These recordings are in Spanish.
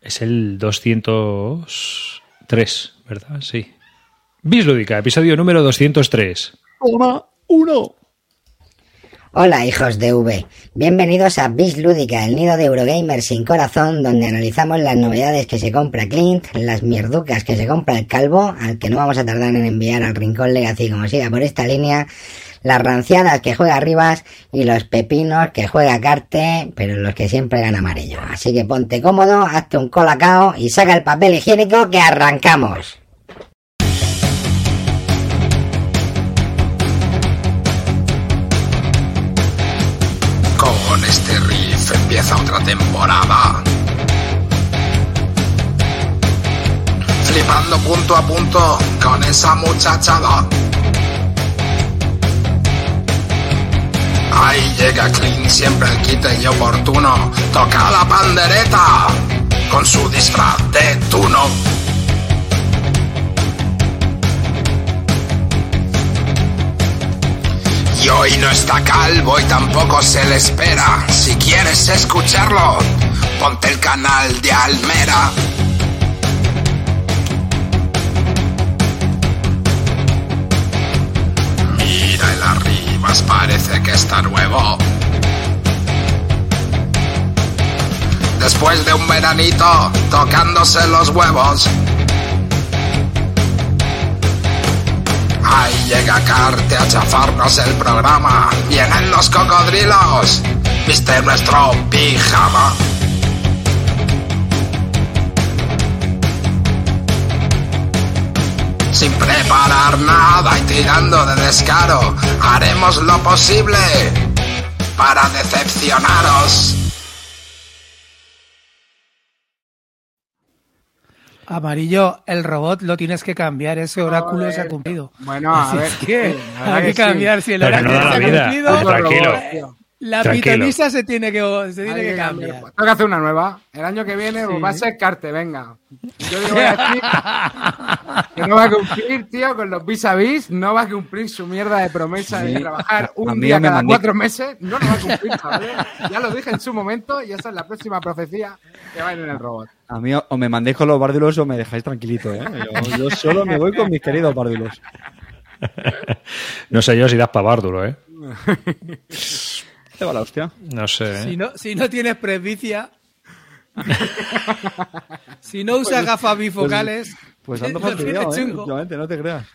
Es el 203, ¿verdad? Sí. Bislúdica, episodio número 203. Toma, uno. Hola hijos de V, bienvenidos a Bis Lúdica, el nido de Eurogamer sin corazón, donde analizamos las novedades que se compra Clint, las mierducas que se compra el calvo, al que no vamos a tardar en enviar al Rincón Legacy como siga por esta línea, las ranciadas que juega Rivas y los pepinos que juega Carte, pero los que siempre gana amarillo. Así que ponte cómodo, hazte un colacao y saca el papel higiénico que arrancamos. Con este riff empieza otra temporada. Flipando punto a punto con esa muchachada. Ahí llega Clean, siempre el quite y oportuno. Toca la pandereta con su disfraz de tuno. Y hoy no está calvo y tampoco se le espera. Si quieres escucharlo, ponte el canal de Almera. Mira el Arribas, parece que está nuevo. Después de un veranito tocándose los huevos. Ahí llega Carte a chafarnos el programa. Vienen los cocodrilos. Viste nuestro pijama. Sin preparar nada y tirando de descaro, haremos lo posible para decepcionaros. Amarillo, el robot lo tienes que cambiar, ese oráculo se ha cumplido. Bueno, a Así ver. es que hay que que sí. cambiar, si el no oráculo se ha cumplido, Tranquilo. La Tranquilo. pitonisa se tiene que, se tiene que que cambiar. cambiar. Tengo que hacer una nueva. El año que viene Sí. va a ser Carte, venga. Yo digo aquí que no va a cumplir, tío, con los vis a vis. No va a cumplir su mierda de promesa de trabajar A un día me cada mandé- cuatro meses. No lo va a cumplir, chavales. Ya lo dije en su momento y esa es la próxima profecía que va a ir en el robot. A mí o me mandéis con los bárdulos o me dejáis tranquilito, ¿eh? Yo, yo solo me voy con mis queridos bárdulos. No sé yo si das para bárdulo, ¿eh? Te va la hostia. No sé. ¿eh? Si no, si no tienes presbicia, si no usas gafas bifocales, Pues ando fastidiado, tienes ¿eh? Últimamente, no te creas.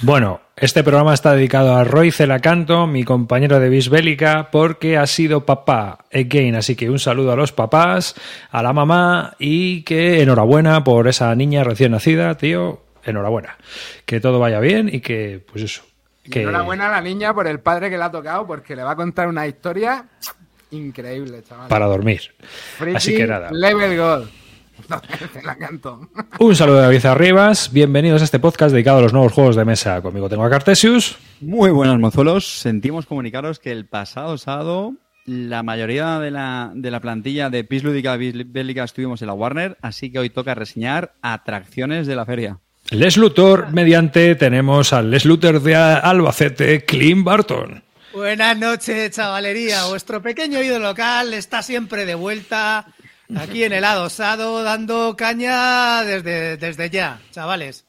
Bueno, este programa está dedicado a Roy Celacanto, mi compañero de Bisbélica, porque ha sido papá again. Así que un saludo a los papás, a la mamá y que enhorabuena por esa niña recién nacida, tío. Enhorabuena. Que todo vaya bien y que, pues eso. Que, Enhorabuena a la niña por el padre que le ha tocado porque le va a contar una historia increíble, chaval. para dormir. Friki Así que nada. Level Gold. Te la canto. Un saludo de David Arribas. Bienvenidos a este podcast dedicado a los nuevos juegos de mesa. Conmigo tengo a Cartesius. Muy buenas, mozuelos. Sentimos comunicaros que el pasado sábado la mayoría de la, de la plantilla de PIS Lúdica Bélica estuvimos en la Warner, así que hoy toca reseñar atracciones de la feria. Les Luthor, mediante tenemos al Les de Albacete, Clint Barton. Buenas noches, chavalería. Vuestro pequeño ídolo local está siempre de vuelta aquí en el adosado, dando caña desde, desde ya, chavales.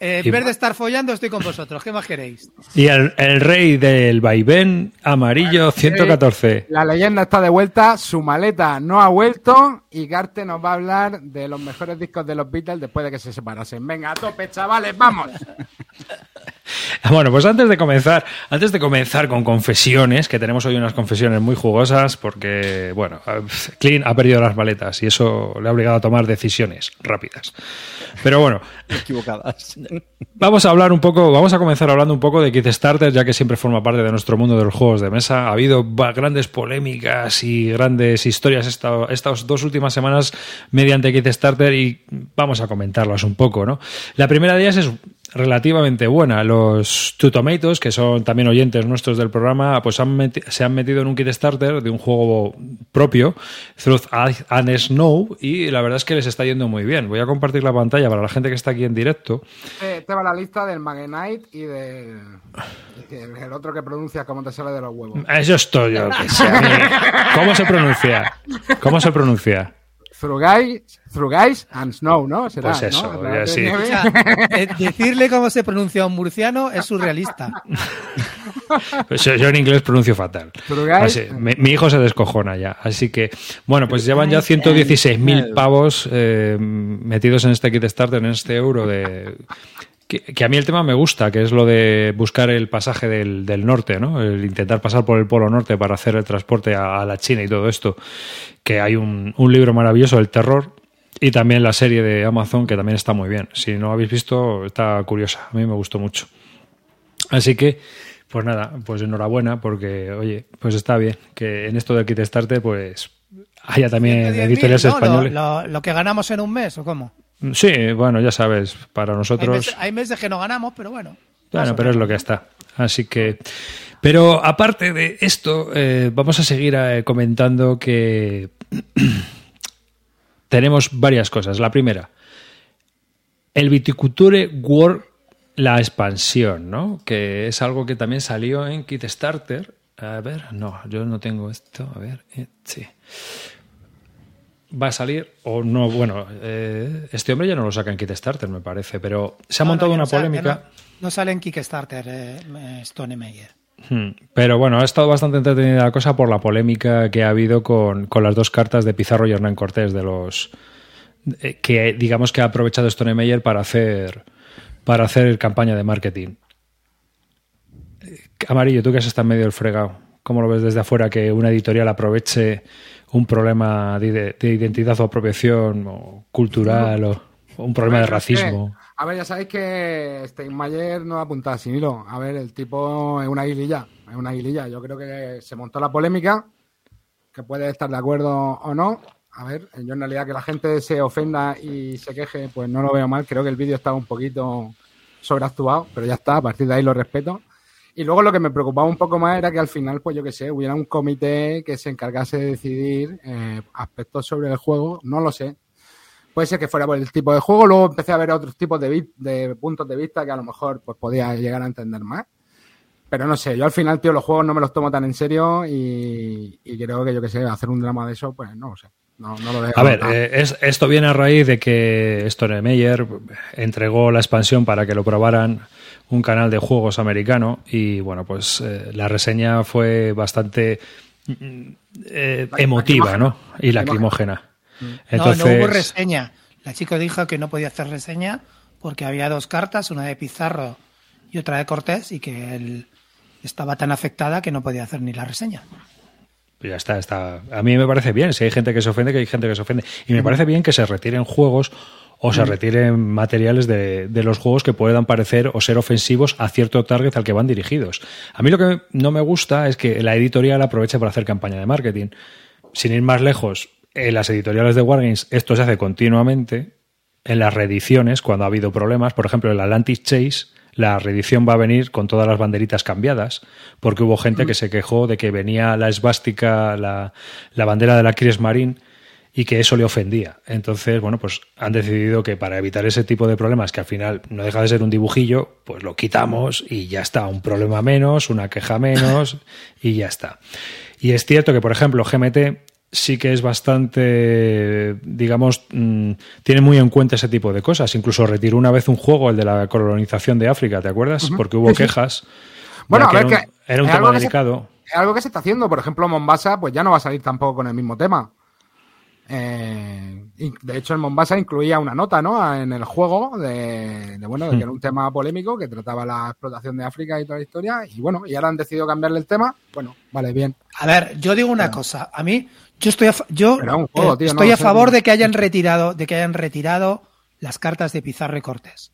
Eh, en vez de estar follando, estoy con vosotros. ¿Qué más queréis? Y el, el rey del vaivén, amarillo 114. La leyenda está de vuelta, su maleta no ha vuelto y Garte nos va a hablar de los mejores discos de los Beatles después de que se separasen. Venga, a tope, chavales, vamos. Bueno, pues antes de comenzar, antes de comenzar con confesiones, que tenemos hoy unas confesiones muy jugosas, porque, bueno, Clint ha perdido las maletas y eso le ha obligado a tomar decisiones rápidas. Pero bueno, Equivocadas. Vamos a hablar un poco, vamos a comenzar hablando un poco de Kickstarter, ya que siempre forma parte de nuestro mundo de los juegos de mesa. Ha habido grandes polémicas y grandes historias esta- estas dos últimas semanas mediante Kickstarter y vamos a comentarlas un poco, ¿no? La primera de ellas es relativamente buena. Los Two Tomatoes, que son también oyentes nuestros del programa, pues han se han metido en un Kickstarter de un juego propio, Truth and Snow, y la verdad es que les está yendo muy bien. Voy a compartir la pantalla para la gente que está aquí en directo. Eh, te va la lista del Magenite y del el otro que pronuncias como te sale de los huevos. Eso es todo yo que ¿Cómo se pronuncia? ¿Cómo se pronuncia? Through Guys, Through Guys and Snow, ¿no? Será, Pues eso, sí. nieve. O sea, eh, decirle cómo se pronuncia un murciano es surrealista. Pues yo yo en inglés pronuncio fatal. Through Guys. Así, mi, mi hijo se descojona ya. Así que, bueno, pues llevan ya 116.000 pavos eh, metidos en este kit starter, en este euro de... Que, que a mí el tema me gusta, que es lo de buscar el pasaje del, del norte, ¿no? El intentar pasar por el polo norte para hacer el transporte a, a la China y todo esto. Que hay un, un libro maravilloso, El Terror, y también la serie de Amazon, que también está muy bien. Si no habéis visto, está curiosa. A mí me gustó mucho. Así que, pues nada, pues enhorabuena, porque, oye, pues está bien que en esto del kit starter, pues haya también 110.000, editoriales ¿no? Lo, lo que ganamos en un mes, ¿o cómo? Sí, bueno, ya sabes, para Hay nosotros. meses, hay meses que no ganamos, pero bueno. Bueno, pero es lo que está. Así que. Pero aparte de esto, eh, vamos a seguir eh, comentando que tenemos varias cosas. La primera, el Viticulture World, la expansión, ¿no? Que es algo que también salió en Kit Starter. A ver, no, yo no tengo esto. A ver, eh, sí. Va a salir, o no, bueno, eh, este hombre ya no lo saca en Kit Starter, me parece, pero se ha No, montado una no polémica. No, no sale en Kickstarter, eh, eh, Stone Meyer. Hmm. Pero bueno, ha estado bastante entretenida la cosa por la polémica que ha habido con, con las dos cartas de Pizarro y Hernán Cortés, de los eh, que digamos que ha aprovechado Stone Meyer para hacer para hacer campaña de marketing. Eh, Amarillo, tú que has estado en medio del fregado, ¿cómo lo ves desde afuera que una editorial aproveche un problema de, de identidad o apropiación o cultural o, o un problema de Bueno, es que, racismo? a ver, ya sabéis que Steinmeier no apunta sin hilo. A ver, el tipo es una aguililla. Es una aguililla. Yo creo que se montó la polémica, que puede estar de acuerdo o no. A ver, yo en realidad que la gente se ofenda y se queje, pues no lo veo mal. Creo que el vídeo estaba un poquito sobreactuado, pero ya está, a partir de ahí lo respeto. Y luego lo que me preocupaba un poco más era que al final, pues yo qué sé, hubiera un comité que se encargase de decidir eh, aspectos sobre el juego, no lo sé. Puede ser que fuera por el tipo de juego, luego empecé a ver otros tipos de, puntos de vista que a lo mejor pues podía llegar a entender más. Pero no sé, yo al final, tío, los juegos no me los tomo tan en serio y, creo que yo que sé, hacer un drama de eso, pues no lo sé. No, no lo veo. A ver, eh, es- esto viene a raíz de que Stone Meyer entregó la expansión para que lo probaran un canal de juegos americano y bueno, pues eh, la reseña fue bastante mm, eh, emotiva, ¿no? Y lacrimógena. lacrimógena. No, no hubo Entonces, reseña. La chica dijo que no podía hacer reseña porque había dos cartas, una de Pizarro y otra de Cortés, y que él estaba tan afectada que no podía hacer ni la reseña. Ya está, está. A mí me parece bien. Si hay gente que se ofende, que hay gente que se ofende. Y me parece bien que se retiren juegos o se retiren materiales de, de los juegos que puedan parecer o ser ofensivos a cierto target al que van dirigidos. A mí lo que no me gusta es que la editorial aproveche para hacer campaña de marketing. Sin ir más lejos, en las editoriales de Wargames esto se hace continuamente. En las reediciones, cuando ha habido problemas, por ejemplo, el Atlantis Chase, la reedición va a venir con todas las banderitas cambiadas, porque hubo gente que se quejó de que venía la esvástica, la, la bandera de la Kriegsmarine, y que eso le ofendía. Entonces, bueno, pues han decidido que para evitar ese tipo de problemas, que al final no deja de ser un dibujillo, pues lo quitamos y ya está, un problema menos, una queja menos y ya está. Y es cierto que, por ejemplo, GMT sí que es bastante, digamos, mm, tiene muy en cuenta ese tipo de cosas. Incluso retiró una vez un juego, el de la colonización de África, ¿te acuerdas? Porque hubo quejas. Bueno, a que ver, era un, que era un es tema algo que se- delicado. es algo que se está haciendo. Por ejemplo, Mombasa, pues ya no va a salir tampoco con el mismo tema. Eh, y de hecho, en Mombasa incluía una nota, ¿no? En el juego de, de, bueno, de que era un tema polémico que trataba la explotación de África y toda la historia. Y bueno, y ahora han decidido cambiarle el tema. Bueno, vale, bien. A ver, yo digo una cosa. A mí, yo estoy a, fa- yo juego, eh, tío, estoy a sé, favor de que hayan retirado, de que hayan retirado las cartas de Pizarro y Cortés.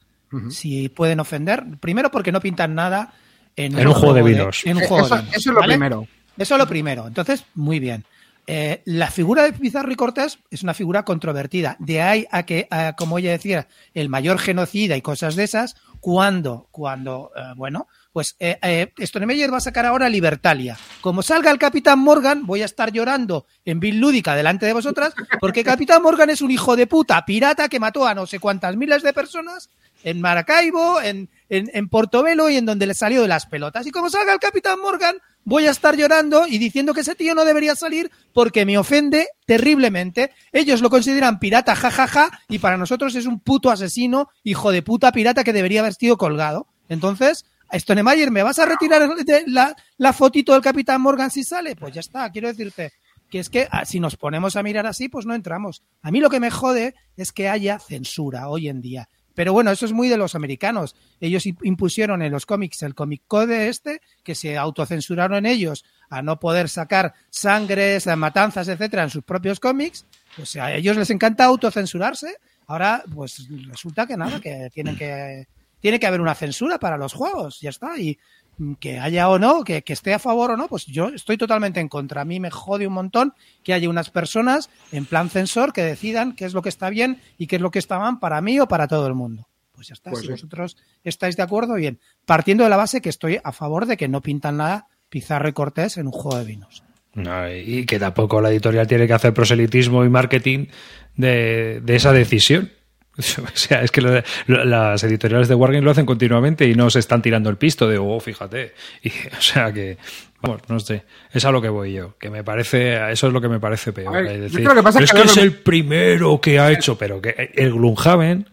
Si pueden ofender, primero porque no pintan nada en, En un juego de vinos. en un Eh, juego eso, de vinos, eso es lo ¿vale? primero. Eso es lo primero. Entonces, muy bien. Eh, la figura de Pizarro y Cortés es una figura controvertida. De ahí a que, a, como ella decía, el mayor genocida y cosas de esas, cuando, cuando, eh, bueno, pues eh, eh, Stonemeyer va a sacar ahora Libertalia. Como salga el Capitán Morgan, voy a estar llorando en Bill Lúdica delante de vosotras, porque Capitán Morgan es un hijo de puta pirata que mató a no sé cuántas miles de personas en Maracaibo, en, en, en Portobelo y en donde le salió de las pelotas. Y como salga el Capitán Morgan, voy a estar llorando y diciendo que ese tío no debería salir porque me ofende terriblemente. Ellos lo consideran pirata, jajaja, y para nosotros es un puto asesino, hijo de puta pirata que debería haber sido colgado. Entonces, Stonemayer, ¿me vas a retirar la, la fotito del Capitán Morgan si sale? Pues ya está, quiero decirte que es que ah, si nos ponemos a mirar así, pues no entramos. A mí lo que me jode es que haya censura hoy en día. Pero bueno, eso es muy de los americanos. Ellos impusieron en los cómics el Comic Code este, que se autocensuraron ellos a no poder sacar sangres, matanzas, etcétera, en sus propios cómics. Pues a ellos les encanta autocensurarse. Ahora, pues resulta que nada, que tienen que tiene que haber una censura para los juegos, ya está. Y que haya o no, que, que, esté a favor o no, pues yo estoy totalmente en contra. A mí me jode un montón que haya unas personas en plan censor que decidan qué es lo que está bien y qué es lo que está mal para mí o para todo el mundo. Pues ya está, pues si sí. vosotros estáis de acuerdo, bien. Partiendo de la base que estoy a favor de que no pintan nada Pizarro y Cortés en un juego de vinos. No, y que tampoco la editorial tiene que hacer proselitismo y marketing de, de esa decisión. O sea, es que lo, lo, las editoriales de Wargame lo hacen continuamente y no se están tirando el pisto de, oh, fíjate. Y, o sea que, vamos, no sé, es a lo que voy yo, que me parece, eso es lo que me parece peor. ver, es decir, que pasa pero es que que es el primero que ha hecho, pero que el Gloomhaven,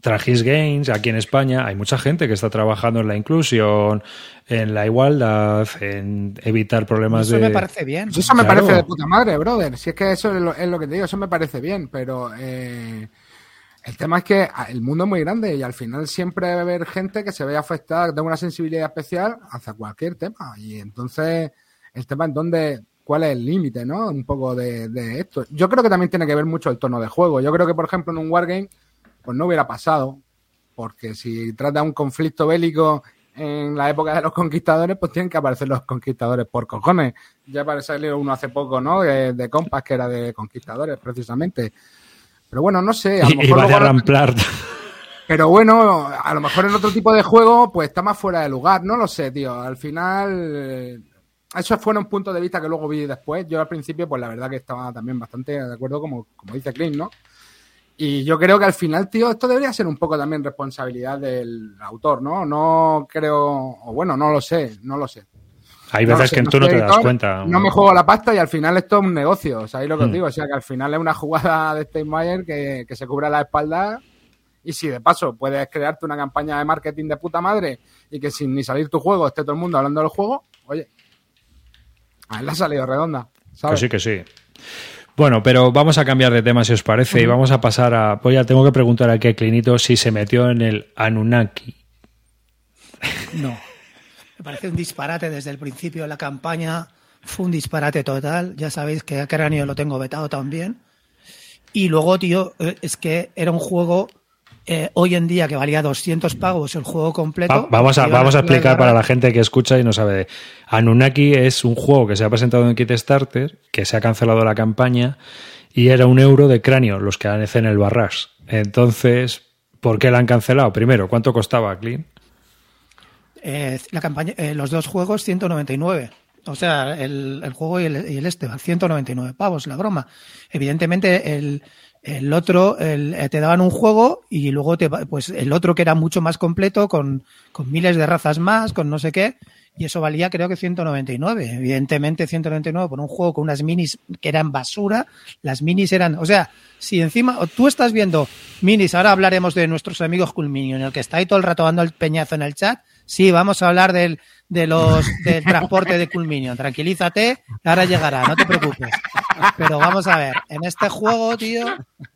Tragis Games, aquí en España, hay mucha gente que está trabajando en la inclusión, en la igualdad, en evitar problemas Eso de... me parece bien. Eso me Claro. parece de puta madre, brother. Si es que eso es lo, es lo que te digo, eso me parece bien, pero eh, el tema es que ah, el mundo es muy grande y al final siempre va a haber gente que se vea afectada, que tenga una sensibilidad especial hacia cualquier tema. Y entonces, el tema es dónde, cuál es el límite, ¿no? Un poco de, esto. Yo creo que también tiene que ver mucho el tono de juego. Yo creo que, por ejemplo, en un Wargame, pues no hubiera pasado, porque si trata un conflicto bélico en la época de los conquistadores, pues tienen que aparecer los conquistadores por cojones. Ya salir uno hace poco, ¿no? De, de compas que era de conquistadores, precisamente. Pero bueno, no sé. A lo Y, y mejor luego- ramplar. pero bueno, a lo mejor en otro tipo de juego, pues está más fuera de lugar. No lo sé, tío. Al final, eh, esos fueron puntos de vista que luego vi después. Yo al principio, pues la verdad que estaba también bastante de acuerdo, como, como dice Clint, ¿no? Y yo creo que al final, tío, esto debería ser un poco también responsabilidad del autor, ¿no? No creo, o bueno, no lo sé, no lo sé. Hay No veces que no tú no te das cuenta. No me juego la pasta y al final esto es un negocio, ¿sabéis lo que os Hmm. digo? O sea, que al final es una jugada de Steinmeier que, que se cubra la espalda y si de paso puedes crearte una campaña de marketing de puta madre y que sin ni salir tu juego esté todo el mundo hablando del juego, oye, a él le ha salido redonda, Que sí, que sí. Bueno, pero vamos a cambiar de tema si os parece y vamos a pasar a. Voy a tengo que preguntar aquí a Clinito si se metió en el Anunnaki. No. Me parece un disparate desde el principio de la campaña. Fue un disparate total. Ya sabéis que a Cráneo lo tengo vetado también. Y luego, tío, eh, es que era un juego eh, hoy en día que valía 200 pagos el juego completo. Va- vamos a, vamos a explicar para la gente que escucha y no sabe. Anunnaki es un juego que se ha presentado en Kickstarter, que se ha cancelado la campaña y era un euro de cráneo los que hacen el barras. Entonces, ¿por qué la han cancelado? Primero, ¿cuánto costaba, Clint? Eh, la campaña, eh, los dos juegos 199. O sea, el, el juego y el, y el este, 199 pavos, la broma. Evidentemente, el, el otro, eh, te daban un juego y luego te, pues el otro que era mucho más completo, con, con miles de razas más, con no sé qué, y eso valía creo que 199. Evidentemente 199 por un juego con unas minis que eran basura. Las minis eran, o sea, si encima tú estás viendo minis, ahora hablaremos de nuestros amigos Culminio, en el que está ahí todo el rato dando el peñazo en el chat. Sí, vamos a hablar del, de los, del transporte de Culminio. Tranquilízate, ahora llegará, no te preocupes. Pero vamos a ver, en este juego, tío,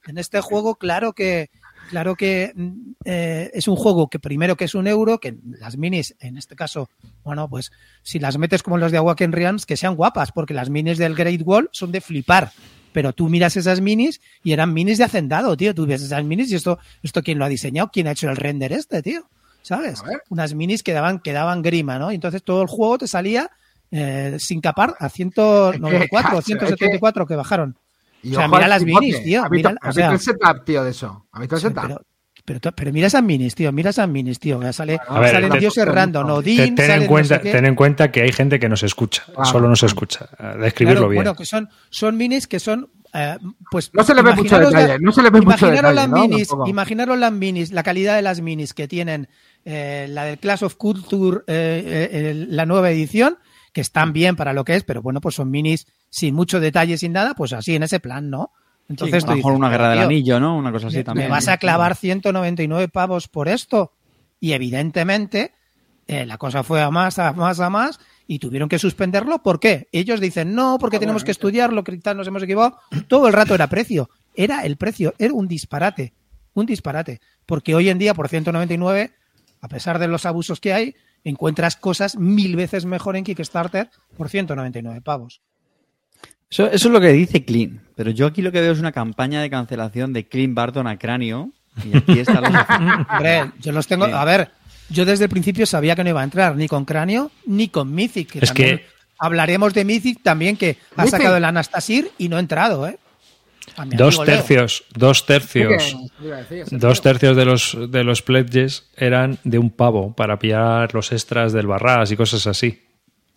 en este juego, claro que, claro que mm, eh, es un juego que primero que es un euro, que las minis, en este caso, bueno, pues si las metes como los de Awaken Realms, que sean guapas, porque las minis del Great Wall son de flipar. Pero tú miras esas minis y eran minis de hacendado, tío. Tú ves esas minis y esto, esto quién lo ha diseñado, quién ha hecho el render este, tío. ¿Sabes? Unas minis que daban, que daban grima, ¿no? Y entonces todo el juego te salía eh, sin capar a 194 o Es que- 174 que bajaron. Y O sea, mira las minis, tío, ¿Has visto, mira- o has sea- visto el setup, tío, de eso? ¿Has visto el setup? pero, pero, pero mira esas minis, tío, mira esas minis, tío. que sale, A ver, salen te- dioses random, te- Odín, Ten, salen en no cuenta, sé ten en cuenta que hay gente que nos escucha, Claro, solo nos escucha. De escribirlo Claro, bien. Bueno, que son, son minis que son eh, pues No se le ve mucho detalle, no se le ve mucho imaginaros detalle, las ¿no? minis, Tampoco. imaginaros las minis, la calidad de las minis que tienen eh, la del Clash of Culture, eh, eh, la nueva edición, que están bien para lo que es, pero bueno, pues son minis sin mucho detalle, sin nada, pues así en ese plan, ¿no? Entonces a lo mejor dices, una guerra del "Tío, anillo, ¿no? Una cosa así ¿Me- también. ¿Me vas a clavar 199 pavos por esto? Y evidentemente eh, la cosa fue a más, a más, a más y tuvieron que suspenderlo. ¿Por qué? Ellos dicen, no, porque tenemos que estudiarlo, que nos hemos equivocado. Todo el rato era precio. Era el precio, era un disparate. Un disparate. Porque hoy en día, por 199, a pesar de los abusos que hay, encuentras cosas mil veces mejor en Kickstarter por 199 pavos. Eso, eso es lo que dice Clean. Pero yo aquí lo que veo es una campaña de cancelación de Clean Barton a cráneo. Y aquí están los Hombre, yo los tengo. Sí. A ver, yo desde el principio sabía que no iba a entrar ni con Cráneo ni con Mythic. Que Es también que- hablaremos de Mythic también, que ha sacado el Anastasir y no ha entrado, ¿eh? A mi Dos tercios, dos tercios, dos tercios de los, de los pledges eran de un pavo para pillar los extras del barras y cosas así.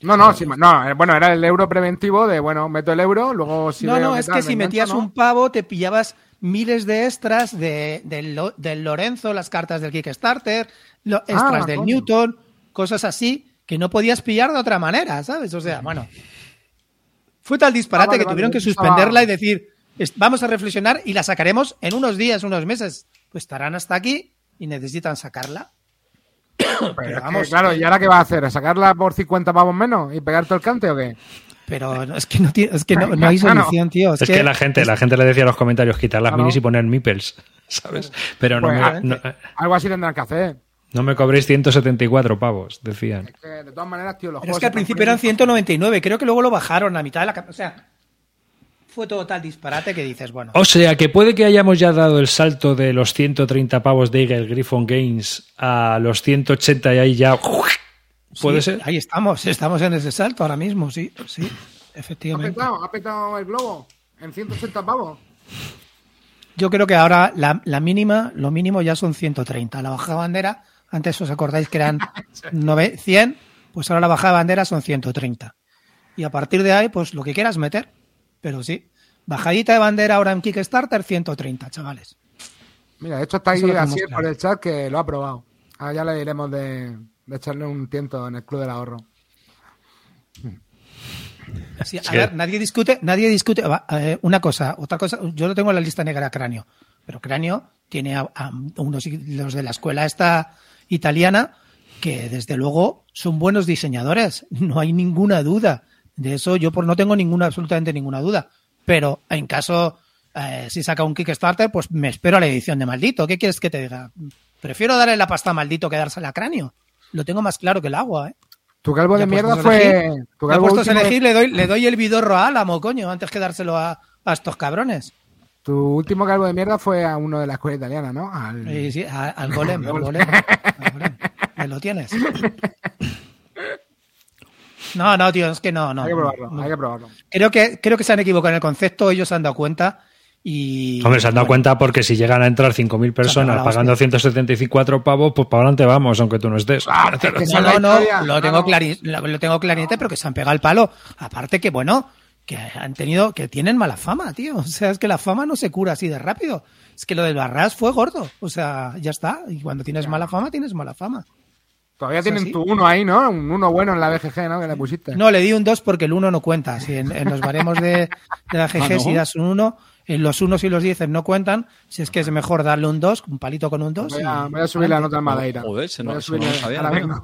No, no, sí, no, eh, bueno, era el euro preventivo de, bueno, meto el euro, luego si no, no, que es tal, que me si metías engancho, ¿no? un pavo te pillabas miles de extras de, del, Lo- del Lorenzo, las cartas del Kickstarter, lo- extras Ah, del coño. Newton, cosas así que no podías pillar de otra manera, ¿sabes? O sea, bueno. Fue tal disparate Ah, vale, que vale, tuvieron que suspenderla y decir, "Es- vamos a reflexionar y la sacaremos en unos días, unos meses. Pues estarán hasta aquí y necesitan sacarla. Pero Pero es que, vamos, claro, ¿y ahora qué vas a hacer? ¿Sacarla por 50 pavos menos y pegarte el cante o qué? Pero no- es que no, tiene- es que no, no hay solución, tío. Es, que, la gente, la gente le decía en los comentarios quitar las Claro. minis y poner meeples, ¿sabes? Pero no, Pues, me, ah, no, Algo así tendrán que hacer. no me cobréis 174 pavos, decían. Es que, de todas maneras, tío, los Pero es que al principio eran 199, creo que luego lo bajaron a mitad de la... O sea, fue todo tal disparate que dices, bueno... O sea, que puede que hayamos ya dado el salto de los 130 pavos de Eagle Griffon Games a los 180 y ahí ya... ¿Puede sí, ser? Ahí estamos, estamos en ese salto ahora mismo, sí, sí, Ha efectivamente. petado, ha petado el globo en 180 pavos. Yo creo que ahora la, la mínima, lo mínimo ya son 130. La bajada de bandera, antes os acordáis que eran nove- 100, pues ahora la bajada de bandera son 130. Y a partir de ahí, pues lo que quieras meter. Pero sí, bajadita de bandera ahora en Kickstarter, 130, chavales. Mira, de hecho está ahí así claro. por el chat que lo ha probado. Ahora ya le diremos de, de echarle un tiento en el Club del Ahorro. Sí, a ver, nadie discute, nadie discute. va, eh, una cosa, otra cosa, yo lo tengo en la lista negra cráneo, pero cráneo tiene a, a unos los de la escuela esta italiana que desde luego son buenos diseñadores, no hay ninguna duda. De eso yo por no tengo ninguna, absolutamente ninguna duda. Pero en caso, eh, si saca un Kickstarter, pues me espero a la edición de maldito. ¿Qué quieres que te diga? Prefiero darle la pasta a maldito que dársela a cráneo. Lo tengo más claro que el agua, ¿eh? Tu calvo de mierda fue. Tu calvo, puestos a elegir, le doy, le doy el vidorro a Álamo, coño, antes que dárselo a, a estos cabrones. tu último calvo de mierda fue a uno de la escuela italiana, ¿no? Al- Sí, sí, a- al golem, al golem. al golem. Ahí lo tienes. No, no, tío, es que no, no. hay que probarlo, no. hay que probarlo. Creo que, creo que se han equivocado en el concepto, ellos se han dado cuenta y... Hombre, se han dado bueno, cuenta porque si llegan a entrar 5.000 personas pagando hostia. 174 pavos, pues para adelante vamos, aunque tú no estés. Claro, es que esa No, no, no, historia, lo tengo, claro. clari- lo, lo tengo clarinete, pero que se han pegado el palo. Aparte que, bueno, que han tenido, que tienen mala fama, tío. O sea, es que la fama no se cura así de rápido. Es que lo del Barras fue gordo. O sea, ya está. Y cuando tienes mala fama, tienes mala fama. Todavía ¿Es tienen así? tu uno ahí, ¿no? Un uno bueno en la BGG, ¿no? Que le pusiste. No, le di un 2 porque el 1 no cuenta. Si en, en los baremos de, de la GG, Ah, ¿no? si das un 1, en los unos y los 10 no cuentan. Si es que es mejor darle un 2, un palito con un 2. Voy a, voy a subir la nota en Madeira. Joder, se no- Voy a eso no sabía, ahora ¿no? vengo.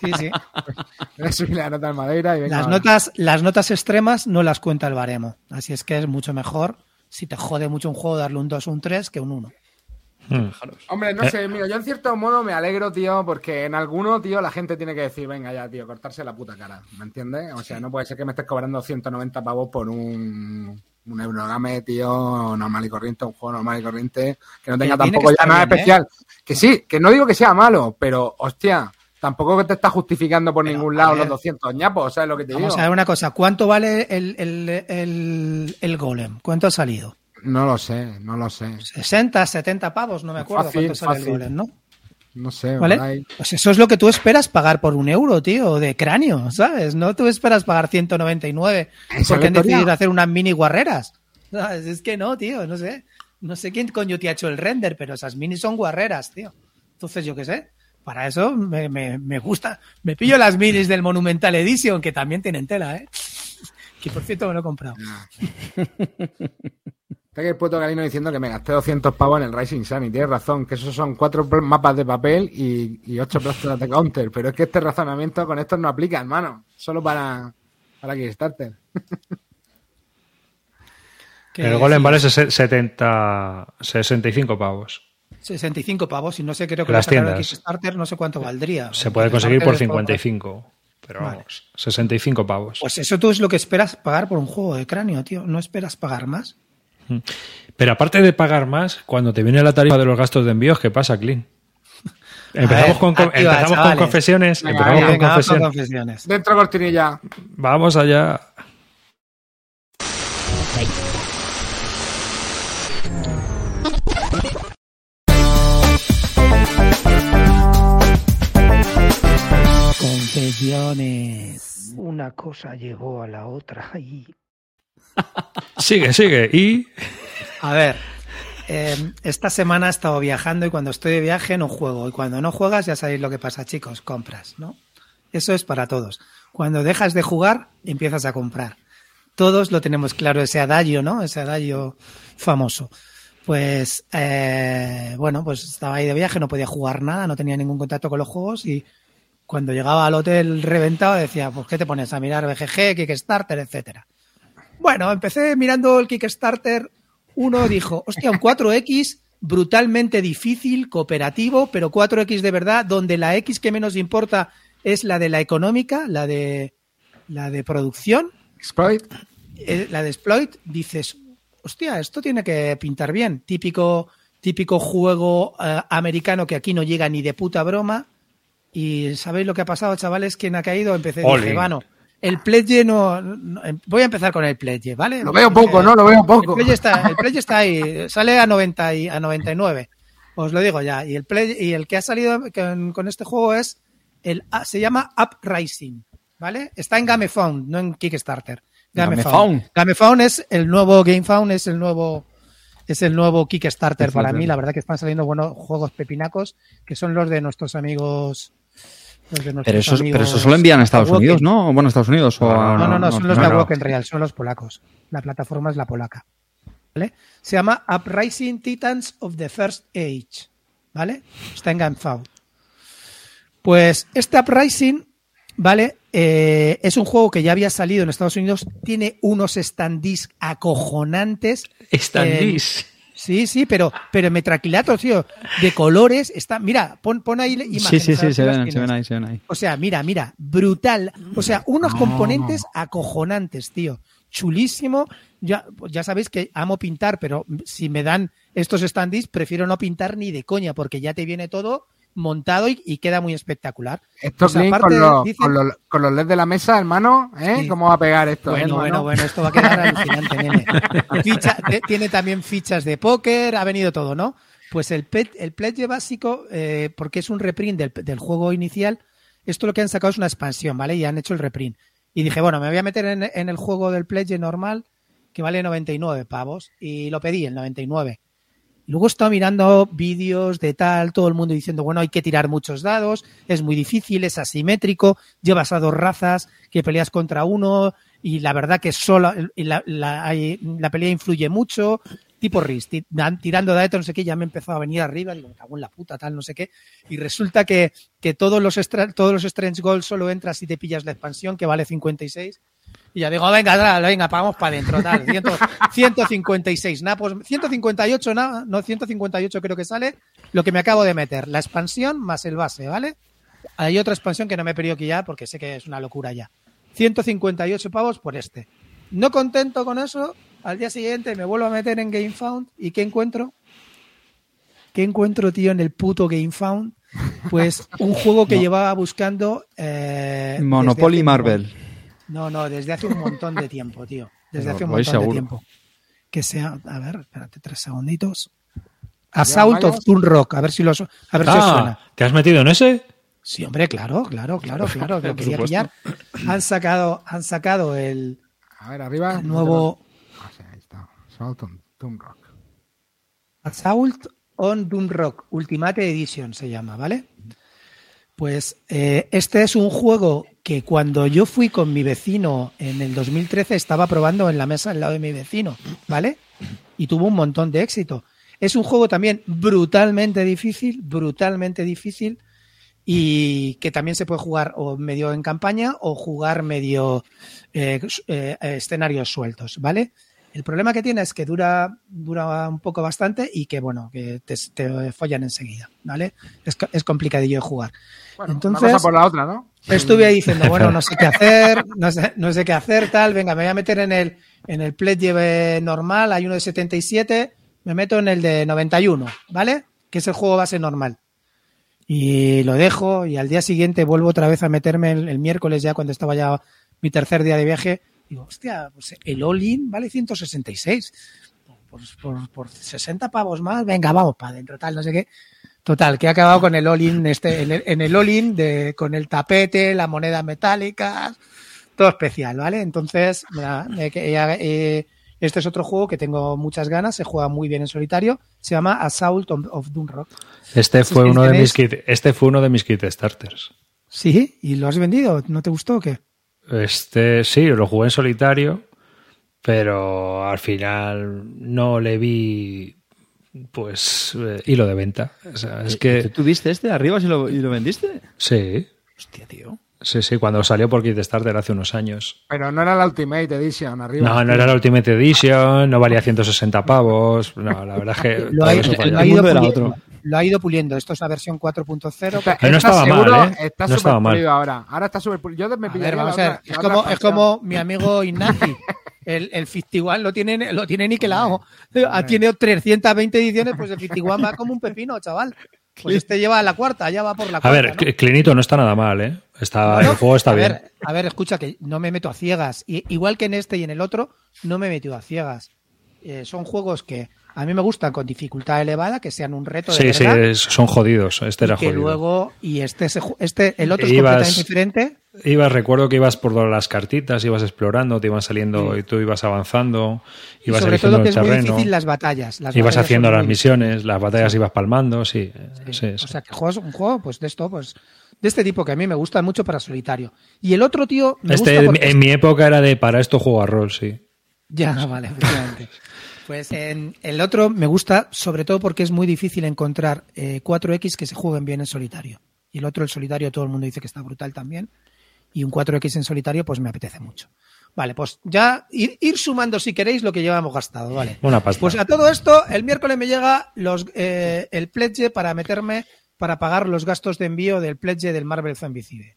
Sí, sí. Voy a subir la nota en Madeira y venga. Las notas, las notas extremas no las cuenta el baremo. Así es que es mucho mejor si te jode mucho un juego darle un 2 o un 3 que un 1. Hmm. Hombre, Eh. no sé, mira, yo en cierto modo me alegro, tío, porque en alguno, tío, la gente tiene que decir, venga ya, tío, cortarse la puta cara, ¿me entiendes? O sea, no puede ser que me estés cobrando 190 pavos por un, un Eurogame, tío, normal y corriente, un juego normal y corriente, que no tenga tampoco ya nada bien, ¿eh? especial. Que sí, que no digo que sea malo, pero, hostia, tampoco que te está justificando por Pero, ningún lado los 200 ñapos, ¿sabes lo que te Vamos digo? a ver una cosa. ¿Cuánto vale el, el, el, el golem? ¿Cuánto ha salido? No lo sé, no lo sé, 60, 70 pavos, no me acuerdo Fácil, cuánto sale fácil. el golem, ¿no? no sé, ¿Vale? Pues eso es lo que tú esperas pagar por un euro, tío, de cráneo, ¿sabes? No tú esperas pagar 199 Esa es porque han decidido hacer unas mini guarreras. ¿Sabes? Es que no, tío, no sé. No sé quién coño te ha hecho el render, pero esas minis son guarreras, tío. Entonces, yo qué sé. Para eso me, me- me gusta. Me pillo las minis del Monumental Edition, que también tienen tela, ¿eh? Que por cierto me lo he comprado. Está aquí el puto Galino diciendo que me gasté 200 pavos en el Rising Sun y tienes razón, que esos son cuatro mapas de papel y, y ocho plazas de counter. Pero es que este razonamiento con estos no aplica, hermano. Solo para, para Kickstarter. El golem vale ses- 70, 65 pavos. 65 pavos y no sé, creo que Las tiendas. Kickstarter, no sé cuánto valdría. Se puede conseguir por Kickstarter es todo- 55. Pero Vale. vamos, 65 pavos. Pues eso tú es lo que esperas pagar por un juego de cráneo, tío. No esperas pagar más. Pero aparte de pagar más, cuando te viene la tarifa de los gastos de envíos, ¿qué pasa, Clean? Empezamos, ver, con, con- activa, empezamos con confesiones. Venga, empezamos venga, con confesiones. confesiones. Dentro cortinilla. Vamos allá. Confesiones. Una cosa llegó a la otra. Ay. Sigue, sigue. Y A ver, eh, esta semana he estado viajando y cuando estoy de viaje no juego. Y cuando no juegas ya sabéis lo que pasa, chicos, compras, ¿no? Eso es para todos. Cuando dejas de jugar, empiezas a comprar. Todos lo tenemos claro, ese adagio, ¿no? Ese adagio famoso. Pues, eh, bueno, pues estaba ahí de viaje, no podía jugar nada, no tenía ningún contacto con los juegos y cuando llegaba al hotel reventado decía, pues, ¿qué te pones a mirar BGG, Kickstarter, etcétera? Bueno, empecé mirando el Kickstarter. Uno dijo, hostia, un 4X brutalmente difícil, cooperativo, pero 4X de verdad, donde la X que menos importa es la de la económica, la de la de producción, Exploit. eh, la de exploit, dices, hostia, esto tiene que pintar bien. Típico, típico juego eh, americano que aquí no llega ni de puta broma. Y ¿sabéis lo que ha pasado, chavales? ¿Quién ha caído? Empecé, dije, bueno, el pledge no, no- em, Voy a empezar con el pledge, ¿vale? Lo veo poco, ¿no? Lo veo El poco. pledge está, el pledge está ahí, sale a 90 y, a 99. Os lo digo ya. Y el pledge- y el que ha salido con, con este juego es el se llama Uprising, ¿vale? Está en GameFound, no en Kickstarter. GameFound. GameFound. Es el nuevo GameFound es el nuevo es el nuevo Kickstarter para mí. La verdad que están saliendo buenos juegos pepinacos que son los de nuestros amigos. Pero eso, amigos pero eso solo envían a Estados. Unidos, ¿no? Bueno, Estados Unidos o No, no, no, son los no, de no. Awoken Real, son los polacos. La plataforma es la polaca. ¿Vale? Se llama Uprising Titans of the First Age. ¿Vale? Está en GameFound. Pues este Uprising, ¿vale? Eh, es un juego que ya había salido en Estados Unidos, tiene unos standees acojonantes. Standees. Sí, sí, pero, pero metraquilatos, tío, de colores. Está, mira, pon, pon ahí imágenes. Sí, sí, sí, se ven, se ven ahí, se ven ahí. O sea, mira, mira, brutal. O sea, unos componentes acojonantes, tío. Chulísimo. Ya, ya sabéis que amo pintar, pero si me dan estos standees, prefiero no pintar ni de coña, porque ya te viene todo montado y, y queda muy espectacular. Esto Pues aparte con, los, dicen- con, los, con los LEDs de la mesa, hermano, ¿eh? Sí. ¿Cómo va a pegar esto? Bueno, bueno, hermano? bueno, esto va a quedar alucinante, nene. Ficha- tiene también fichas de póker, ha venido todo, ¿no? Pues el, pet, el pledge básico, eh, porque es un reprint del, del juego inicial, esto lo que han sacado es una expansión, ¿vale? Y han hecho el reprint. Y dije, bueno, me voy a meter en, en el juego del pledge normal, que vale 99 pavos, y lo pedí, el 99. Luego he estado mirando vídeos de tal, todo el mundo diciendo, bueno, hay que tirar muchos dados, es muy difícil, es asimétrico, llevas a dos razas que peleas contra uno y la verdad que solo la, la- pelea influye mucho, tipo RIS, tirando dados, no sé qué, ya me empezó a venir arriba, digo, me cago en la puta, tal, no sé qué, y resulta que, que todos los todos los Strange Gold solo entras si te pillas la expansión, que vale 56, y ya digo, venga, tra- venga, vamos para adentro, tal. Ciento- 156, nada, pues 158, nada, no, 158 creo que sale, lo que me acabo de meter, la expansión más el base, ¿vale? Hay otra expansión que no me he pedido que ya, porque sé que es una locura ya. 158 pavos por este. No contento con eso, al día siguiente me vuelvo a meter en GameFound y ¿qué encuentro? ¿Qué encuentro, tío, en el puto GameFound? Pues un juego que llevaba buscando. eh, Monopoly Marvel. No, no, desde hace un montón de tiempo, tío. Desde Pero hace un montón de seguro. tiempo. Que sea. A ver, espérate tres segunditos. Assault of? Toon Rock, a ver si, los, a ver si os suena. Ah, ¿te has metido en ese? Sí, hombre, claro, claro, claro, claro. Lo quería supuesto. pillar. Han sacado, han sacado el A ver, arriba. nuevo. Ah, sí, ahí está. Assault on Tomb Rock. Assault on Doomrock Ultimate Edition se llama, ¿vale? Pues eh, este es un juego que cuando yo fui con mi vecino en el 2013 estaba probando en la mesa al lado de mi vecino, ¿vale? Y tuvo un montón de éxito. Es un juego también brutalmente difícil, brutalmente difícil y que también se puede jugar o medio en campaña o jugar medio eh, eh, escenarios sueltos, ¿vale? El problema que tiene es que dura, dura un poco bastante y que, bueno, que te, te follan enseguida, ¿vale? Es, es complicadillo de jugar. Bueno, Entonces- una cosa por la otra, ¿no? Estuve ahí diciendo, bueno, no sé qué hacer, no sé, no sé qué hacer, tal, venga, me voy a meter en el, en el pledge normal, hay uno de 77, me meto en el de 91, ¿vale? Que es el juego base normal. Y lo dejo y al día siguiente vuelvo otra vez a meterme el, el miércoles ya cuando estaba ya mi tercer día de viaje. Digo, hostia, pues el all-in vale 166. Por, por, por 60 pavos más, venga, vamos para adentro, tal, no sé qué. Total, que he acabado con el all-in, este, en el, en el all-in con el tapete, la moneda metálica, todo especial, ¿vale? Entonces, mira, eh, eh, este es otro juego que tengo muchas ganas, se juega muy bien en solitario, se llama Assault of, Doomrock. Este fue uno de mis kit, este fue uno de mis kit starters. ¿Sí? ¿Y lo has vendido? ¿No te gustó o qué? Este sí, lo jugué en solitario, pero al final no le vi pues eh, hilo de venta. O sea, es ¿Tú que tuviste este arriba y lo, y lo vendiste? sí, Hostia, tío. sí, sí, cuando salió por Kickstarter hace unos años. Pero no era la Ultimate Edition arriba. No, no era la Ultimate Edition, no valía 160 pavos. No, la verdad es que Lo ha, eso lo ha ido puliendo, otro. lo ha ido puliendo. Esto es la versión 4.0. Está, Pero no está estaba mal, seguro, ¿eh? Está No estaba mal. pulido ahora. Ahora está súper pulido. Yo me A pillaría ver, vamos la a ver. otra- Es como, es como mi amigo Ignacy. El, el 51 lo tiene, lo tiene niquelado. Tiene 320 ediciones, pues el 51 va como un pepino, chaval. Pues este lleva la cuarta, ya va por la A cuarta. ver, ¿no? Cl- Clinito no está nada mal, ¿eh? Está, Bueno, el juego está a bien. Ver, a ver, escucha, que no me meto a ciegas. Y, igual que en este y en el otro, no me he metido a ciegas. Eh, son juegos que a mí me gustan con dificultad elevada, que sean un reto de Sí, sí, verdad. es- son jodidos. Este y era que jodido. luego, y este, este el otro es Ibas- completamente diferente. Ibas, recuerdo que ibas por las cartitas, ibas explorando, te iban saliendo y tú ibas avanzando, Y ibas sobre eligiendo todo que el es muy terreno, difícil las batallas. Las ibas batallas haciendo las muy misiones, las batallas ibas palmando, sí, Sí. sí, O sí. sea, que juegas un juego, pues de esto, pues de este tipo que a mí me gusta mucho para solitario. Y el otro tío me Este gusta en, en mi época era de para esto juego a rol, sí. Ya, vale, efectivamente. Pues en el otro me gusta sobre todo porque es muy difícil encontrar eh, 4X que se jueguen bien en solitario. Y el otro, el solitario, todo el mundo dice que está brutal también. Y un 4X en solitario, pues me apetece mucho. Vale, pues ya ir, ir sumando si queréis lo que llevamos gastado, ¿vale? Una pasta. Pues a todo esto, el miércoles me llega los, eh, el pledge para meterme, para pagar los gastos de envío del pledge del Marvel Zombicide.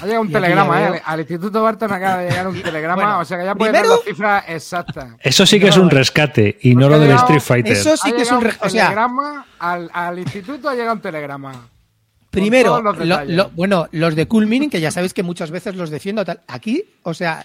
Ha llegado un Y telegrama, ¿eh? Al Instituto Barton acaba de llegar un telegrama, Bueno, o sea que ya puedes primero- dar las cifras exactas. Eso sí que es un rescate y no lo del Street Fighter. Eso sí que es un... llegado re- O sea, telegrama, al, al instituto ha llegado un telegrama. Primero, todos los lo- detalles. lo- bueno, los de Cool Mining, que ya sabéis que muchas veces los defiendo, tal. Aquí, o sea,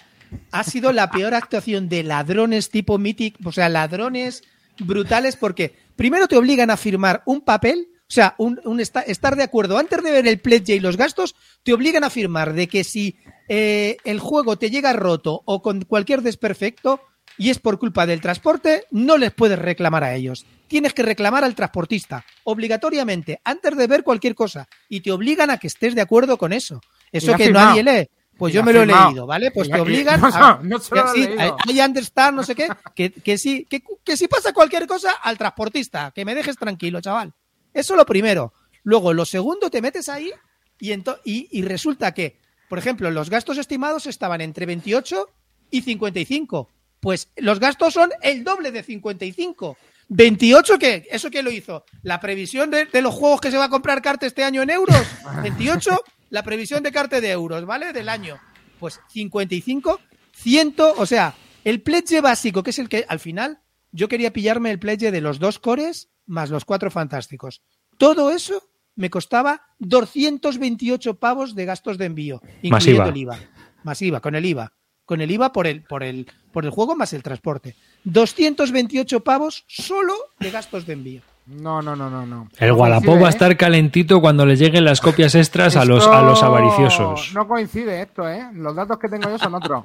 ha sido la peor actuación de ladrones tipo Mythic, o sea, ladrones brutales, porque primero te obligan a firmar un papel, o sea, un, un esta- estar de acuerdo. Antes de ver el pledge y los gastos, te obligan a firmar de que si eh, el juego te llega roto o con cualquier desperfecto y es por culpa del transporte, no les puedes reclamar a ellos. Tienes que reclamar al transportista, obligatoriamente, antes de ver cualquier cosa. Y te obligan a que estés de acuerdo con eso. Eso que firmado. nadie lee. Pues yo me lo he firmado. leído, ¿vale? Pues te obligan no, a... no lo que sí, understand, no sé qué, que, que sí, que, que si pasa cualquier cosa, al transportista, que me dejes tranquilo, chaval. Eso lo primero. Luego, lo segundo, te metes ahí y, y, y resulta que, por ejemplo, los gastos estimados estaban entre 28 y 55. Pues los gastos son el doble de 55. 28, ¿qué? ¿Eso qué lo hizo? La previsión de, de los juegos que se va a comprar Carte este año en euros. 28, la previsión de Carte de euros, ¿vale? Del año. Pues 55, 100, o sea, el pledge básico, que es el que al final yo quería pillarme el pledge de los dos cores más los cuatro fantásticos. Todo eso me costaba 228 pavos de gastos de envío, incluyendo Masiva. el IVA. Masiva, con el IVA. con el IVA por el, por el, por el juego más el transporte. 228 pavos solo de gastos de envío. No, no, no, no, no. El No Wallapop va a ¿eh? estar calentito cuando le lleguen las copias extras a los, a los avariciosos. No coincide esto, ¿eh? Los datos que tengo yo son otros.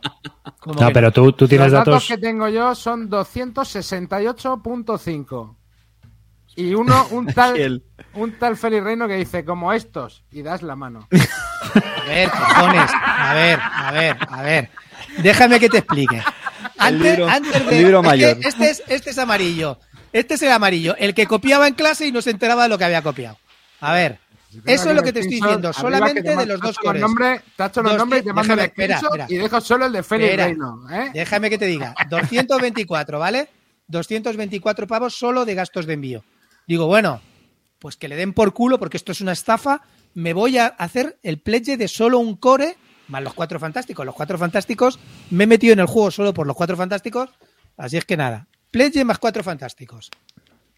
No, que pero tú, tú tienes Los datos, datos. que tengo yo son 268.5. Y uno, un tal, El- un tal Félix Reino que dice, como estos, y das la mano. A ver, cojones. A ver, a ver, a ver. Déjame que te explique. Antes, libro- antes el de, libro es que mayor. Este es, este es amarillo. Este es el amarillo. El que copiaba en clase y no se enteraba de lo que había copiado. A ver. Eso es lo que te estoy diciendo. Solamente de los dos cores. Nombres, tacho los Dos- nombres y te mando el déjame, espera, screenshot espera. y dejo solo el de Félix Espera. Reino. ¿eh? Déjame que te diga. 224, ¿vale? 224 pavos solo de gastos de envío. Digo, bueno, pues que le den por culo porque esto es una estafa. Me voy a hacer el pledge de solo un core más los cuatro fantásticos. Los cuatro fantásticos me he metido en el juego solo por los cuatro fantásticos. Así es que nada. Pledge más cuatro fantásticos.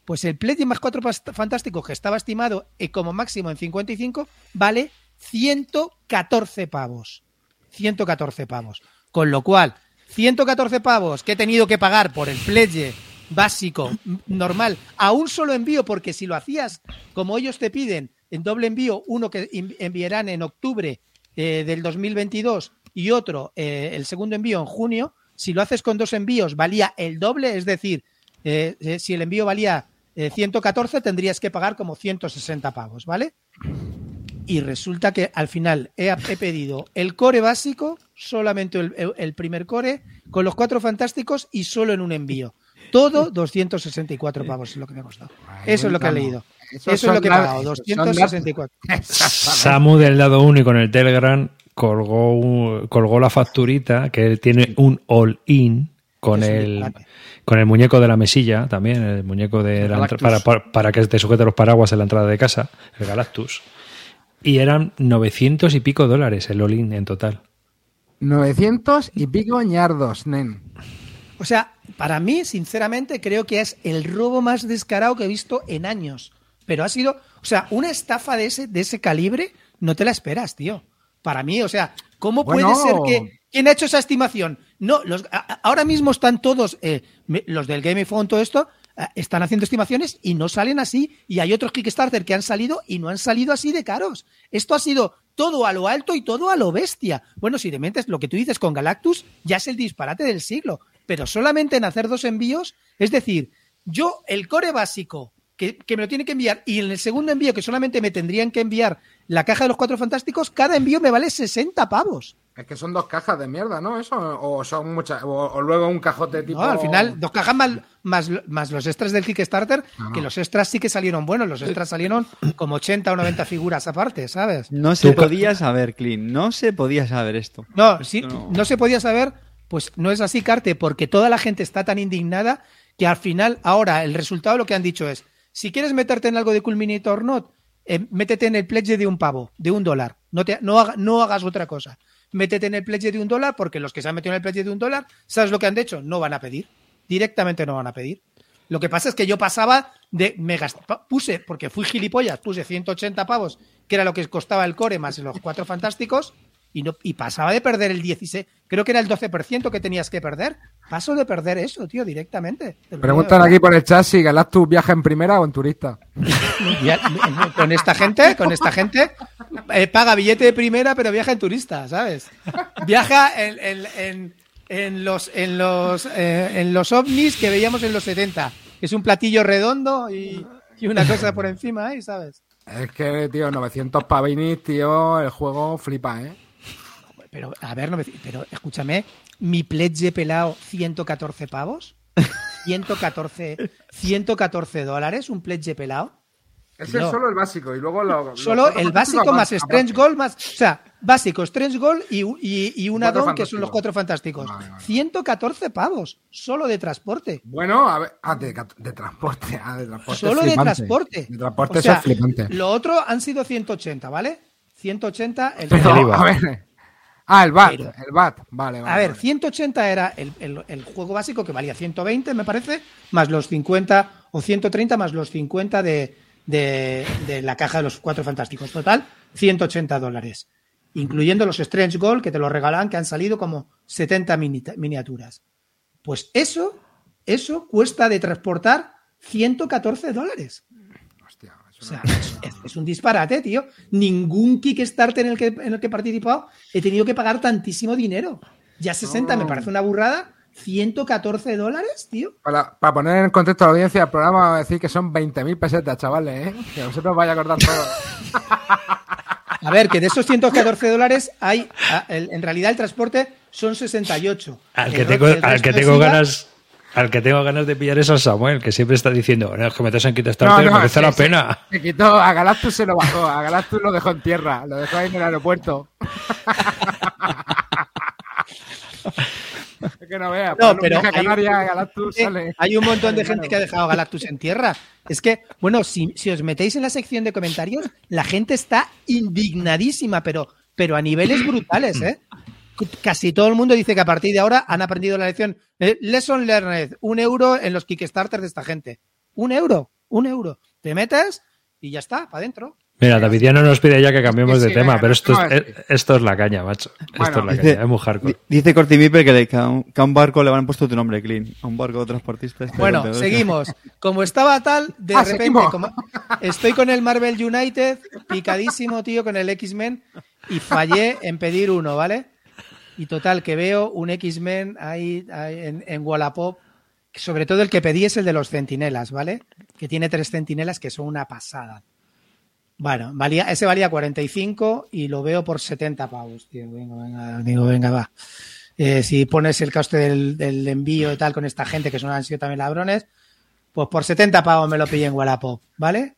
Pues el Pledge más cuatro fantásticos que estaba estimado eh, como máximo en 55 vale 114 pavos. 114 pavos. Con lo cual, 114 pavos que he tenido que pagar por el Pledge básico, normal, a un solo envío, porque si lo hacías como ellos te piden, en doble envío, uno que enviarán en octubre eh, del 2022 y otro, eh, el segundo envío en junio, si lo haces con dos envíos valía el doble, es decir, eh, eh, si el envío valía eh, 114 tendrías que pagar como 160 pavos, ¿vale? Y resulta que al final he, pedido el core básico, solamente el primer core, con los cuatro fantásticos y solo en un envío. Todo 264 pavos es lo que me ha costado. Eso es lo que he leído. Eso es lo que he pagado, esos son la- 264. Samu del lado único en el Telegram colgó, un- colgó la facturita que tiene un all-in con Es el, con el muñeco de la mesilla también, el muñeco de la para, para que te sujete los paraguas en la entrada de casa, el Galactus. Y eran 900 y pico dólares el all-in en total. 900 y pico ñardos, nen. O sea, para mí, sinceramente, creo que es el robo más descarado que he visto en años. Pero ha sido, o sea, una estafa de ese, de ese calibre, no te la esperas, tío. Para mí, o sea, ¿cómo Bueno. puede ser que... ¿Quién ha hecho esa estimación? No, los, a- ahora mismo están todos, eh, los del Game Phone, todo esto, eh, están haciendo estimaciones y no salen así. Y hay otros Kickstarter que han salido y no han salido así de caros. Esto ha sido todo a lo alto y todo a lo bestia. Bueno, si te metes lo que tú dices con Galactus, ya es el disparate del siglo. Pero solamente en hacer dos envíos, es decir, yo el core básico que, que me lo tiene que enviar y en el segundo envío que solamente me tendrían que enviar la caja de los cuatro fantásticos, cada envío me vale 60 pavos. Es que son dos cajas de mierda, ¿no? Eso, o son muchas, o, o luego un cajote tipo. No, al final, dos cajas más, más, más los extras del Kickstarter, No, no. que los extras sí que salieron buenos, los extras salieron como 80 o 90 figuras aparte, ¿sabes? No se podía saber, Clean. No se podía saber esto. No, sí, no. no se podía saber, pues no es así, Carte, porque toda la gente está tan indignada que al final, ahora, el resultado lo que han dicho es, si quieres meterte en algo de Culminator Not, eh, métete en el pledge de un pavo, de un dólar. No, te, no, haga- no hagas otra cosa. Métete en el pledge de un dólar porque los que se han metido en el pledge de un dólar, ¿sabes lo que han hecho? No van a pedir. Directamente no van a pedir. Lo que pasa es que yo pasaba de. Me gast- pa- puse, porque fui gilipollas, puse 180 pavos, que era lo que costaba el core más los cuatro fantásticos, y, no, y pasaba de perder el 16. Creo que era el 12% que tenías que perder. Paso de perder eso, tío, directamente. Preguntan aquí por el chat si Galactus viaja en primera o en turista. con esta gente, con esta gente, eh, paga billete de primera, pero viaja en turista, ¿sabes? Viaja en, en- en- en los en los eh, en los ovnis que veíamos en los 70, que es un platillo redondo y, y una cosa por encima ahí, ¿sabes? Es que, tío, 900 pavinis, tío, el juego flipa, ¿eh? Pero, a ver, no me- pero escúchame, mi pledge pelado 114 pavos, 114, 114 dólares, un pledge pelado. Ese No. es solo el básico y luego lo, Solo el básico más Strange. Gold más. O sea, básico, Strange Gold y, y, y un addon que son los cuatro fantásticos. Vale, vale. 114 pavos, solo de transporte. Bueno, a ver, ah, de, de transporte, ah, de transporte. Solo es de transporte. De transporte O sea, eso es flipante. Lo otro han sido 180, ¿vale? 180 el Pero, a ver. Ah, el BAT, Pero- el BAT, vale, vale. A ver, vale. 180 era el, el- el juego básico que valía 120, me parece, más los 50 o 130 más los 50 de, de- de la caja de los cuatro fantásticos. Total, 180 dólares. incluyendo los Strange Gold que te lo regalan, que han salido como 70 mini- miniaturas. Pues eso, eso cuesta de transportar 114 dólares. O sea, es, un disparate, tío. Ningún Kickstarter en el que, en el que he participado he tenido que pagar tantísimo dinero. Ya 60 me parece una burrada. 114 dólares, tío. Para, para poner en contexto a la audiencia del programa, vamos a decir que son 20.000 pesetas, chavales, ¿eh? Que vosotros vaya a acordar todo. A ver, que de esos 114 dólares hay, a- el- en realidad el transporte son 68. Al El que tengo, el al que tengo ganas. Al que tengo ganas de pillar es al Samuel, que siempre está diciendo, no, es que metes en Kickstarter, merece sí, la sí. pena. Se quitó, a Galactus se lo bajó, a Galactus lo dejó en tierra, lo dejó ahí en el aeropuerto. es que no veas, No, pero a hay- Canarias, Galactus Eh, sale. Hay un montón de gente que ha dejado Galactus en tierra. Es que, bueno, si, si os metéis en la sección de comentarios, la gente está indignadísima, pero, pero a niveles brutales, ¿eh? Casi todo el mundo dice que a partir de ahora han aprendido la lección. Eh, lesson learned, un euro en los Kickstarters de esta gente. Un euro, un euro. Te metes y ya está, para adentro. Mira, Davidiano nos pide ya que cambiemos Sí, de sí, tema, pero esto no, es, es eh, esto es la caña, macho. Esto es la dice- caña, es muy hardcore. Di- Dice Corti Viper que, le- que a un, que a un barco le han puesto tu nombre, Clean. A un barco de transportista. este Bueno, seguimos. Como estaba tal, de Ah, repente, como estoy con el Marvel United, picadísimo, tío, con el X-Men, y fallé en pedir uno, ¿vale? Y total, que veo un X-Men ahí, en, en Wallapop. Sobre todo el que pedí es el de los centinelas, ¿vale? Que tiene tres centinelas que son una pasada. Bueno, valía, ese valía 45 y lo veo por 70 pavos, tío. Venga, venga, digo, venga, va. Eh, si pones el coste del, del envío y tal con esta gente, que son han sido también ladrones, pues por 70 pavos me lo pillé en Wallapop, ¿vale?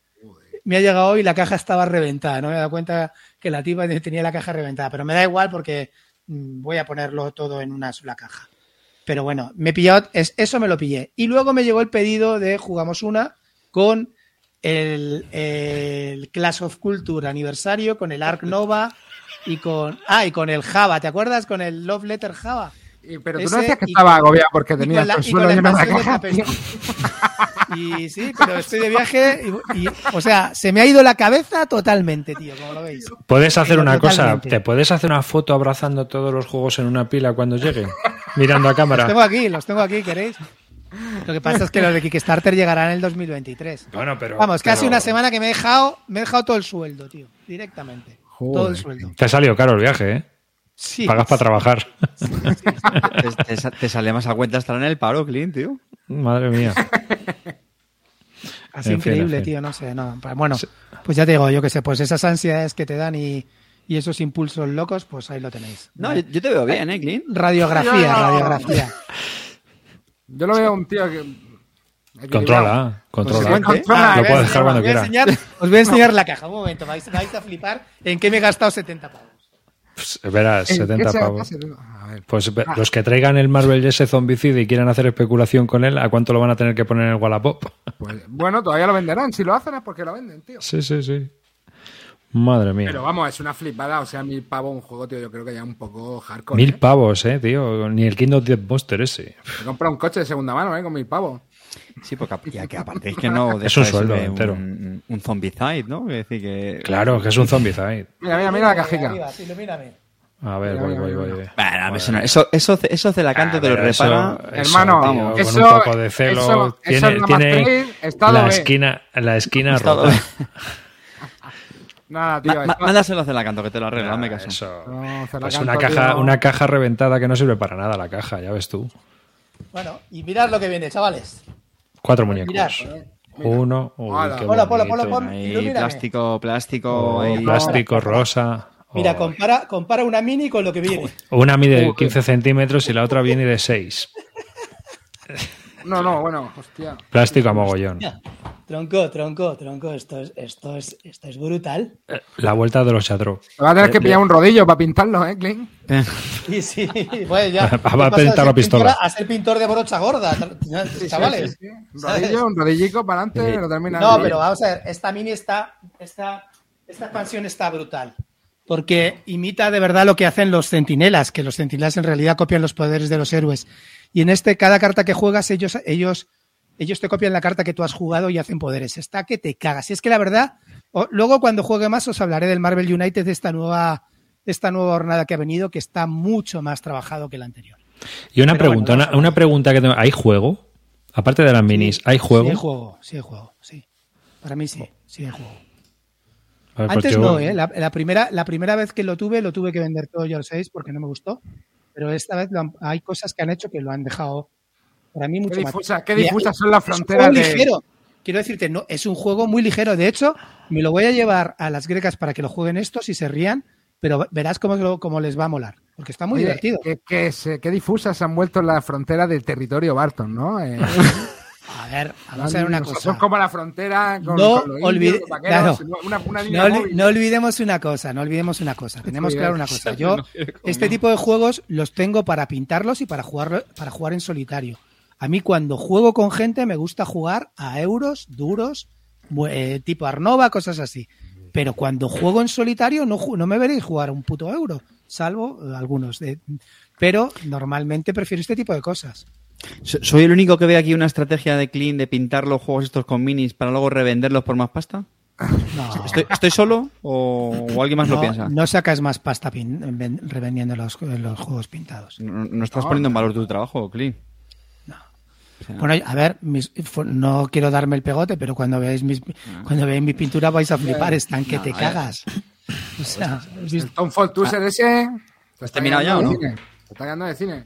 Me ha llegado hoy y la caja estaba reventada, no me he dado cuenta que la tipa tenía la caja reventada, pero me da igual porque voy a ponerlo todo en una sola caja. Pero bueno, me he pillado, es, eso me lo pillé. Y luego me llegó el pedido de Jugamos Una con el, el Clash of Culture aniversario, con el Arc Nova y con. Ah, y con el Java, ¿te acuerdas? Con el Love Letter Java. Y- pero tú ese no decías que y estaba agobiado porque la- el suelo la lleno de caja. de Y sí, pero estoy de viaje y, y- o sea, se me ha ido la cabeza totalmente, tío, como lo veis. Puedes hacer una cosa, te puedes hacer una foto abrazando todos los juegos en una pila cuando lleguen, mirando a Los cámara. tengo aquí, los tengo aquí, ¿queréis? Lo que pasa es que los de Kickstarter llegarán en el 2023. Bueno, pero Vamos, casi pero- una semana que me he dejado, me he dejado todo el sueldo, tío, directamente. Todo el sueldo. Te ha salido caro el viaje, ¿eh? Sí. Pagas para trabajar. Te, te sa- te sale más a cuenta estar en el paro, Clean, tío. Madre mía. Así En increíble, fin. tío, no sé, no. pa- Bueno, pues ya te digo, yo qué sé, pues esas ansiedades que te dan y, y esos impulsos locos, pues ahí lo tenéis. No, yo, yo te veo bien, ¿eh, Clean? Radiografía, No. radiografía. Yo lo veo un tío que. Controla, controla. Consecuente. Controla, Lo ¿ves? puedo dejar cuando os voy a quiera. enseñar- os voy a enseñar la caja. Un momento, vais, vais a flipar en qué me he gastado 70 pavos. Pues, verás, ¿En 70 qué se- pavos. A ver. Pues ve- los que traigan el Marvel ese zombicide y quieran hacer especulación con él, ¿a cuánto lo van a tener que poner en el Wallapop? Pues, bueno, todavía lo venderán. Si lo hacen es porque lo venden, tío. Sí, sí, sí. Madre mía. Pero vamos, es una flipada. O sea, mil pavos un juego, tío. Yo creo que ya un poco hardcore. Mil ¿eh? pavos, eh, tío. Ni el Kingdom Death Monster ese. Me compra un coche de segunda mano, ¿eh? Con mil pavos. Sí, porque ap- que, que aparte es que no Es un sueldo entero. Un, un zombicide, ¿no? Es decir, que... Claro, que es un zombicide. Mira, mira, mira la ilumíname. A ver, voy, voy, voy. Bueno, a ver, eso, eso, eso, eso de la canto te lo eso- repara. eso, Hermano, tío, vamos, con eso- un poco de celo. eso- tiene eso la B. esquina, la esquina Estado rota. Nada, tío. Ma- mándaselo a hacer la canto, que te lo arregla, hazme caso. eso. No, Pues una caja, tío. una caja reventada que no sirve para nada la caja, ya ves tú. Bueno, y mirad lo que viene, chavales. Cuatro Mirad. muñecos. Uno, uy, Hola. qué Hola, hola, hola, Ahí, ilumíname. plástico, plástico. Oh, ahí. plástico rosa. Mira, Oh. compara, compara una mini con lo que viene. Una mide 15 centímetros y la otra viene de 6. No, no, bueno, hostia. Plástico a mogollón. Tronco, tronco, tronco, esto es, esto es, esto es brutal. Eh, La vuelta de los Chatró. Me va a tener que pillar un rodillo para pintarlo, ¿eh, Clint? Sí, sí, bueno, ya. Va a ¿qué pasa pintar la pistola. A ser pintor de brocha gorda, chavales. Sí, sí, sí. Un rodillo, un rodillico para adelante, Eh, lo termina. No, pero vamos a ver, esta mini está, esta, esta expansión está brutal. Porque imita de verdad lo que hacen los centinelas, que los centinelas en realidad copian los poderes de los héroes. Y en este, cada carta que juegas, ellos, ellos, ellos te copian la carta que tú has jugado y hacen poderes. Está que te cagas. Y es que la verdad, o- luego cuando juegue más os hablaré del Marvel United de esta nueva esta nueva jornada que ha venido, que está mucho más trabajado que el anterior. Y una Pero pregunta, bueno, una, una pregunta que tengo. ¿Hay juego? Aparte de las minis, ¿hay juego? Sí, hay juego, sí, hay juego, sí. Para mí sí, sí hay juego. Ver, Antes no, ¿eh? La, la primera, la primera vez que lo tuve, lo tuve que vender todo yo al 6 porque no me gustó. Pero esta vez han- hay cosas que han hecho que lo han dejado para mí mucho Qué más. qué difusas son las fronteras de- ligero. Quiero decirte, no, es un juego muy ligero. De hecho, me lo voy a llevar a las grecas para que lo jueguen estos y se rían, pero verás cómo, cómo les va a molar. Porque está muy Oye, divertido. Que, que se- qué difusas han vuelto las fronteras del territorio Barton, ¿no? Eh, A ver, vamos a ver una cosa. Son como la frontera con, No con los olvide- indios, los vaqueros, claro. una, una línea No, olvidemos una cosa, no olvidemos una cosa. Tenemos claro una cosa. Yo, este tipo de juegos los tengo para pintarlos y para jugar, para jugar en solitario. A mí cuando juego con gente me gusta jugar a euros duros, eh, tipo Arnova, cosas así. Pero cuando juego en solitario no, no me veréis jugar un puto euro, salvo eh, algunos. de- pero normalmente prefiero este tipo de cosas. So- ¿Soy el único que ve aquí una estrategia de Clean de pintar los juegos estos con minis para luego revenderlos por más pasta? No, ¿Estoy, estoy solo o, o alguien más lo piensa? no sacas más pasta pin- ven- revendiendo los, los juegos pintados. No, no estás poniendo en valor tu trabajo, Clean. Bueno, a ver, mis- no quiero darme el pegote, pero cuando veáis mis, cuando veáis mi pintura vais a flipar, están que te cagas. O sea, ¿has visto? El Tom Ford Tuser ese. ¿Te está terminado ya quedando o no? está quedando de cine?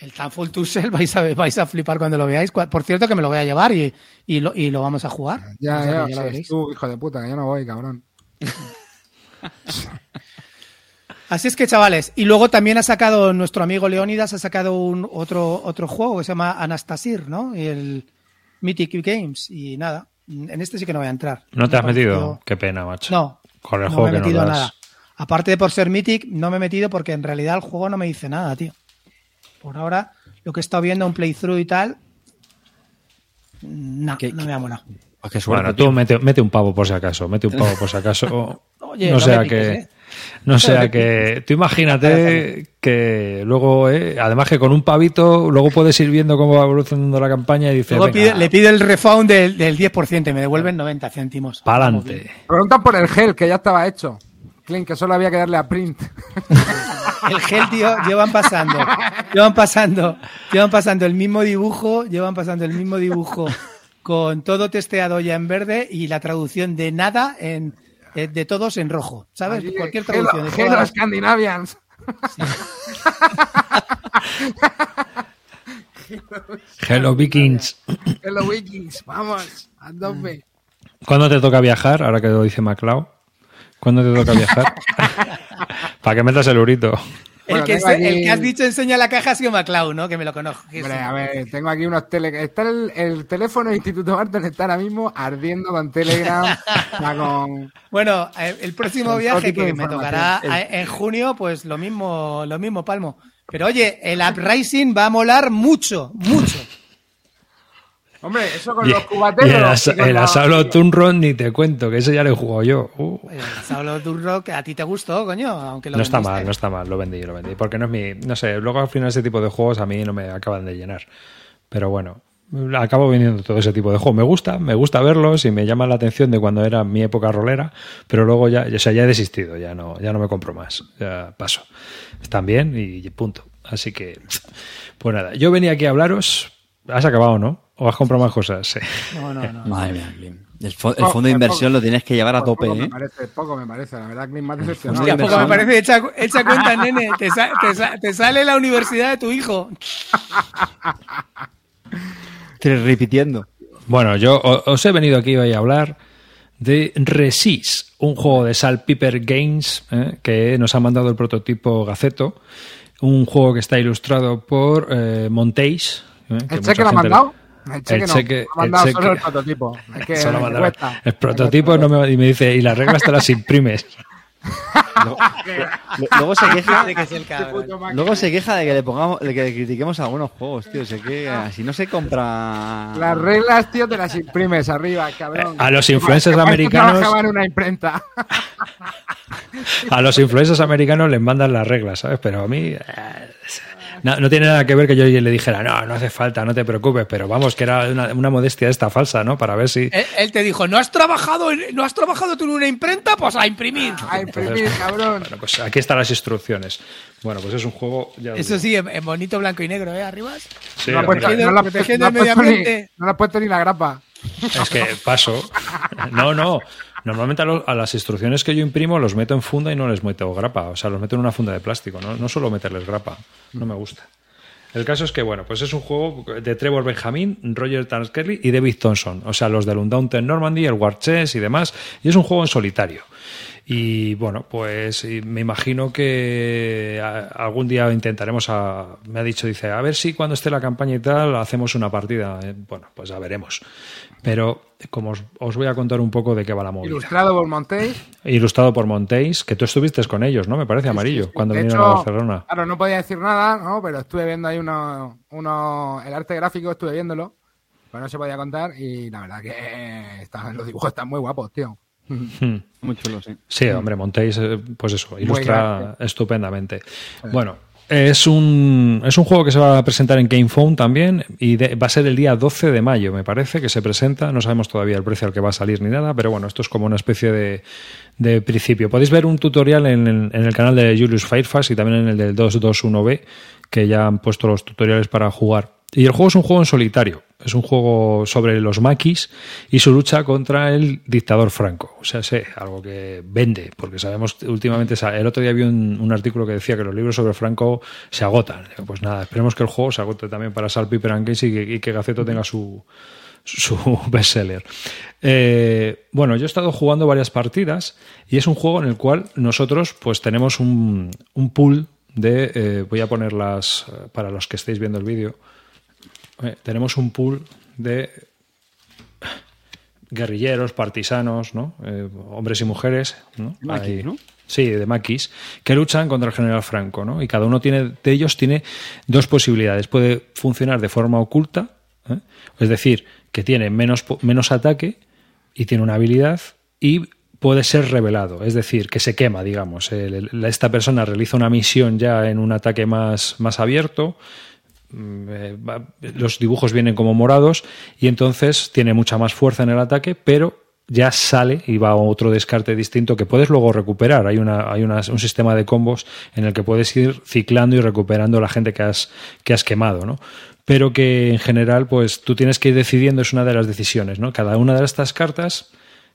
El Tanful Tussle vais a, vais a flipar cuando lo veáis. Por cierto, que me lo voy a llevar y, y, lo, y lo vamos a jugar. Ya, O sea, ya, que sí, lo veréis. tú, hijo de puta, que yo no voy, cabrón. Así es que, chavales, y luego también ha sacado nuestro amigo Leónidas, ha sacado un otro, otro juego que se llama Anastasir, ¿no? Y el Mythic Games. Y nada, en este sí que no voy a entrar. ¿No te has metido? Qué pena, macho. No, Con el no juego me he que nos metido das. nada. Aparte de por ser Mythic, no me he metido porque en realidad el juego no me dice nada, tío. Por ahora, lo que he estado viendo, un playthrough y tal, no, ¿Qué- no me ha molado. Ah, qué suerte, Bueno, tío. tú mete, mete un pavo por si acaso, mete un pavo por si acaso. Oye, no no sea piques, que. ¿eh? No sea que. Tú imagínate que luego, eh, además que con un pavito, luego puedes ir viendo cómo va evolucionando la campaña y dices. Luego pide- le pido el refund del, del 10% y me devuelven 90 céntimos. pa'lante. Preguntan por el gel, que ya estaba hecho. Clint, que solo había que darle a print. El gel, tío, llevan pasando, llevan pasando, llevan pasando el mismo dibujo, llevan pasando el mismo dibujo con todo testeado ya en verde y la traducción de nada en eh, de todos en rojo, ¿sabes? Allí, Cualquier Hello- traducción. de Hello todas las- Scandinavians. Hello Vikings. Hello Vikings. Vamos, a tope. ¿Cuándo te toca viajar? Ahora que lo dice MacLeod. ¿Cuándo te toca viajar? Para que metas el urito. el, que, tengo se- aquí- el que has dicho enseña la caja ha sido MacLeod, ¿no? Que me lo conozco. Hombre, a ver, tengo aquí unos tele... Está el, el teléfono del Instituto Barton está ahora mismo ardiendo con Telegram, con... Bueno, eh, el próximo viaje que me tocará a- en junio, pues lo mismo, lo mismo, Palmo. Pero oye, el Uprising va a molar mucho, mucho. Hombre, eso con Y, los y cubateros... el, asa- y el la- Asalo Tunron ni te cuento, que ese ya lo he jugado yo. Uh. Sablo Durro, que a ti te gustó, coño, aunque lo No está mal, no está mal, lo vendí, lo vendí. Porque no es mi. No sé, luego al final ese tipo de juegos a mí no me acaban de llenar. Pero bueno, acabo vendiendo todo ese tipo de juegos. Me gusta, me gusta verlos y me llama la atención de cuando era mi época rolera, pero luego ya, o sea, ya he desistido, ya no, ya no me compro más. Ya paso. Están bien y punto. Así que, pues nada, yo venía aquí a hablaros. ¿Has acabado, no? ¿O has comprado más cosas? Sí. No, no, no. Madre mía. El, fo- el Poco, fondo de inversión poco. lo tienes que llevar a Poco tope, me ¿eh? parece, poco me parece, la verdad, Clint, más decepcionado. Hostia, poco me parece, echa, echa cuenta, nene, te, sa- te sa- te sale la universidad de tu hijo. Te repitiendo. Bueno, yo os he venido aquí hoy a hablar de Resist, un juego de Saltpeter Games ¿eh? que nos ha mandado el prototipo Gaceto, un juego que está ilustrado por eh, Montéis. ¿Eh? ¿El cheque lo ha mandado? El cheque El no, ha mandado el solo el prototipo. Es que Solo me manda- cuesta. el prototipo no me, y me dice, y las reglas te las imprimes. Luego, luego se queja. Dice que. Luego se queja de que le pongamos, de que le critiquemos algunos juegos, tío. Sé que así no se compra. Las reglas, tío, te las imprimes arriba, cabrón. Eh, a los influencers americanos- en una imprenta. A los influencers americanos les mandan las reglas, ¿sabes? Pero a mí... no, no tiene nada que ver que yo le dijera, no, no hace falta, no te preocupes, pero vamos, que era una, una modestia esta falsa, ¿no? Para ver si... Él, él te dijo, ¿no has trabajado en- no has trabajado tú en una imprenta? Pues a imprimir. A imprimir, cabrón. Bueno, pues aquí están las instrucciones. Bueno, pues es un juego... Ya Eso digo. sí, en, en bonito blanco y negro, ¿eh? Arribas. Sí, no, hombre, puesto, no puesto- no ha puesto ni la grapa. Es que paso. No, no. Normalmente a, a las instrucciones que yo imprimo los meto en funda y no les meto grapa. O sea, los meto en una funda de plástico. No, no suelo meterles grapa. No me gusta. El caso es que, bueno, pues es un juego de Trevor Benjamin, Roger Tanskelly y David Thompson. O sea, los del Undaunted Normandy, el War Chess y demás. Y es un juego en solitario. Y bueno, pues me imagino que algún día intentaremos a. Me ha dicho, dice, a ver si cuando esté la campaña y tal, hacemos una partida. Eh, Bueno, pues ya veremos. Pero como os, os voy a contar un poco de qué va la movida. Ilustrado por Montéis. Ilustrado por Montéis, que tú estuviste con ellos, ¿no? Me parece amarillo, Sí, sí. cuando De vinieron hecho, a Barcelona. Claro, no podía decir nada, ¿no? Pero estuve viendo ahí uno, uno, el arte gráfico, estuve viéndolo. Pero no se podía contar y la verdad que están, los dibujos están muy guapos, tío. Hmm. Muy chulo, sí. Sí, hombre, Montéis, eh, pues eso, ilustra estupendamente. Bueno, es un, es un juego que se va a presentar en Game Phone también y de- va a ser el día 12 de mayo, me parece, que se presenta. No sabemos todavía el precio al que va a salir ni nada, pero bueno, esto es como una especie de, de principio. Podéis ver un tutorial en el, en el canal de Julius Firefast y también en el del 221B, que ya han puesto los tutoriales para jugar. Y el juego es un juego en solitario. Es un juego sobre los maquis y su lucha contra el dictador Franco. O sea, sé, algo que vende, porque sabemos últimamente, el otro día vi un, artículo que decía que los libros sobre Franco se agotan. Pues nada, esperemos que el juego se agote también para Sal Piper y que, Gaceto tenga su, su bestseller. Eh, bueno, yo he estado jugando varias partidas y es un juego en el cual nosotros pues tenemos un, un pool de... eh, voy a ponerlas eh, para los que estéis viendo el vídeo. Eh, tenemos un pool de guerrilleros, partisanos, ¿no? Eh, hombres y mujeres, ¿no? Maquis, Ahí- ¿no? Sí, de maquis, que luchan contra el general Franco, ¿no? Y cada uno tiene, de ellos tiene dos posibilidades. Puede funcionar de forma oculta, ¿eh? es decir, que tiene menos, menos ataque y tiene una habilidad y puede ser revelado, es decir, que se quema, digamos. El- el- esta persona realiza una misión ya en un ataque más, más abierto, los dibujos vienen como morados y entonces tiene mucha más fuerza en el ataque, pero ya sale y va a otro descarte distinto que puedes luego recuperar. Hay, una, hay una- un sistema de combos en el que puedes ir ciclando y recuperando la gente que has, que has quemado, ¿no? Pero que en general, pues tú tienes que ir decidiendo, es una de las decisiones, ¿no? Cada una de estas cartas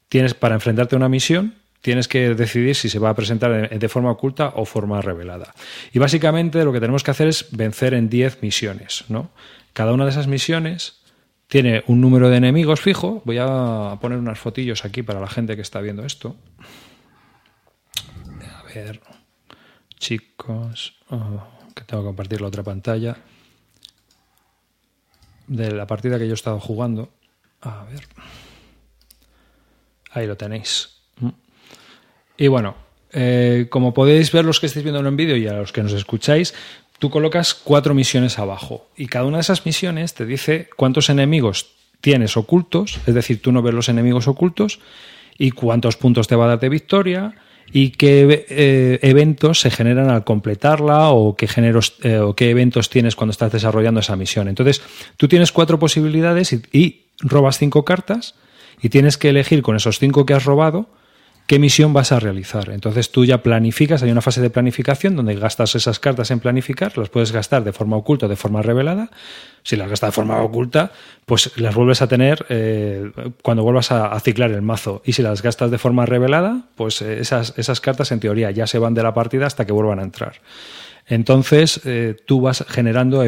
tienes para enfrentarte a una misión, tienes que decidir si se va a presentar de, forma oculta o forma revelada. Y básicamente lo que tenemos que hacer es vencer en 10 misiones, ¿no? Cada una de esas misiones tiene un número de enemigos fijo. Voy a poner unas fotillos aquí para la gente que está viendo esto. A ver, chicos, oh, que tengo que compartir la otra pantalla de la partida que yo he estado jugando. A ver. Ahí lo tenéis. Y bueno, eh, como podéis ver los que estáis viendo en vídeo y a los que nos escucháis, tú colocas cuatro misiones abajo y cada una de esas misiones te dice cuántos enemigos tienes ocultos, es decir, tú no ves los enemigos ocultos y cuántos puntos te va a dar de victoria y qué eh, eventos se generan al completarla o qué, eh, o qué eventos tienes cuando estás desarrollando esa misión. Entonces, tú tienes cuatro posibilidades y, y robas cinco cartas y tienes que elegir con esos cinco que has robado qué misión vas a realizar. Entonces tú ya planificas, hay una fase de planificación donde gastas esas cartas en planificar, las puedes gastar de forma oculta o de forma revelada. Si las gastas de forma oculta, pues las vuelves a tener eh, cuando vuelvas a, ciclar el mazo. Y si las gastas de forma revelada, pues eh, esas, esas cartas en teoría ya se van de la partida hasta que vuelvan a entrar. Entonces, eh, tú vas generando,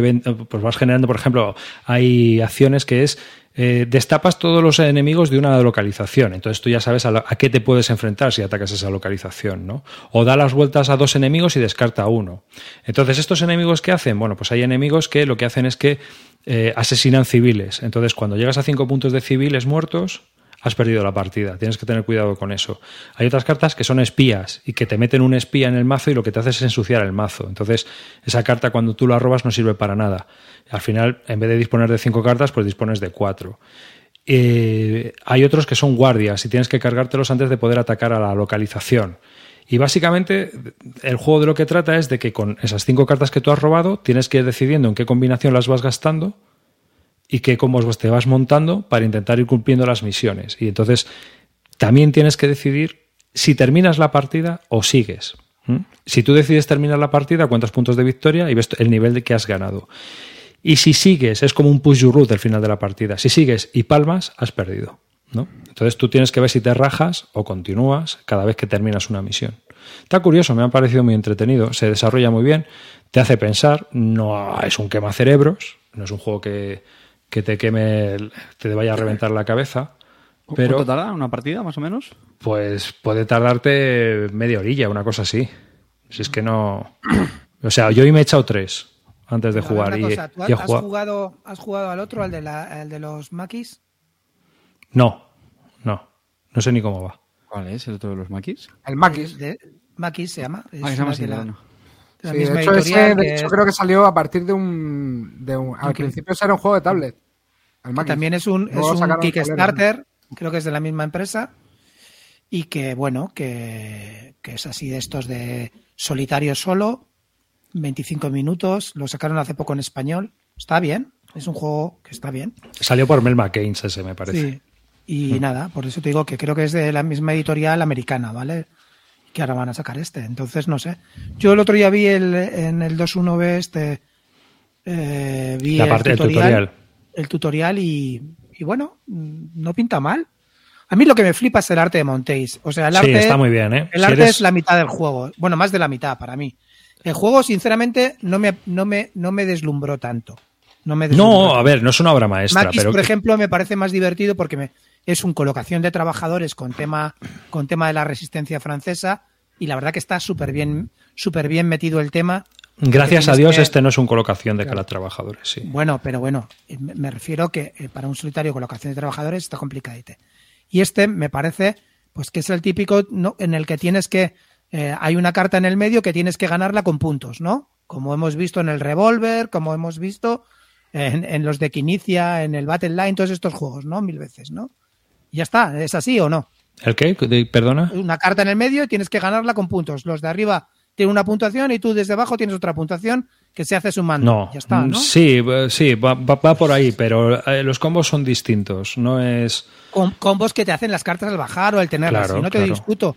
pues vas generando, por ejemplo, hay acciones que es eh, destapas todos los enemigos de una localización. Entonces tú ya sabes a, a, qué te puedes enfrentar si atacas esa localización, ¿no? O da las vueltas a dos enemigos y descarta uno. Entonces, ¿estos enemigos qué hacen? Bueno, pues hay enemigos que lo que hacen es que eh, asesinan civiles. Entonces, cuando llegas a cinco puntos de civiles muertos, has perdido la partida. Tienes que tener cuidado con eso. Hay otras cartas que son espías y que te meten un espía en el mazo y lo que te hace es ensuciar el mazo. Entonces, esa carta cuando tú la robas no sirve para nada. Al final, en vez de disponer de cinco cartas, pues dispones de cuatro. Eh, hay otros que son guardias y tienes que cargártelos antes de poder atacar a la localización. Y básicamente el juego de lo que trata es de que con esas cinco cartas que tú has robado tienes que ir decidiendo en qué combinación las vas gastando y qué combos te vas montando para intentar ir cumpliendo las misiones. Y entonces también tienes que decidir si terminas la partida o sigues. Si tú decides terminar la partida, cuántos puntos de victoria y ves el nivel de que has ganado. Y si sigues, es como un push your root al final de la partida. Si sigues y palmas, has perdido. ¿no? Entonces tú tienes que ver si te rajas o continúas cada vez que terminas una misión. Está curioso, me ha parecido muy entretenido, se desarrolla muy bien, te hace pensar, no es un quema cerebros, no es un juego que, que te queme, te vaya a reventar la cabeza. Pero, ¿Cuánto tarda una partida, más o menos? Pues puede tardarte media orilla, una cosa así. Si es que no. O sea, yo hoy me he echado tres antes de Pero jugar. y, cosa, ¿tú y he has, jugado- jugado, has jugado al otro, al de, la, al de los maquis? No, no. No sé ni cómo va. ¿Cuál es el otro de los maquis? El Maquis. De, maquis se llama. Es Ah, se llama de la- Sí, misma de hecho, ese, editorial de que hecho, es- creo que salió a partir de un. De un al principio ese era un juego de tablet. El que también es un, es un el Kickstarter, creo que es de la misma empresa, y que, bueno, que, que es así de estos de solitario solo, 25 minutos, lo sacaron hace poco en español, está bien, es un juego que está bien. Salió por Mel McCain, ese me parece. Sí. Y nada, por eso te digo que creo que es de la misma editorial americana, ¿vale? Que ahora van a sacar este. Entonces, no sé. Yo el otro día vi el, en el 2.1b este. eh, vi La el parte del tutorial, tutorial. El tutorial y, y bueno, no pinta mal. A mí lo que me flipa es el arte de Montéis. O sea, el Sí, arte, está muy bien, ¿eh? El Si arte eres- es la mitad del juego. Bueno, más de la mitad para mí. El juego, sinceramente, no me, no me, no me deslumbró tanto. No me deslumbró No, tanto. a ver, no es una obra maestra, Maquis, pero por ejemplo, me parece más divertido porque me, es un colocación de trabajadores con tema, con tema de la resistencia francesa y la verdad que está súper bien, súper bien metido el tema. Gracias a Dios que- este no es un colocación de cara a trabajadores, sí. Bueno, pero bueno, eh, me refiero que eh, para un solitario colocación de trabajadores está complicadete. Y este me parece, pues que es el típico ¿no? en el que tienes que, eh, hay una carta en el medio que tienes que ganarla con puntos, ¿no? Como hemos visto en el Revolver, como hemos visto en, en los de Quinicia, en el Battle Line, todos estos juegos, ¿no? Mil veces, ¿no? Y ya está, ¿es así o no? ¿El qué? ¿Perdona? Una carta en el medio y tienes que ganarla con puntos. Los de arriba tienen una puntuación y tú desde abajo tienes otra puntuación que se hace sumando. No. Ya está, ¿no? Sí, eh, sí, va, va- va por ahí, pero eh, los combos son distintos. No es. com- combos que te hacen las cartas al bajar o al tenerlas. Claro, y no te claro. discuto.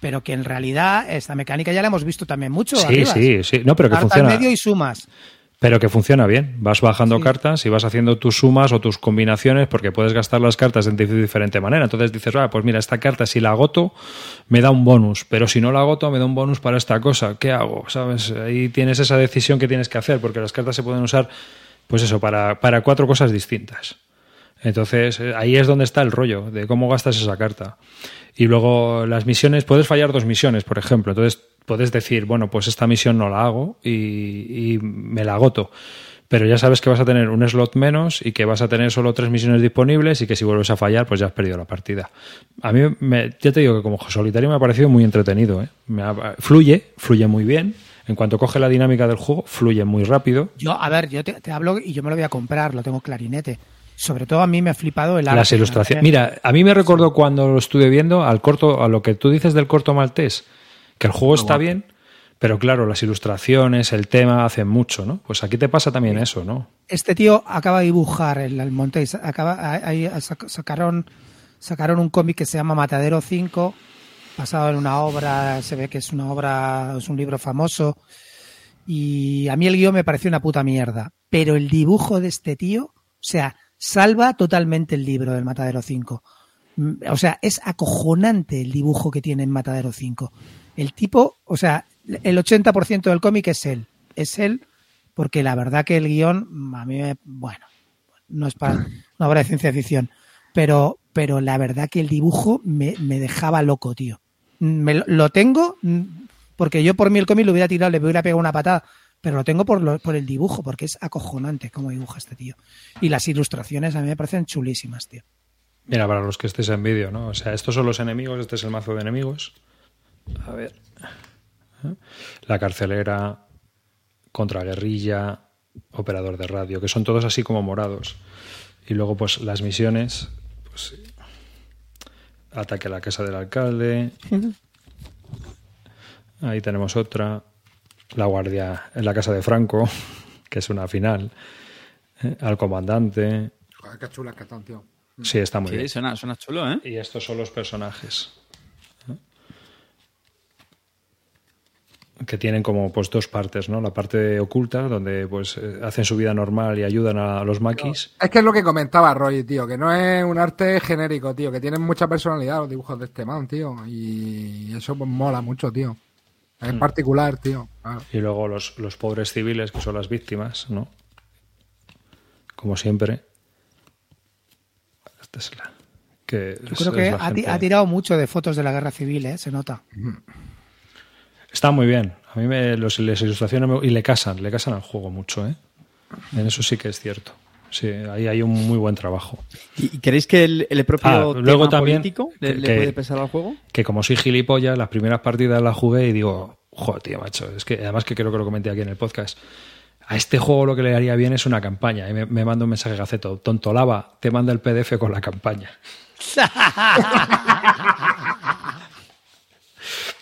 Pero que en realidad esta mecánica ya la hemos visto también mucho. Sí, arriba. sí, sí. No, pero que Carta funciona. medio y sumas. Pero que funciona bien. Vas bajando Sí. cartas y vas haciendo tus sumas o tus combinaciones porque puedes gastar las cartas de diferente manera. Entonces dices, ah, pues mira, esta carta si la agoto me da un bonus, pero si no la agoto me da un bonus para esta cosa. ¿Qué hago? ¿Sabes? Ahí tienes esa decisión que tienes que hacer porque las cartas se pueden usar, pues eso, para, para cuatro cosas distintas. Entonces, eh, ahí es donde está el rollo de cómo gastas esa carta. Y luego las misiones, puedes fallar dos misiones, por ejemplo. Entonces, puedes decir, bueno, pues esta misión no la hago y, y me la agoto. Pero ya sabes que vas a tener un slot menos y que vas a tener solo tres misiones disponibles y que si vuelves a fallar, pues ya has perdido la partida. A mí, me, ya te digo que como solitario me ha parecido muy entretenido. ¿eh? Me ha- fluye, fluye muy bien. En cuanto coge la dinámica del juego, fluye muy rápido. Yo, a ver, yo te, te hablo y yo me lo voy a comprar, lo tengo clarinete. Sobre todo a mí me ha flipado el arte. Las ilustraciones. Mira, a mí me recordó cuando lo estuve viendo al corto, a lo que tú dices del corto maltés, que el juego está bien, pero claro, las ilustraciones, el tema hacen mucho, ¿no? Pues aquí te pasa también eso, ¿no? Este tío acaba de dibujar el, el Montéis. Acaba, ahí sacaron, sacaron un cómic que se llama Matadero 5, basado en una obra, se ve que es una obra, es un libro famoso. Y a mí el guion me pareció una puta mierda. Pero el dibujo de este tío, o sea, salva totalmente el libro del Matadero 5. Mm, O sea, es acojonante el dibujo que tiene en Matadero 5. El tipo, o sea, el 80% del cómic es él. Es él porque la verdad que el guion, a mí, me, bueno, no es para una obra de ciencia ficción, pero, pero la verdad que el dibujo me, me dejaba loco, tío. Me lo, tengo mm, porque yo por mí el cómic lo hubiera tirado, le hubiera pegado una patada, pero lo tengo por, lo- por el dibujo, porque es acojonante cómo dibuja este tío. Y las ilustraciones a mí me parecen chulísimas, tío. Mira, para los que estéis en vídeo, ¿no? O sea, estos son los enemigos, este es el mazo de enemigos. A ver. La carcelera, contraguerrilla, operador de radio, que son todos así como morados. Y luego, pues, las misiones, pues, ataque a la casa del alcalde, Ahí tenemos otra. La guardia en la casa de Franco, que es una final. ¿eh? Al comandante. Joder, qué chulas que están, tío. Sí, está muy Sí, bien. suena, suena chulo, ¿eh? Y estos son los personajes. Que tienen como pues dos partes, ¿no? La parte oculta, donde pues eh, hacen su vida normal y ayudan a los maquis. Es que es lo que comentaba Roy, tío, que no es un arte genérico, tío, que tienen mucha personalidad los dibujos de este man, tío. Y eso pues mola mucho, tío. Es particular, tío. Claro. Y luego los, los pobres civiles, que son las víctimas, ¿no? Como siempre. Esta es la. Que Yo es- creo es que la ha, gente- ha tirado mucho de fotos de la guerra civil, ¿eh? Se nota. Está muy bien. A mí me, los, las ilustraciones me- y le casan, le casan al juego mucho, ¿eh? En eso sí que es cierto. Sí, ahí hay un muy buen trabajo. ¿Y creéis que el, el propio Ah, luego tema también político le, que- le que- puede pesar al juego? Que como soy gilipollas, las primeras partidas las jugué y digo, joder, tío, macho, es que además que creo que lo comenté aquí en el podcast. A este juego lo que le haría bien es una campaña. Y me, me manda un mensaje Gaceto. Tonto Lava, te manda el PDF con la campaña.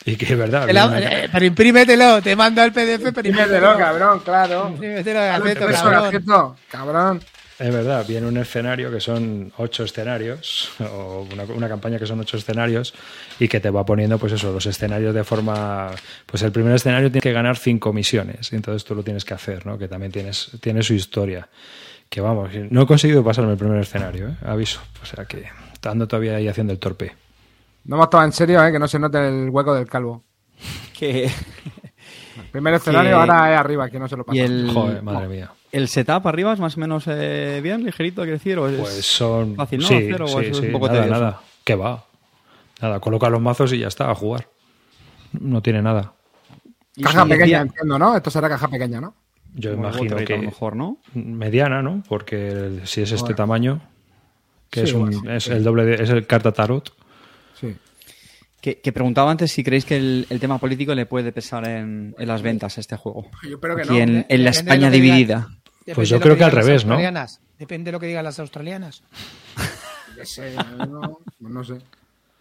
y que es verdad. Te una- eh, pero imprímetelo, te mando el PDF, pero Dímetelo, cabrón, claro. Imprímetelo, Gaceto, Eso, cabrón. Gaceto, cabrón. Es verdad, viene un escenario que son ocho escenarios, o una, una campaña que son ocho escenarios, y que te va poniendo, pues eso, los escenarios de forma. Pues el primer escenario tiene que ganar cinco misiones, y entonces tú lo tienes que hacer, ¿no? Que también tienes, tiene su historia. Que vamos, no he conseguido pasarme el primer escenario, ¿eh? Aviso. O sea que ando todavía ahí haciendo el torpe. No hemos tomado en serio, eh, que no se note el hueco del calvo. Que, primer escenario Que- ahora es arriba, que no se lo pasa. y el, Joder, madre mía. ¿El setup arriba es más o menos eh, bien, ligerito, quiero decir? ¿O es Pues son. fácil, ¿no? Sí, hacer, o sí, es sí, un poco nada, tedioso? nada. ¿Qué va? Nada, coloca los mazos y ya está, a jugar. No tiene nada. Caja pequeña, decía- entiendo, ¿no? Esto será caja pequeña, ¿no? Yo como imagino que. a lo mejor, ¿no? mediana, ¿no? Porque si es este Bueno. tamaño, que Sí, es, un, bueno, sí, es sí. el doble de, es el carta tarot. Sí. Que, que preguntaba antes si creéis que el, el tema político le puede pesar en, en las ventas a este juego. Yo espero que Aquí no. en, en la España que dividida. Pues yo creo que al revés, ¿no? Depende de lo que digan las australianas. Yo sé, no, no sé.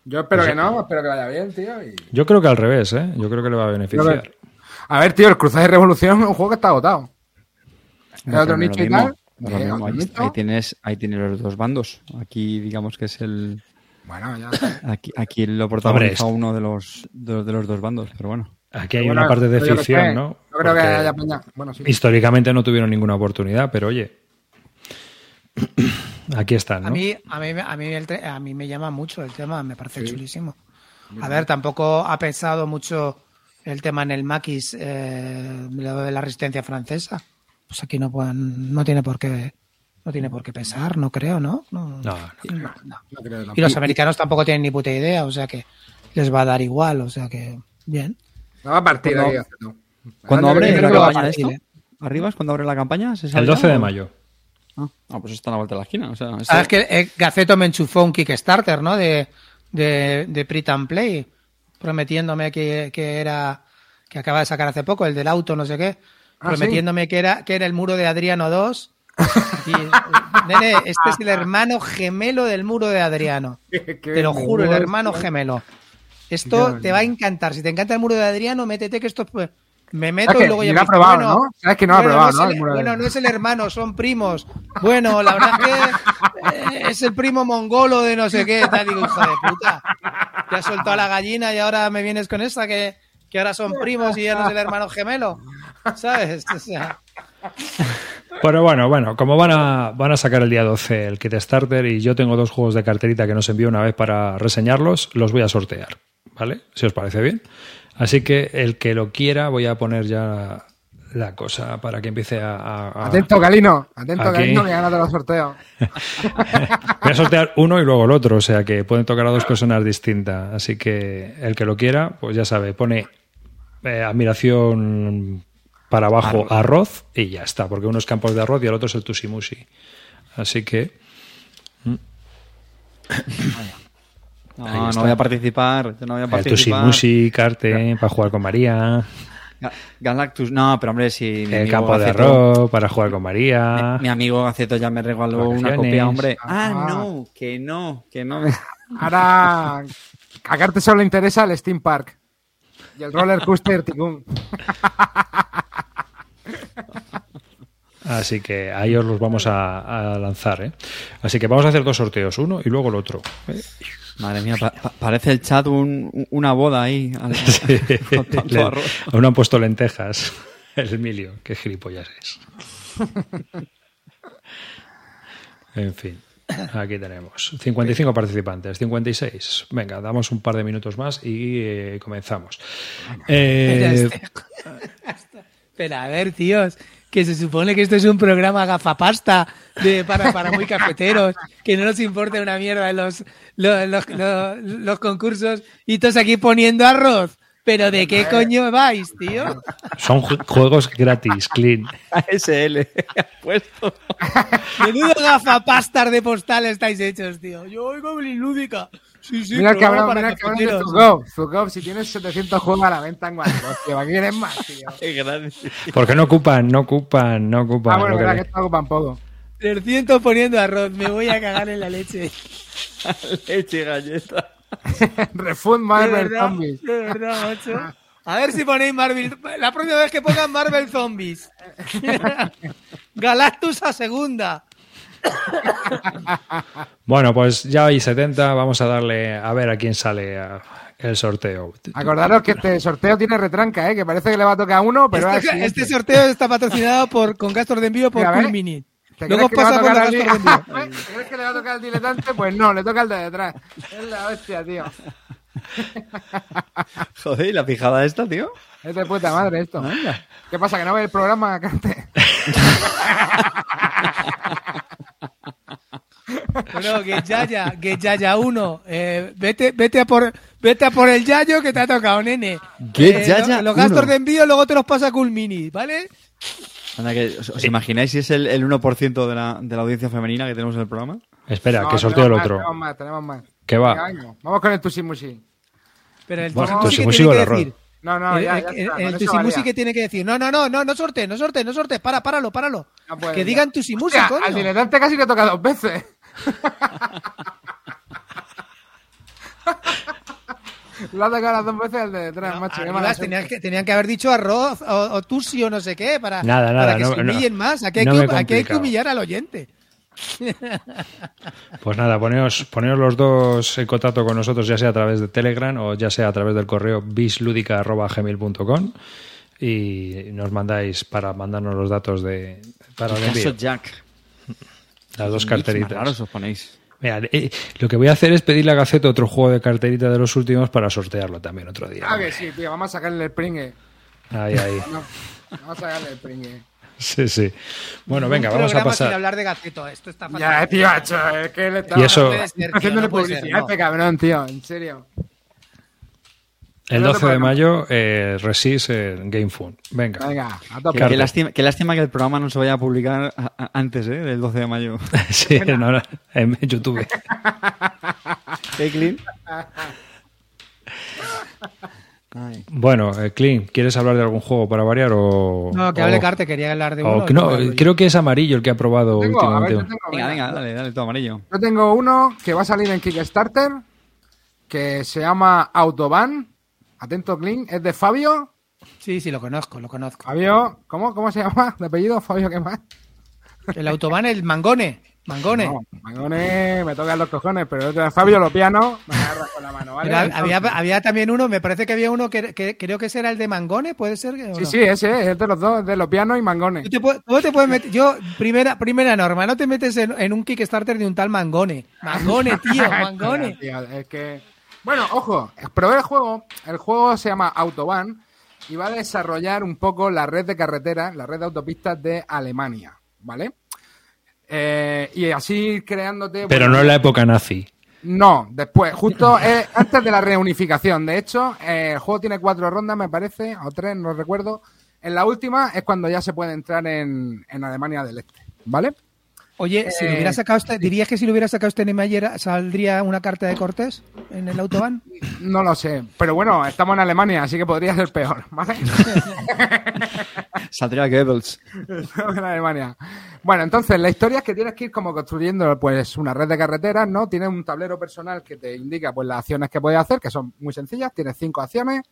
Yo espero que no, espero que vaya bien, tío. y- Yo creo que al revés, ¿eh? Yo creo que le va a beneficiar. A ver, tío, el Cruzado de Revolución es un juego que está agotado. ¿Es No, otro nicho y tal? Eh, ahí tienes, ahí tienes los dos bandos. Aquí, digamos que es el. Bueno, ya. Aquí, aquí lo protagoniza Hombre, uno de los, de, los- de los dos bandos, pero bueno. Aquí hay Bueno, una parte de yo que ficción, ¿no? No creo que haya peña. Bueno, sí. Históricamente no tuvieron ninguna oportunidad, pero oye. Aquí están, ¿no? A mí, a mí, a mí, el tre- a mí me llama mucho el tema, me parece chulísimo. A ver, tampoco ha pesado mucho el tema en el maquis, eh, de la resistencia francesa. Pues aquí no pueden, no tiene por qué, no tiene por qué pesar, no creo, ¿no? No, No, no. no, no. No creo Y los americanos tampoco tienen ni puta idea, o sea que les va a dar igual, o sea que bien. No va a partir Cuando- ahí. Gaceto. ¿Cuándo Anda, abre la campaña de partir, esto? ¿eh? ¿Arriba es cuando abre la campaña? ¿Se sabe El ya 12 de o- mayo. Ah, ah, pues está a la vuelta de la esquina. O sea, Sabes que eh, Gaceto me enchufó un Kickstarter, ¿no? De, de, de Prit and Play, prometiéndome que, que era, que acaba de sacar hace poco, el del auto, no sé qué, Ah, prometiéndome que era, que era el muro de Adriano 2. Y, nene, este es el hermano gemelo del muro de Adriano. Te lo juro, el hermano gemelo. Esto te va a encantar. Si te encanta el muro de Adriano, métete que esto es- pues, me meto y luego ya me probado, bueno, ¿no? Sabes que no lo ha bueno, probado, es ¿no? el- El bueno, no es el hermano, son primos. Bueno, la verdad que eh, es el primo mongolo de no sé qué. Tal, digo, hijo de puta. Te has soltado a la gallina y ahora me vienes con esta que, que ahora son primos y ya no es el hermano gemelo. ¿Sabes? O sea, Pero bueno, bueno, como van a, van a sacar el día 12 el Kickstarter y yo tengo dos juegos de carterita que nos envío una vez para reseñarlos, los voy a sortear, ¿vale? Si os parece bien. Así que el que lo quiera, voy a poner ya la cosa para que empiece a. Atento, Galino. Atento, Aquí. Galino, que gana de los sorteos. Voy a sortear uno y luego el otro, o sea que pueden tocar a dos personas distintas. Así que el que lo quiera, pues ya sabe, pone eh, admiración para abajo arroz. y ya está, porque uno es campos de arroz y el otro es el tusimusi. Así que no, ahí no está. voy a participar. yo no voy a el participar. tusimusi, carte, para jugar con María, Ga- Galactus, no, pero hombre, si. mi el amigo campo de arroz para jugar con María. Mi, mi amigo Gaceto ya me regaló una copia, hombre. Ah. Ah, no, que no, que no. Ahora, a Carte solo le interesa el Steam Park. Y el roller coaster Ticún. Así que ahí os los vamos a, a lanzar. ¿eh? Así que vamos a hacer dos sorteos, uno y luego el otro. ¿eh? Madre mía, pa- pa- parece el chat un- una boda ahí. al- Sí. con tanto Le- arroz. aún han puesto lentejas. El Emilio, qué gilipollas es. En fin, aquí tenemos 55 participantes, 56. Venga, damos un par de minutos más y eh, comenzamos. Eh, Espera, a ver, tíos, que se supone que esto es un programa gafapasta de, para, para muy cafeteros, que no nos importa una mierda los, los, los- los concursos y todos aquí poniendo arroz. ¿Pero de qué coño vais, tío? son ju- juegos gratis, clean. ASL puesto. Menudo gafapastas de postal estáis hechos, tío. Yo oigo lúdica. Sí, sí, mira el cabrón, para mira el cabrón de cafeteros. Zugov. Zugov, si tienes 700 juegos a la venta en Guadalajara, tío, ¿a qué quieres más, tío? Qué grande. Porque no ocupan, no ocupan, no ocupan. Ah, bueno, lo que verdad que esto ocupan poco. 300 poniendo arroz, me voy a cagar en la leche. Leche galleta. Refund Marvel Zombies. de verdad, macho. A ver si ponéis Marvel. La próxima vez que pongan Marvel Zombies. Galactus a segunda. Bueno, pues ya hay 70. Vamos a darle a ver a quién sale a- el sorteo. Acordaros que este sorteo tiene retranca, ¿eh? que parece que le va a tocar a uno, pero Este, sí. este sorteo está patrocinado por, con gastos de envío por. Cool Mini. ¿Te Luego crees que le va a pasa di- ¿Te crees que le va a tocar al diletante? Pues no, le toca al de detrás. Es la hostia, tío. Joder, ¿y la fijada esta, tío? Es de puta madre esto. ¿Qué pasa, que no ves el programa, Cante? Bueno, que Yaya, que Yaya 1. Eh, vete, vete, a por, vete a por el Yayo que te ha tocado, nene. Get Eh, Yaya lo- Los gastos 1. de envío luego te los pasa Cool Mini, ¿vale? Anda, que, ¿Os, os imagináis si es el, el 1% de la, de la audiencia femenina que tenemos en el programa? Espera, No, que sorteo el otro. Tenemos más, tenemos más. Que va. Venga, venga, Vamos con el Tusimusi. Pero el Bueno, Tusimusi, ¿qué tiene el que decir? No, no, el, ya, el- ya el- está, Tusimusi que tiene que decir, no, no, no, no, no sorte, no sorte, no sorte, para, páralo, páralo. No puede, que ya. digan Tusimusi, Hostia, coño. Al diletante casi le toca dos veces. Lo ha tocado las dos veces el de detrás, No, macho. tenían, que, tenían que haber dicho arroz o, o tusi o no sé qué para, Nada, nada, para que no- se no- humillen más. Aquí hay, no que, aquí hay que complicado. humillar al oyente. Pues nada, poneos, poneos los dos en contacto con nosotros, ya sea a través de Telegram o ya sea a través del correo bisludica.gmail.com y nos mandáis para mandarnos los datos de para el envío, Jack. las dos carteritas. raros os ponéis. Mira, eh, lo que voy a hacer es pedirle a Gaceta otro juego de carterita de los últimos para sortearlo también otro día. Ah, que sí, tío. Vamos a sacarle el pringue. Ahí, ahí. No, vamos a sacarle el pringue. Sí, sí. Bueno, venga, vamos a programa sin pasar. hablar de gaceto. Esto está fatal. Ya, tío, es que le está Y eso- haciéndole no publicidad a no. este cabrón, tío. En serio. El No te 12 de mayo, eh, Resist en Game Fun. Venga. Venga, a Qué, qué lástima, qué lástima que el programa no se vaya a publicar a- a- antes ¿eh? del 12 de mayo. Sí, no, no, en YouTube. ¿Eh, Clint? Ay. Bueno, eh, Clint, ¿quieres hablar de algún juego para variar o...? No, que o- hable Carte, quería hablar de o uno. no, yo. creo que es amarillo el que ha probado Tengo, ver, últimamente. tengo, venga. venga, dale, dale, todo amarillo. Yo tengo uno que va a salir en Kickstarter, que se llama Autobahn. Atento, Clint, es de Fabio. Sí, sí, lo conozco, lo conozco. Fabio, ¿cómo, cómo se llama? ¿De apellido? Fabio, ¿qué más? El autobahn, el mangone. Mangone. No, Mangone, me tocan los cojones, pero el Fabio lo piano, me agarra con la mano, ¿vale? Había, había también uno, me parece que había uno que, que creo que ese era el de Mangone, ¿puede ser? Sí, no? sí, ese es de los dos, de los pianos y Mangone. Tú te, puedes- tú te puedes meter, yo, primera, primera norma, no te metes en, en un Kickstarter de un tal Mangone. Mangone, tío, Mangone. Es que... Bueno, ojo, probé el juego. El juego se llama Autobahn y va a desarrollar un poco la red de carreteras, la red de autopistas de Alemania, ¿vale? Eh, y así creándote... Pero bueno, no en la época nazi. No, después, justo eh, antes de la reunificación. De hecho, eh, el juego tiene cuatro rondas, me parece, o tres, no recuerdo. En la última es cuando ya se puede entrar en, en Alemania del Este, ¿vale? Oye, si lo Eh, hubiera sacado este, ¿dirías que si lo hubiera sacado este Niemeyer saldría una carta de Cortés en el autobahn? No lo sé, pero bueno, estamos en Alemania, así que podría ser peor, ¿vale? Saldría Goebbels. Estamos en Alemania. Bueno, entonces la historia es que tienes que ir como construyendo pues una red de carreteras, ¿no? Tienes un tablero personal que te indica pues las acciones que puedes hacer, que son muy sencillas, tienes cinco acciones,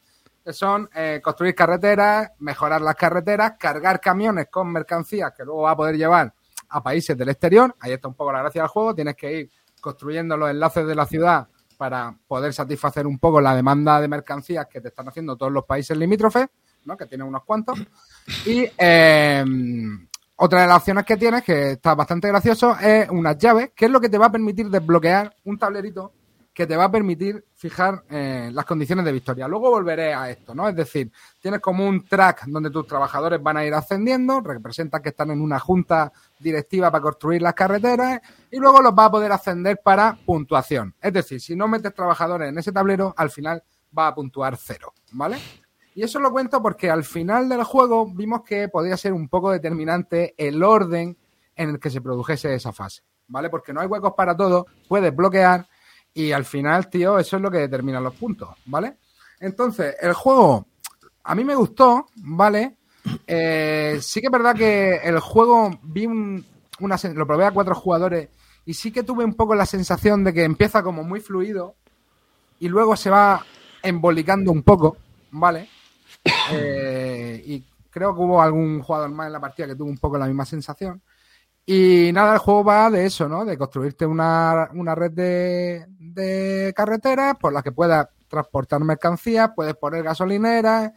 que son eh, construir carreteras, mejorar las carreteras, cargar camiones con mercancías que luego va a poder llevar a países del exterior. Ahí está un poco la gracia del juego. Tienes que ir construyendo los enlaces de la ciudad para poder satisfacer un poco la demanda de mercancías que te están haciendo todos los países limítrofes, ¿no? que tienen unos cuantos. Y eh, otra de las opciones que tienes, que está bastante gracioso, es unas llaves, que es lo que te va a permitir desbloquear un tablerito que te va a permitir fijar eh, las condiciones de victoria. Luego volveré a esto, ¿no? Es decir, tienes como un track donde tus trabajadores van a ir ascendiendo, representan que están en una junta directiva para construir las carreteras y luego los va a poder ascender para puntuación. Es decir, si no metes trabajadores en ese tablero, al final va a puntuar cero, ¿vale? Y eso lo cuento porque al final del juego vimos que podía ser un poco determinante el orden en el que se produjese esa fase, ¿vale? Porque no hay huecos para todo, puedes bloquear y al final, tío, eso es lo que determina los puntos, ¿vale? Entonces, el juego a mí me gustó, ¿vale? Eh, sí que es verdad que el juego vi un, lo probé a cuatro jugadores y sí que tuve un poco la sensación de que empieza como muy fluido y luego se va embolicando un poco, ¿vale? Eh, y creo que hubo algún jugador más en la partida que tuvo un poco la misma sensación. Y nada, el juego va de eso, ¿no? De construirte una, una red de, de carreteras por las que puedas transportar mercancías, puedes poner gasolineras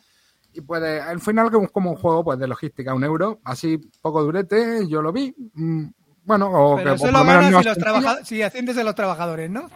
y puedes, al final es como un juego pues de logística, un euro, así poco durete, yo lo vi. Mm, bueno, o Pero que eso lo ganas no si, los trabaja- si asciendes de los trabajadores, ¿no?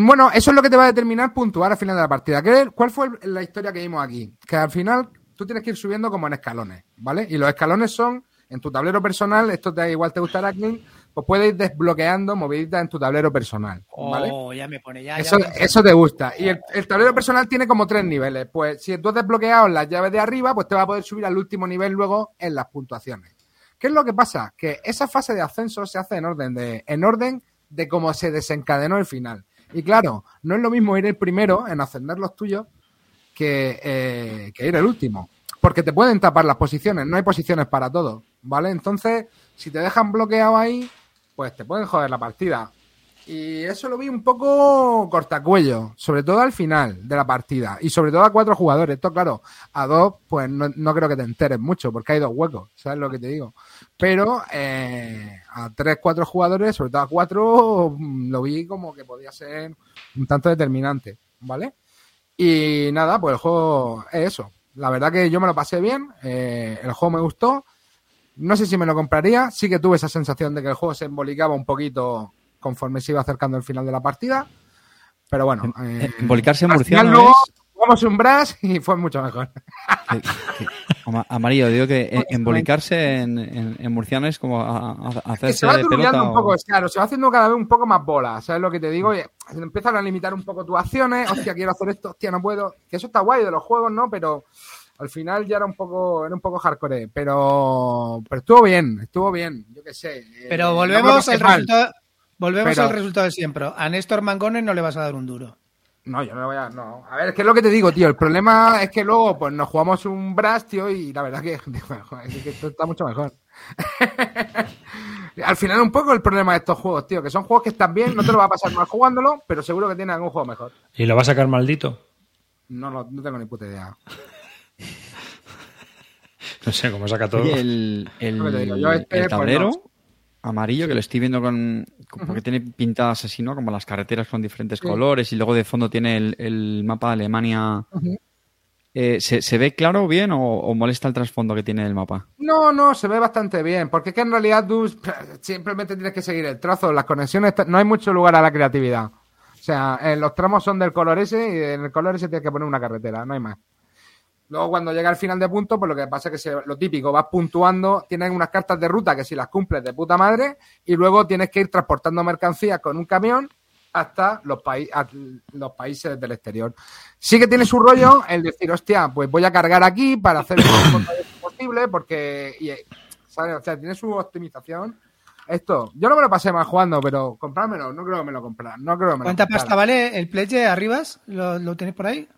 Bueno, eso es lo que te va a determinar puntuar al final de la partida. ¿Qué- ¿Cuál fue la historia que vimos aquí? Que al final tú tienes que ir subiendo como en escalones, ¿vale? Y los escalones son en tu tablero personal, esto te igual te gustará, Clint, pues puedes ir desbloqueando moviditas en tu tablero personal, ¿vale? Oh, ya me pone, ya. ya Eso, me- eso te gusta. Y el, el tablero personal tiene como tres niveles. Pues si tú has desbloqueado las llaves de arriba, pues te va a poder subir al último nivel luego en las puntuaciones. ¿Qué es lo que pasa? Que esa fase de ascenso se hace en orden de, en orden de cómo se desencadenó el final. Y claro, no es lo mismo ir el primero en ascender los tuyos que, eh, que ir el último. Porque te pueden tapar las posiciones, no hay posiciones para todo, ¿vale? Entonces, si te dejan bloqueado ahí, pues te pueden joder la partida. Y eso lo vi un poco cortacuello, sobre todo al final de la partida. Y sobre todo a cuatro jugadores. Esto, claro, a dos, pues no, no creo que te enteres mucho, porque hay dos huecos, ¿sabes lo que te digo? Pero eh, a tres, cuatro jugadores, sobre todo a cuatro, mm, lo vi como que podía ser un tanto determinante, ¿vale? Y nada, pues el juego es eso. La verdad que yo me lo pasé bien, eh, el juego me gustó. No sé si me lo compraría, sí que tuve esa sensación de que el juego se embolicaba un poquito conforme se iba acercando el final de la partida. Pero bueno, eh, Embolicarse en murciano luego es- jugamos un brass y fue mucho mejor. que- ama- Amarillo, digo que eh, embolicarse en, en, en murciano es como a- a- hacerse se va de pelota. un o- poco, claro, se va haciendo cada vez un poco más bola, ¿sabes lo que te digo? Y empiezan a limitar un poco tus acciones, hostia, quiero hacer esto, hostia, no puedo. Que eso está guay de los juegos, ¿no? Pero al final ya era un poco, era un poco hardcore, pero, pero estuvo bien, estuvo bien, yo qué sé. eh, Pero volvemos al resultado. Volvemos Pero- al resultado de siempre. A Néstor Mangones no le vas a dar un duro. No, yo no le voy a. No. A ver, es que es lo que te digo, tío. El problema es que luego pues nos jugamos un Brass, tío, y la verdad que, es que esto está mucho mejor. Al final, un poco el problema de estos juegos, tío, que son juegos que están bien, no te lo va a pasar mal jugándolo, pero seguro que tiene algún juego mejor. ¿Y lo va a sacar maldito? No, no, no tengo ni puta idea. No sé cómo saca todo. Oye, el, el- este, el pues, tablero no. amarillo que lo estoy viendo con, con- porque tiene pintadas así, ¿no? Como las carreteras con diferentes Sí. colores y luego de fondo tiene el, el mapa de Alemania. Eh, ¿se, se ve claro bien o, o molesta el trasfondo que tiene el mapa? No, no, se ve bastante bien, porque es que en realidad tú simplemente tienes que seguir el trazo, las conexiones, no hay mucho lugar a la creatividad. O sea, eh, los tramos son del color ese y en el color ese tienes que poner una carretera, no hay más. Luego cuando llega al final de punto, pues lo que pasa es que se- lo típico, vas puntuando, tienes unas cartas de ruta que si las cumples de puta madre y luego tienes que ir transportando mercancías con un camión hasta los, paí- a- los países del exterior. Sí que tiene su rollo el decir, hostia, pues voy a cargar aquí para hacer lo más posible porque, y, ¿sabes? O sea, tiene su optimización. Esto, yo no me lo pasé mal jugando, pero comprármelo, no creo que me lo comprara. No creo que me lo ¿Cuánta pasta vale el pledge arribas? ¿Lo, lo tenéis por ahí?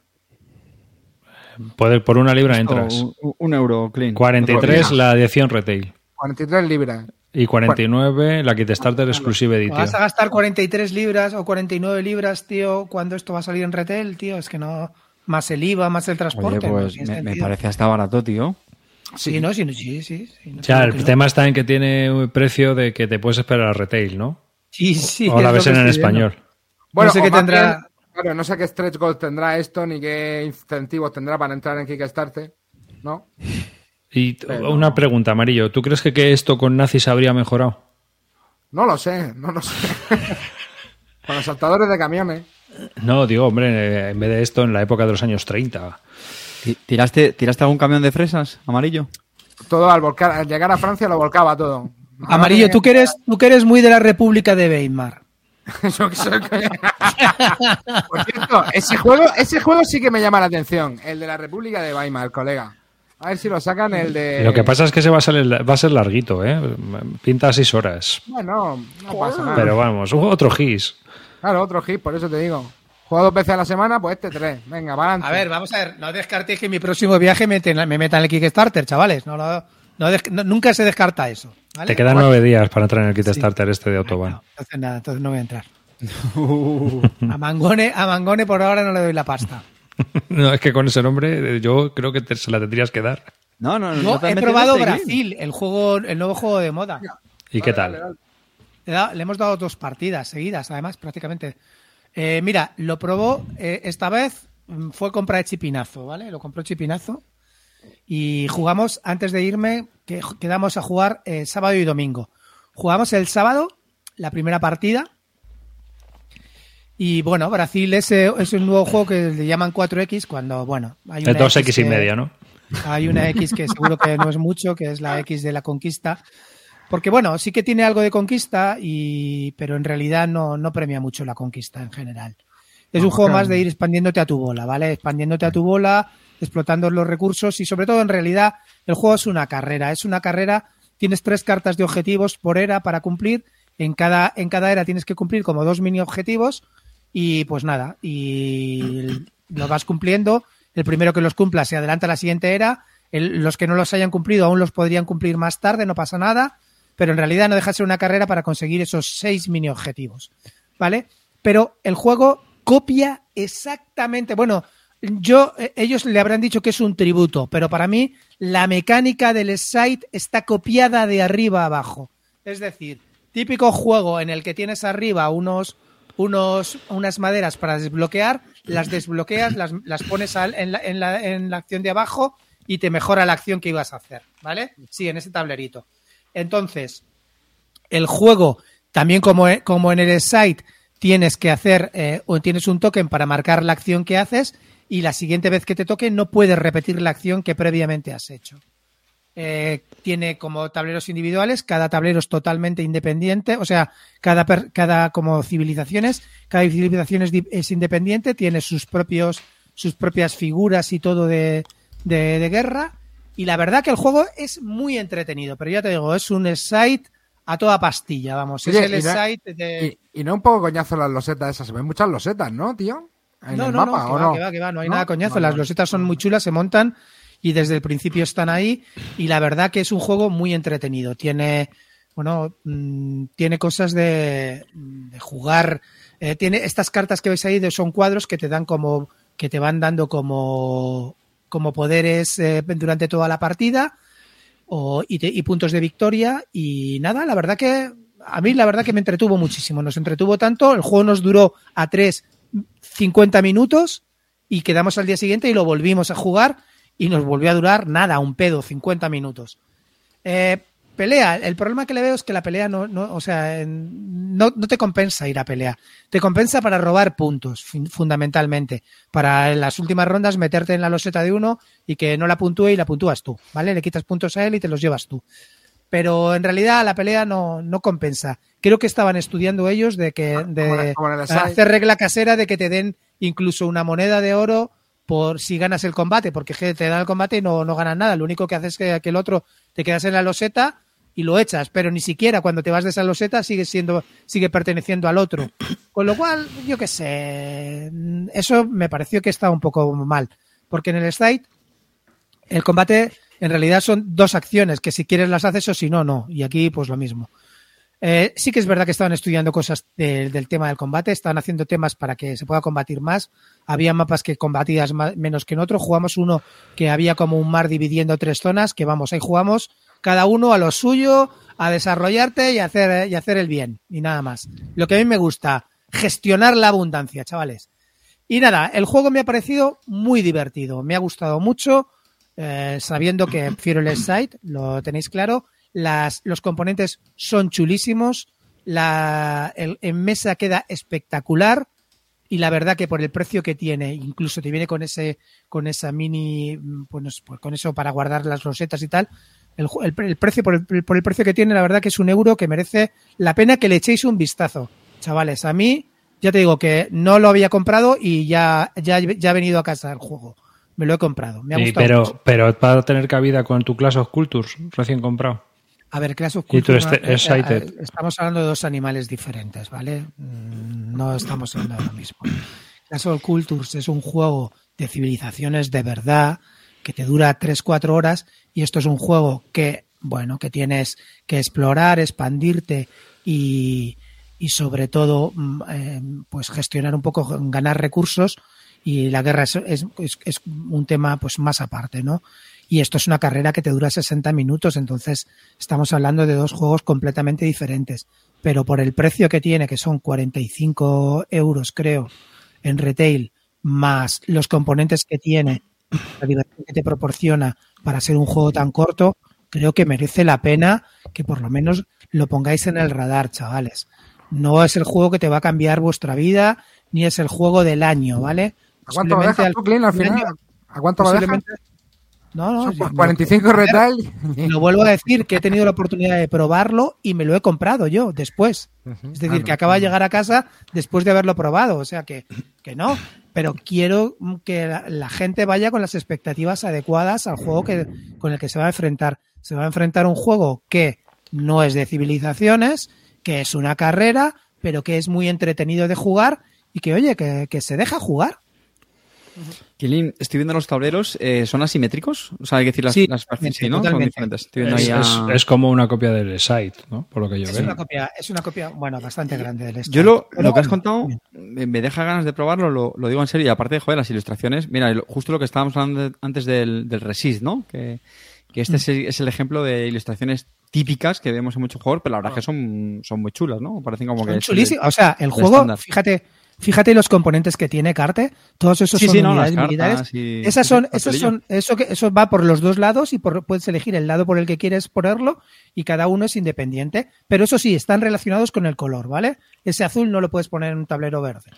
Puede- por una libra O entras. un, un euro clean. 43 la edición retail. 43 libras. Y 49 la Kit Starter Exclusive Edition. ¿Vas a gastar 43 libras o 49 libras, tío, cuando esto va a salir en retail, tío? Es que no... más el IVA, más el transporte. Oye, no pues me, parece hasta barato, tío. Sí, no, sí, no, sí, sí. sí, no O sea, el no. tema está en que tiene un precio de que te puedes esperar a retail, ¿no? Sí, sí. o la es lo versión en español. Bueno, sé o qué tendrá- bien, claro, no sé qué stretch goals tendrá esto ni qué incentivos tendrá para entrar en Kickstarter, ¿no? Y Pero- una pregunta, Amarillo. ¿Tú crees que, que esto con nazis habría mejorado? No lo sé, no lo sé. Con los saltadores de camiones. No, digo, hombre, en vez de esto, en la época de los años 30. Ti- ¿Tiraste, ¿Tiraste algún camión de fresas amarillo? Todo al volcar, al llegar a Francia lo volcaba todo. Amarillo, tú que, eres, tú que eres muy de la República de Weimar. Yo que soy- Por cierto, ese juego, ese juego sí que me llama la atención. El de la República de Weimar, colega. A ver si lo sacan el de. Lo que pasa es que se va a, salir- va a ser larguito, ¿eh? Pinta seis horas. Bueno, no pasa nada. Pero vamos, otro GIS. Claro, otro hit, por eso te digo. Juego dos veces a la semana, pues este tres. Venga, va adelante. A ver, vamos a ver, no descartéis que en mi próximo viaje me, me metan el Kickstarter, chavales. No, lo- no des- no- nunca se descarta eso. ¿vale? Te quedan nueve días para entrar en el kit starter este de Autobahn. No, entonces nada, entonces no voy a entrar. a, Mangone, a Mangone por ahora no le doy la pasta. No, es que con ese nombre eh, yo creo que te- se la tendrías que dar. No, no, no. He probado este. Brasil, el juego, el nuevo juego de moda. ¿Y qué tal? Le, da- le hemos dado dos partidas seguidas, además, prácticamente. Eh, mira, lo probó eh, esta vez, mm, fue compra de Chipinazo, ¿vale? Lo compró Chipinazo. Y jugamos, antes de irme, que quedamos a jugar eh, sábado y domingo. Jugamos el sábado, la primera partida. Y bueno, Brasil es, eh, es un nuevo juego que le llaman 4X cuando, bueno, hay una dos X X y que- media, ¿no? hay una X que seguro que no es mucho, que es la X de la conquista. Porque bueno, sí que tiene algo de conquista, y, pero en realidad no, no premia mucho la conquista en general. Es un juego más de ir expandiéndote a tu bola, ¿vale? Expandiéndote a tu bola, explotando los recursos y sobre todo en realidad el juego es una carrera. Es una carrera, tienes tres cartas de objetivos por era para cumplir. En cada, en cada era tienes que cumplir como dos mini objetivos y pues nada, y lo vas cumpliendo. El primero que los cumpla se adelanta a la siguiente era. Los que no los hayan cumplido aún los podrían cumplir más tarde, no pasa nada. Pero en realidad no deja de ser una carrera para conseguir esos seis mini objetivos. ¿Vale? Pero el juego copia exactamente. Bueno, yo, eh, ellos le habrán dicho que es un tributo, pero para mí la mecánica del site está copiada de arriba a abajo. Es decir, típico juego en el que tienes arriba unos, unos, unas maderas para desbloquear, las desbloqueas, las, las pones al- en, la, en, la, en la acción de abajo y te mejora la acción que ibas a hacer, ¿vale? Sí, en ese tablerito. Entonces, el juego, también como, como en el site, tienes que hacer eh, o tienes un token para marcar la acción que haces y la siguiente vez que te toque no puedes repetir la acción que previamente has hecho. Eh, tiene como tableros individuales, cada tablero es totalmente independiente, o sea, cada, cada como civilizaciones, cada civilización es, es independiente, tiene sus propios sus propias figuras y todo de, de, de guerra. Y la verdad que el juego es muy entretenido, pero ya te digo, es un site a toda pastilla, vamos. Oye, es el y no- site de. Y, y no un poco coñazo las losetas esas. Se ven muchas losetas, ¿no, tío? En no, el no, mapa, no, que ¿o va, no? que va, que va, no hay nada coñazo. Las losetas son muy chulas, se montan y desde el principio están ahí. Y la verdad que es un juego muy entretenido. Tiene, bueno, mm, tiene cosas de, de jugar. eh, tiene estas cartas que veis ahí de, son cuadros que te dan como, que te van dando como, como poderes eh, durante toda la partida o- y, te- y puntos de victoria. Y nada, la verdad que a mí la verdad que me entretuvo muchísimo. Nos entretuvo tanto. El juego nos duró a 3 50 minutos y quedamos al día siguiente y lo volvimos a jugar y nos volvió a durar nada, un pedo, 50 minutos. Eh, pelea, el problema que le veo es que la pelea no, no o sea, no, no te compensa ir a pelea. Te compensa para robar puntos, fundamentalmente. Para en las últimas rondas meterte en la loseta de uno y que no la puntúe y la puntúas tú, ¿vale? Le quitas puntos a él y te los llevas tú. Pero en realidad la pelea no, no compensa. Creo que estaban estudiando ellos de que en de como site. hacer regla casera de que te den incluso una moneda de oro por si ganas el combate, porque te dan el combate y no, no ganas nada. Lo único que haces es que, que el otro te quedas en la loseta y lo echas, pero ni siquiera cuando te vas de esa loseta sigue siendo, sigue perteneciendo al otro. Con lo cual, yo qué sé, eso me pareció que estaba un poco mal, porque en el site el combate en realidad son dos acciones, que si quieres las haces o si no, no. Y aquí pues lo mismo. Eh, sí que es verdad que estaban estudiando cosas de- del tema del combate, estaban haciendo temas para que se pueda combatir más. Había mapas que combatías más- menos que en otro. Jugamos uno que había como un mar dividiendo tres zonas, que vamos, ahí jugamos cada uno a lo suyo, a desarrollarte y hacer, y hacer el bien, y nada más. Lo que a mí me gusta, gestionar la abundancia, chavales. Y nada, el juego me ha parecido muy divertido, me ha gustado mucho, eh, sabiendo que el site, lo tenéis claro. Las, los componentes son chulísimos, la, en mesa queda espectacular y la verdad que por el precio que tiene, incluso te viene con ese con esa mini, mm, pues, pues con eso para guardar las rosetas y tal. El, el el precio por el, por el precio que tiene, la verdad que es un euro que merece la pena que le echéis un vistazo, chavales. A mí ya te digo que no lo había comprado y ya ya, ya ha venido a casa el juego. Me lo he comprado. Me ha Sí, gustado pero, mucho. pero para tener cabida con tu Clash of Cultures recién comprado. A ver, Clash of Cultures, este- eh, eh, estamos hablando de dos animales diferentes, ¿vale? Mm, No estamos hablando de lo mismo. Clash of Cultures es un juego de civilizaciones de verdad que te dura 3-4 horas y esto es un juego que, bueno, que tienes que explorar, expandirte y, y sobre todo, mm, eh, pues gestionar un poco, ganar recursos y la guerra es, un tema pues más aparte, ¿no? Y esto es una carrera que te dura 60 minutos, entonces estamos hablando de dos juegos completamente diferentes. Pero por el precio que tiene, que son 45 euros, creo, en retail, más los componentes que tiene, la diversión que te proporciona para ser un juego tan corto, creo que merece la pena que por lo menos lo pongáis en el radar, chavales. No es el juego que te va a cambiar vuestra vida, ni es el juego del año, ¿ale? ¿A cuánto lo dejas tú, Clint, al final? ¿A cuánto lo dejas? No, no, por no, 45 a ver, retail. Lo vuelvo a decir que he tenido la oportunidad de probarlo y me lo he comprado yo después. Es decir, que acaba de llegar a casa después de haberlo probado. O sea que, que no. Pero quiero que la, la gente vaya con las expectativas adecuadas al juego que, con el que se va a enfrentar. Se va a enfrentar un juego que no es de civilizaciones, que es una carrera, pero que es muy entretenido de jugar y que, oye, que, que se deja jugar. Kilin, estoy viendo los tableros, eh, ¿son asimétricos? O sea, hay que decir las, Sí, las partes, sí, sí, ¿no? Son diferentes. Estoy viendo Es, ahí a- es- es como una copia del site, ¿no? Por lo que yo Es veo. una copia, es una copia, bueno, bastante grande del Yo Strike. lo, Pero lo que has contado me me deja ganas de probarlo, lo, lo digo en serio. Y aparte de, joder, las ilustraciones, mira, justo lo que estábamos hablando antes del, del Resist, ¿no? Que, que este es, el- es el ejemplo de ilustraciones típicas que vemos en muchos juegos, pero la verdad es que son, son muy chulas, ¿no? Parecen como que... Son es chulísimos. O sea, el juego, estándar. fíjate, fíjate los componentes que tiene Carte, todos esos Sí, son sí, unidades militares. Esas son, esas son, eso que eso va por los dos lados y por, puedes elegir el lado por el que quieres ponerlo y cada uno es independiente. Pero eso sí, están relacionados con el color, ¿vale? Ese azul no lo puedes poner en un tablero verde.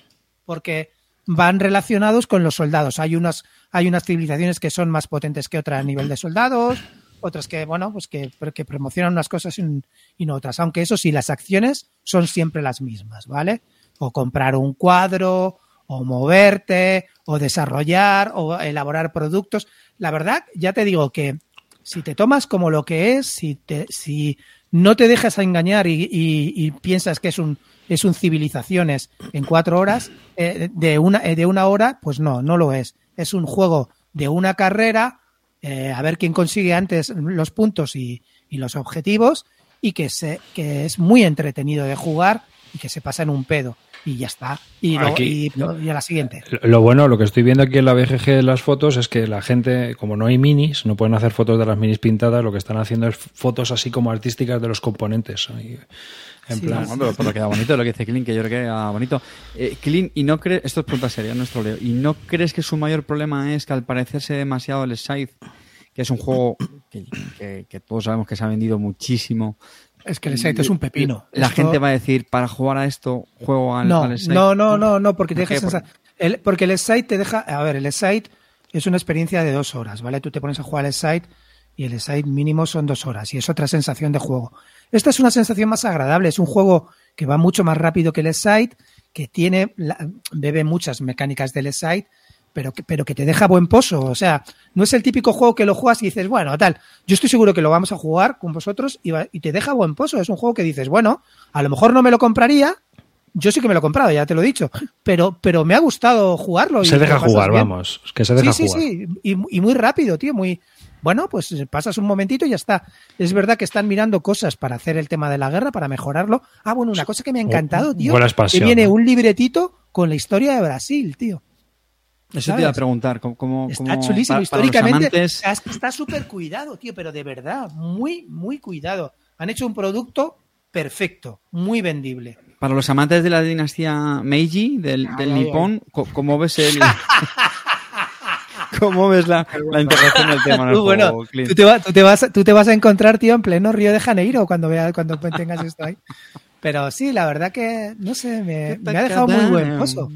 Porque van relacionados con los soldados. Hay unas, hay unas civilizaciones que son más potentes que otras a nivel de soldados, otras que, bueno, pues que, que promocionan unas cosas y, y no otras. Aunque eso sí, las acciones son siempre las mismas, ¿vale? O comprar un cuadro, o moverte, o desarrollar, o elaborar productos. La verdad, ya te digo que si te tomas como lo que es, si, te, si no te dejas engañar y, piensas que es un, es un civilizaciones en cuatro horas, eh, de, una, eh, de una hora, pues no, no lo es. Es un juego de una carrera, eh, a ver quién consigue antes los puntos y, y los objetivos, y que, se, que es muy entretenido de jugar y que se pasa en un pedo. Y ya está. Y, Aquí- y- y a la siguiente. Lo- bueno, lo que estoy viendo aquí en la BGG de las fotos es que la gente, como no hay minis, no pueden hacer fotos de las minis pintadas, lo que están haciendo es fotos así como artísticas de los componentes. ahí, En Sí, plan, No, pero, pero queda bonito lo que dice Clint, que yo creo que queda bonito. Eh, Clint, ¿y no crees, esto es pregunta seria, no es troleo, ¿y no crees que su mayor problema es que al parecerse demasiado el Scythe, que es un juego que, que- que todos sabemos que se ha vendido muchísimo, Es que el site es un pepino. la Esto- gente va a decir, para jugar a esto, juego al, No, al Scythe"? no, no, no, no, porque te ¿Por deja el- porque el site te deja, a ver, el site es una experiencia de dos horas, ¿vale? Tú te pones a jugar el site y el site mínimo son dos horas y es otra sensación de juego. Esta es una sensación más agradable, es un juego que va mucho más rápido que el site, que tiene, la- bebe muchas mecánicas del site, pero que, pero que te deja buen pozo. O sea, no es el típico juego que lo juegas y dices, bueno, tal, yo estoy seguro que lo vamos a jugar con vosotros y, va- y te deja buen pozo. Es un juego que dices, bueno, a lo mejor no me lo compraría, yo sí que me lo he comprado, ya te lo he dicho, pero, pero me ha gustado jugarlo. y se deja jugar, bien. vamos. Que se deja sí, jugar. sí, sí, y, y muy rápido, tío, muy... bueno, pues pasas un momentito y ya está. Es verdad que están mirando cosas para hacer el tema de la guerra, para mejorarlo. Ah, bueno, una cosa que me ha encantado, tío. Que viene ¿no? un libretito con la historia de Brasil, tío. Eso te iba a preguntar. ¿Cómo, cómo- Está chulísimo. para- para los Históricamente amantes- está súper cuidado, tío, pero de verdad, muy, muy cuidado. Han hecho un producto perfecto, muy vendible. Para los amantes de la dinastía Meiji, del, del Ay, ay, Nippon, ¿cómo ves el. ¿Cómo ves la, la integración del tema en el Tú, bueno, juego, Clint? tú te, va- tú te vas, tú te vas a encontrar, tío, en pleno Río de Janeiro cuando veas, cuando tengas esto ahí. Pero sí, la verdad que, no sé, me, me ha dejado muy buen pozo.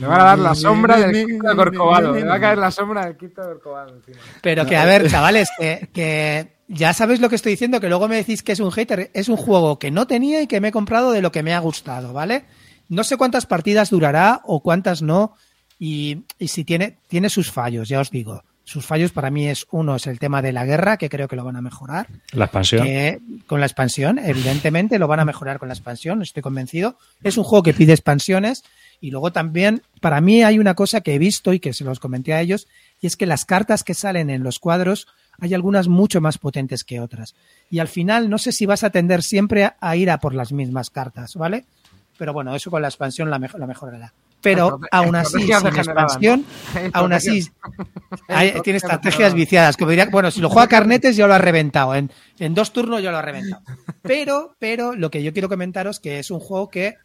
Le van a dar la sombra del quinto de Corcovado. Le va a caer la sombra del quinto de Corcovado encima. Pero que, a ver, chavales, que, que ya sabéis lo que estoy diciendo, que luego me decís que es un hater. Es un juego que no tenía y que me he comprado de lo que me ha gustado, ¿vale? No sé cuántas partidas durará o cuántas no. Y, y si tiene, tiene sus fallos, ya os digo. Sus fallos para mí es uno, es el tema de la guerra, que creo que lo van a mejorar. La expansión. que con la expansión, evidentemente lo van a mejorar con la expansión, estoy convencido. Es un juego que pide expansiones y luego también, para mí hay una cosa que he visto y que se los comenté a ellos, y es que las cartas que salen en los cuadros hay algunas mucho más potentes que otras. Y al final no sé si vas a tender siempre a, ir a por las mismas cartas, ¿vale? Pero bueno, eso con la expansión la, mejo- la mejorará. Pero aún así, sin expansión, aún así, hay- tiene Estrategias viciadas. Como diría, bueno, si lo juega Carnetes ya lo ha reventado. En, en dos turnos ya lo ha reventado. Pero, pero lo que yo quiero comentaros que es un juego que,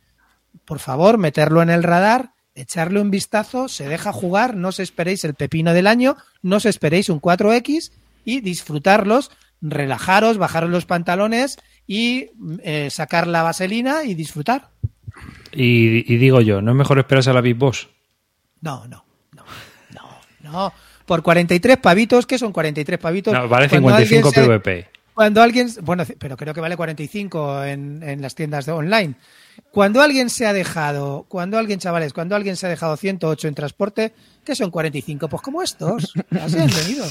por favor, meterlo en el radar, echarle un vistazo, se deja jugar, no os esperéis el pepino del año, no os esperéis un 4X y disfrutarlos, relajaros, bajaros los pantalones y eh, sacar la vaselina y disfrutar. Y, y digo yo, ¿no es mejor esperarse a la Big Boss? No, no, no, no, no. Por 43 pavitos, ¿qué son 43 pavitos? No, vale Cuando 55 alguien se- PvP. Cuando alguien, bueno, pero creo que vale 45 en, en las tiendas de online. Cuando alguien se ha dejado, cuando alguien, chavales, cuando alguien se ha dejado 108 en transporte, ¿qué son 45? Pues como estos. Así han venido.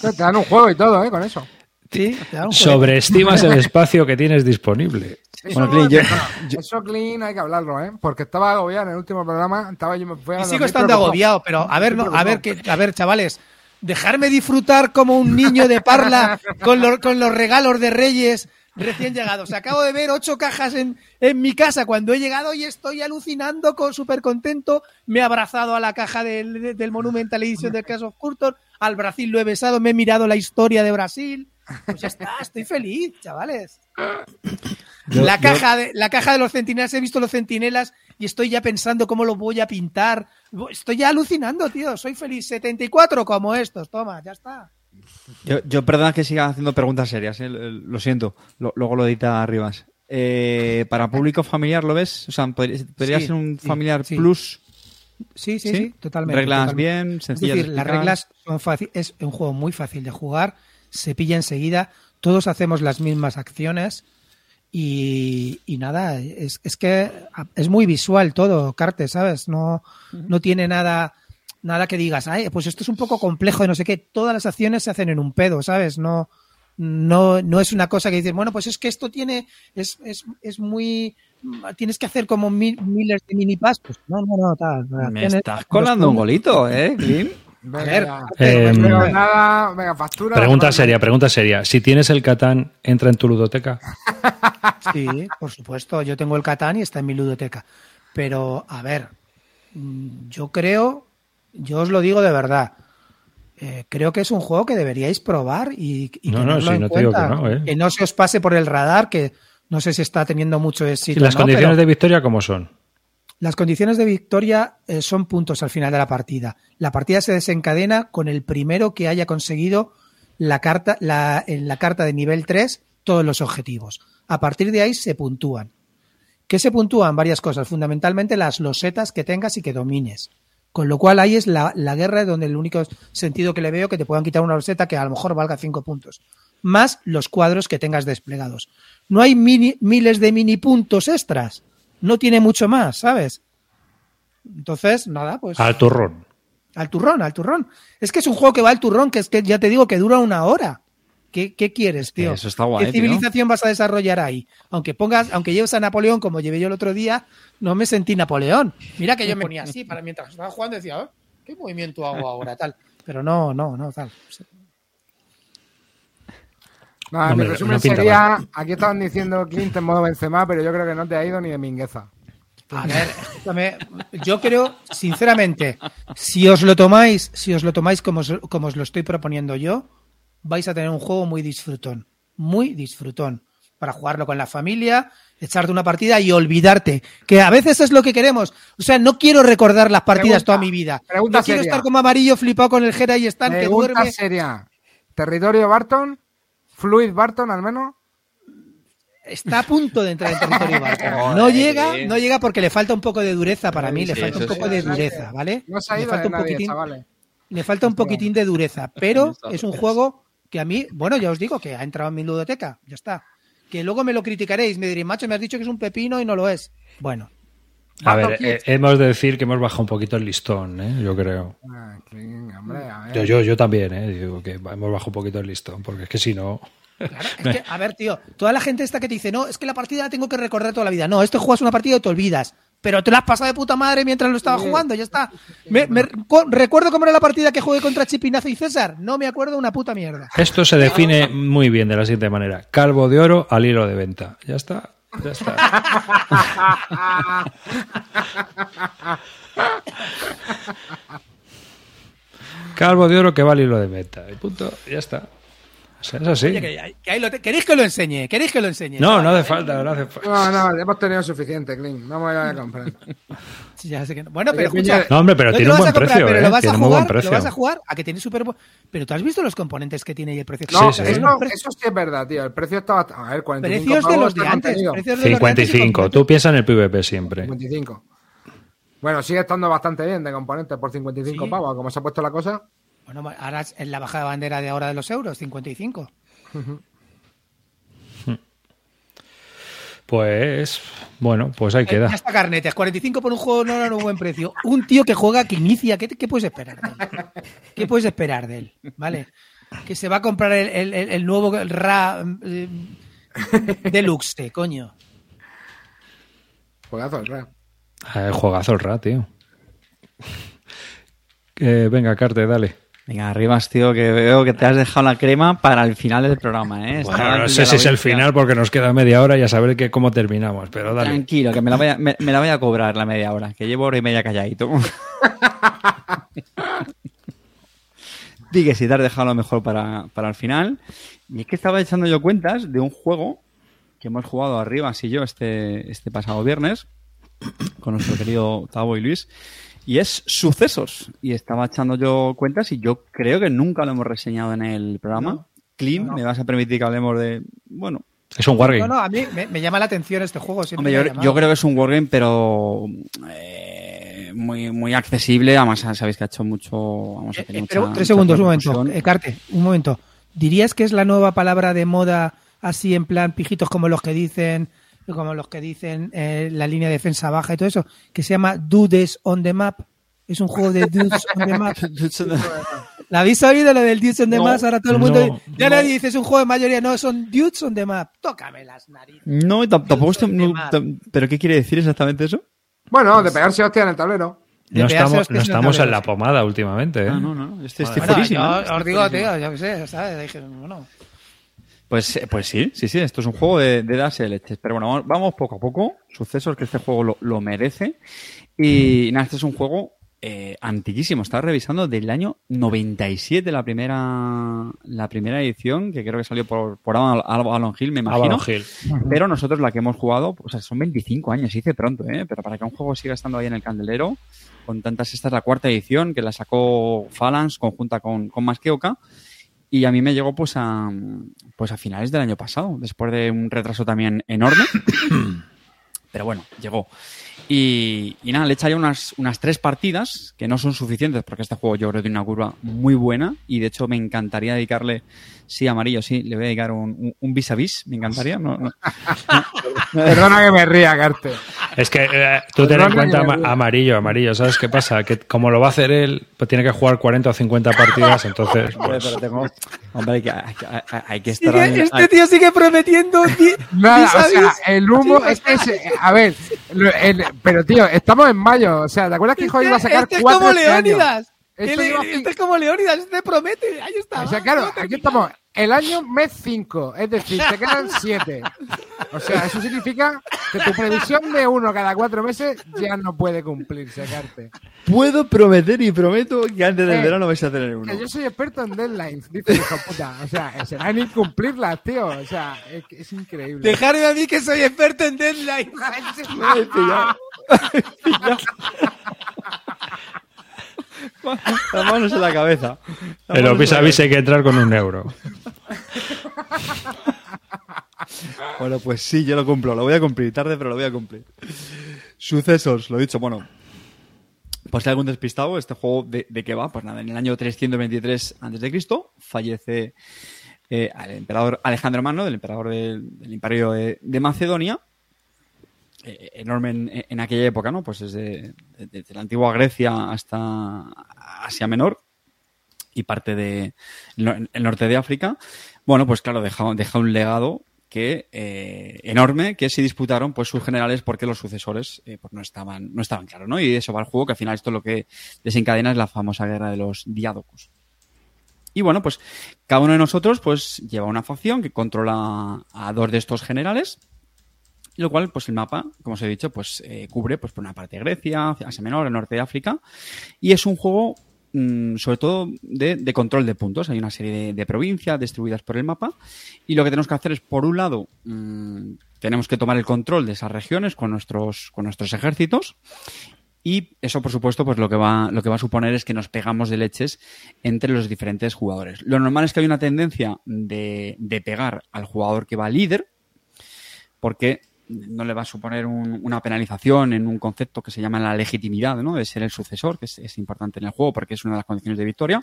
Te dan un juego y todo, ¿eh? Con eso. Sí, te da un juego. Sobreestimas el espacio que tienes disponible. Eso, Bueno, Clint, yo- no, eso, Clint, hay que hablarlo, ¿eh? Porque estaba agobiado en el último programa. Estaba yo me fui a Y dormir sigo estando preocupado. agobiado, pero a ver, no, a ver, que, a ver, chavales, dejarme disfrutar como un niño de parla con, los- con los regalos de Reyes recién llegados. Acabo de ver ocho cajas en, en mi casa cuando he llegado y estoy alucinando, con súper contento. Me he abrazado a la caja del, del Monumental Edition de Cash of Curtor. Al Brasil lo he besado, me he mirado la historia de Brasil. Pues ya está, estoy feliz, chavales. la, caja de, la caja de los centinelas, he visto los centinelas y estoy ya pensando cómo lo voy a pintar. Estoy ya alucinando, tío. Soy feliz. 74 como estos. Toma, ya está. Yo, yo perdona que siga haciendo preguntas serias, ¿eh? lo siento. Lo- luego lo edita Rivas. Eh, ¿Para público familiar lo ves? O sea, ¿podría, podría Sí, ser un familiar sí. plus? Sí, sí, ¿Sí? totalmente. Reglas totalmente. bien, Es sencillas de decir, las reglas son fáciles. Es un juego muy fácil de jugar. Se pilla enseguida. Todos hacemos las mismas acciones. Y, y nada, es, es que es muy visual todo, Carte, ¿sabes? No, no tiene nada, nada que digas, ay, pues esto es un poco complejo de no sé qué. Todas las acciones se hacen en un pedo, ¿sabes? No, no, no es una cosa que dices, bueno, pues es que esto tiene, es, es, es muy, tienes que hacer como mil- miles de mini pastos. No, no, no, tal. Me estás colando un golito, ¿eh, Clint? Venga, ver, ya. eh, no veo nada. Venga, factura. Pregunta factura. seria, pregunta seria. Si tienes el Catán, ¿entra en tu ludoteca? Sí, por supuesto. Yo tengo el Catán y está en mi ludoteca. Pero, a ver, mm, yo creo, yo os lo digo de verdad, eh, creo que es un juego que deberíais probar y, y No, sí, en no te digo cuenta. que no, ¿eh? Que no se os pase por el radar, que no sé si está teniendo mucho éxito. ¿Y las condiciones Pero de victoria cómo son? Las condiciones de victoria eh, son puntos al final de la partida. La partida se desencadena con el primero que haya conseguido la carta, la, en la carta de nivel 3 todos los objetivos. A partir de ahí se puntúan. ¿Qué se puntúan? Varias cosas. Fundamentalmente las losetas que tengas y que domines. Con lo cual ahí es la, la guerra donde el único sentido que le veo que te puedan quitar una loseta que a lo mejor valga 5 puntos. Más los cuadros que tengas desplegados. No hay miles de mini puntos extras. No tiene mucho más, ¿sabes? Entonces, nada, pues Al turrón. al turrón, al turrón. Es que es un juego que va al turrón, que es que ya te digo que dura una hora. ¿Qué, qué quieres, tío? Eso está guay, ¿Qué tío. civilización vas a desarrollar ahí? Aunque pongas, aunque lleves a Napoleón como llevé yo el otro día, no me sentí Napoleón. Mira que yo me ponía así para mientras estaba jugando decía, "Ah, ¿qué movimiento hago ahora? Tal. Pero no, no, no, tal. No, Hombre, mi resumen no sería, aquí estaban diciendo Clint en modo Benzema, pero yo creo que no te ha ido ni de mingueza. A ver, yo creo, sinceramente, si os lo tomáis, si os lo tomáis como os, como os lo estoy proponiendo yo, vais a tener un juego muy disfrutón, muy disfrutón, para jugarlo con la familia, echarte una partida y olvidarte, que a veces es lo que queremos. O sea, no quiero recordar las partidas Pregunta, toda mi vida. pregunta no quiero seria. estar como amarillo flipado con el Jera y Stan que Pregunta duerme. seria. ¿Territorio Barton? ¿Fluid Barton al menos? Está a punto de entrar en territorio Barton. No llega, no llega porque le falta un poco de dureza para mí, le falta un poco de dureza, ¿vale? No se ha Le ido falta de un nadie, poquitín, le falta un poquitín de dureza, pero es un juego que a mí, bueno, ya os digo que ha entrado en mi ludoteca, ya está. Que luego me lo criticaréis, me diréis, macho, me has dicho que es un pepino y no lo es. Bueno, A ver, Barton eh, hemos de decir que hemos bajado un poquito el listón, ¿eh? yo creo. Ah, Clint, hombre, a ver. Yo, yo, yo también, ¿eh? digo que hemos bajado un poquito el listón, porque es que si no... claro, es que, a ver, tío, toda la gente esta que te dice, no, es que la partida la tengo que recordar toda la vida. No, esto juegas una partida y te olvidas. Pero te la has pasado de puta madre mientras lo estaba jugando, ya está. Me- me- co- ¿Recuerdo cómo era la partida que jugué contra Chipinazo y César? No me acuerdo una puta mierda. Esto se define muy bien de la siguiente manera. Calvo de oro al hilo de venta. Ya está. Ya está. Calvo de oro que va al hilo de venta. Y punto. Ya está. O sea, es así. Oye, que- que ahí lo te- ¿Queréis que lo enseñe? ¿Queréis que lo enseñe? No, no hace falta, no hace falta. No, no, hemos tenido suficiente, Clint. No me voy a comprar. Sí, ya sé que no. Bueno, pero escucha. No, hombre, pero no tiene un a buen comprar, precio, pero ¿eh? lo vas a Tiene muy jugar, buen precio. Lo vas a jugar a que tiene súper Pero tú has visto los componentes que tiene y el precio. No, Sí, sí. Eso, eso sí es verdad, tío. El precio estaba. A ver, 45 Precios de los de antes. precios de los de antes y 55. componentes. Tú piensas en el PvP siempre. 55. Bueno, sigue estando bastante bien de componentes por 55 Sí. pavos. Como se ha puesto la cosa. Bueno, ahora es en la bajada de bandera de ahora de los euros, 55. Pues, bueno, pues ahí Eh, queda. ya está carnetes, 45 por un juego no era un buen precio. Un tío que juega, que inicia, ¿qué, qué puedes esperar de él? ¿Qué puedes esperar de él? ¿Vale? Que se va a comprar el, el- el- el nuevo RA eh, Deluxe, coño. Juegazo, el Real. Eh, juegazo el rat, tío. Eh, venga, Carte, dale. Venga, arribas, tío, que veo que te has dejado la crema para el final del programa, ¿eh? Bueno, no sé si es el final porque nos queda media hora y a saber que cómo terminamos, pero dale. Tranquilo, que me la, voy a, me, me la voy a cobrar la media hora, que llevo hora y media calladito. Di que si te has dejado lo mejor para, para el final. Y es que estaba echando yo cuentas de un juego que hemos jugado arriba, así yo, este, este pasado viernes, con nuestro querido Tavo y Luis. Y es Sucesos. Y estaba echando yo cuentas y yo creo que nunca lo hemos reseñado en el programa. Clean, me vas a permitir que hablemos de. Bueno, Es un wargame. No, no, a mí me, me llama la atención este juego. Siempre Hombre, yo, creo que es un wargame, pero eh, muy, muy accesible. Además, sabéis que ha hecho mucho. Vamos a Eh, tener eh, pero mucha- tres segundos, un momento. Eh, Carte, un momento. ¿Dirías que es la nueva palabra de moda así en plan pijitos como los que dicen como los que dicen eh, la línea de defensa baja y todo eso, que se llama Dudes on the Map? Es un juego de Dudes on the Map. ¿La habéis oído lo del Dudes on the No, Map? Ahora todo el mundo no, ya no. nadie dice es un juego de mayoría, no, son Dudes on the Map. Tócame las narices. No, tam- tampoco ¿Pero qué quiere decir exactamente eso? Bueno, de pegarse hostia en el tablero. No estamos, no en estamos en la pomada últimamente, ¿eh? Ah, no, no, estoy, estoy Bueno, fuerísimo, yo ¿eh? Os digo, tío, yo qué sé, ¿sabes? Dije, bueno, Pues, eh, pues sí, sí, sí, esto es un juego de, de darse leches. Pero bueno, vamos, vamos poco a poco. Sucesos que este juego lo, lo merece. Y nada, este es un juego eh, antiquísimo. Estaba revisando del año 97 la primera la primera edición, que creo que salió por, por Avalon Hill, me imagino. Avalon Hill. Pero nosotros la que hemos jugado, o sea, son 25 años, se dice pronto, ¿eh? Pero para que un juego siga estando ahí en el candelero, con tantas, esta es la cuarta edición, que la sacó Phalanx conjunta con, con Masqueoka. Y a mí me llegó pues a, pues a finales del año pasado, después de un retraso también enorme. Pero bueno, llegó. Y, y nada, le ya unas, unas tres partidas que no son suficientes porque este juego yo creo que tiene una curva muy buena y de hecho me encantaría dedicarle, sí, amarillo, sí, le voy a dedicar un, un, vis a vis, me encantaría. No, no. Perdona que me ría, Carte. Es que eh, tú ten en cuenta amarillo, amarillo. ¿Sabes qué pasa? Que como lo va a hacer él, pues tiene que jugar 40 o 50 partidas, entonces... Hombre, pues, pero tengo- hombre, hay que, hay, que- hay- hay que estar... Sigue- ahí- este tío sigue prometiendo. Nada, o sea, el humo es que a ver, el- pero tío, estamos en mayo, o sea, ¿te acuerdas que hijo iba a sacar este es cuatro como este año? Leónidas. Este es como Leónidas, este promete. Ahí está. O sea, claro, aquí estamos el año mes 5, es decir, te quedan 7. O sea, eso significa que tu previsión de uno cada cuatro meses ya no puede cumplirse, Carte. Puedo prometer y prometo que antes del Eh, verano vais a tener uno. Que yo soy experto en deadlines, dice el hijo puta. O sea, será en incumplirlas, tío. O sea, es, es increíble. Dejarme a mí que soy experto en deadline. Las manos en la cabeza. Las Pero manos vis en a la vis hay que entrar con un euro. Bueno, pues sí, yo lo cumplo. Lo voy a cumplir tarde, pero lo voy a cumplir. Sucesos, lo he dicho. Bueno, pues si hay algún despistado, este juego de, de qué va? Pues nada, en el año 323 a.C. fallece eh, el emperador Alejandro Magno, del emperador del, del Imperio de, de Macedonia. Eh, enorme en, aquella época, ¿no? Pues desde, la antigua Grecia hasta Asia Menor y parte de el, norte de África. Bueno, pues claro, deja, un legado que eh, enorme que se disputaron pues sus generales porque los sucesores eh, pues no estaban no estaban claros no y eso va el juego que al final esto lo que desencadena es la famosa guerra de los diádocos y bueno pues cada uno de nosotros pues lleva una facción que controla a dos de estos generales lo cual pues el mapa como os he dicho pues eh, cubre pues por una parte Grecia Asia Menor el norte de África y es un juego mm, sobre todo de, control de puntos. Hay una serie de, provincias distribuidas por el mapa y lo que tenemos que hacer es, por un lado, mmm, tenemos que tomar el control de esas regiones con nuestros, con nuestros ejércitos y eso, por supuesto, pues lo que va, lo que va a suponer es que nos pegamos de leches entre los diferentes jugadores. Lo normal es que hay una tendencia de, de pegar al jugador que va líder, porque no le va a suponer un, una penalización en un concepto que se llama la legitimidad, ¿no? De ser el sucesor, que es, es, importante en el juego porque es una de las condiciones de victoria.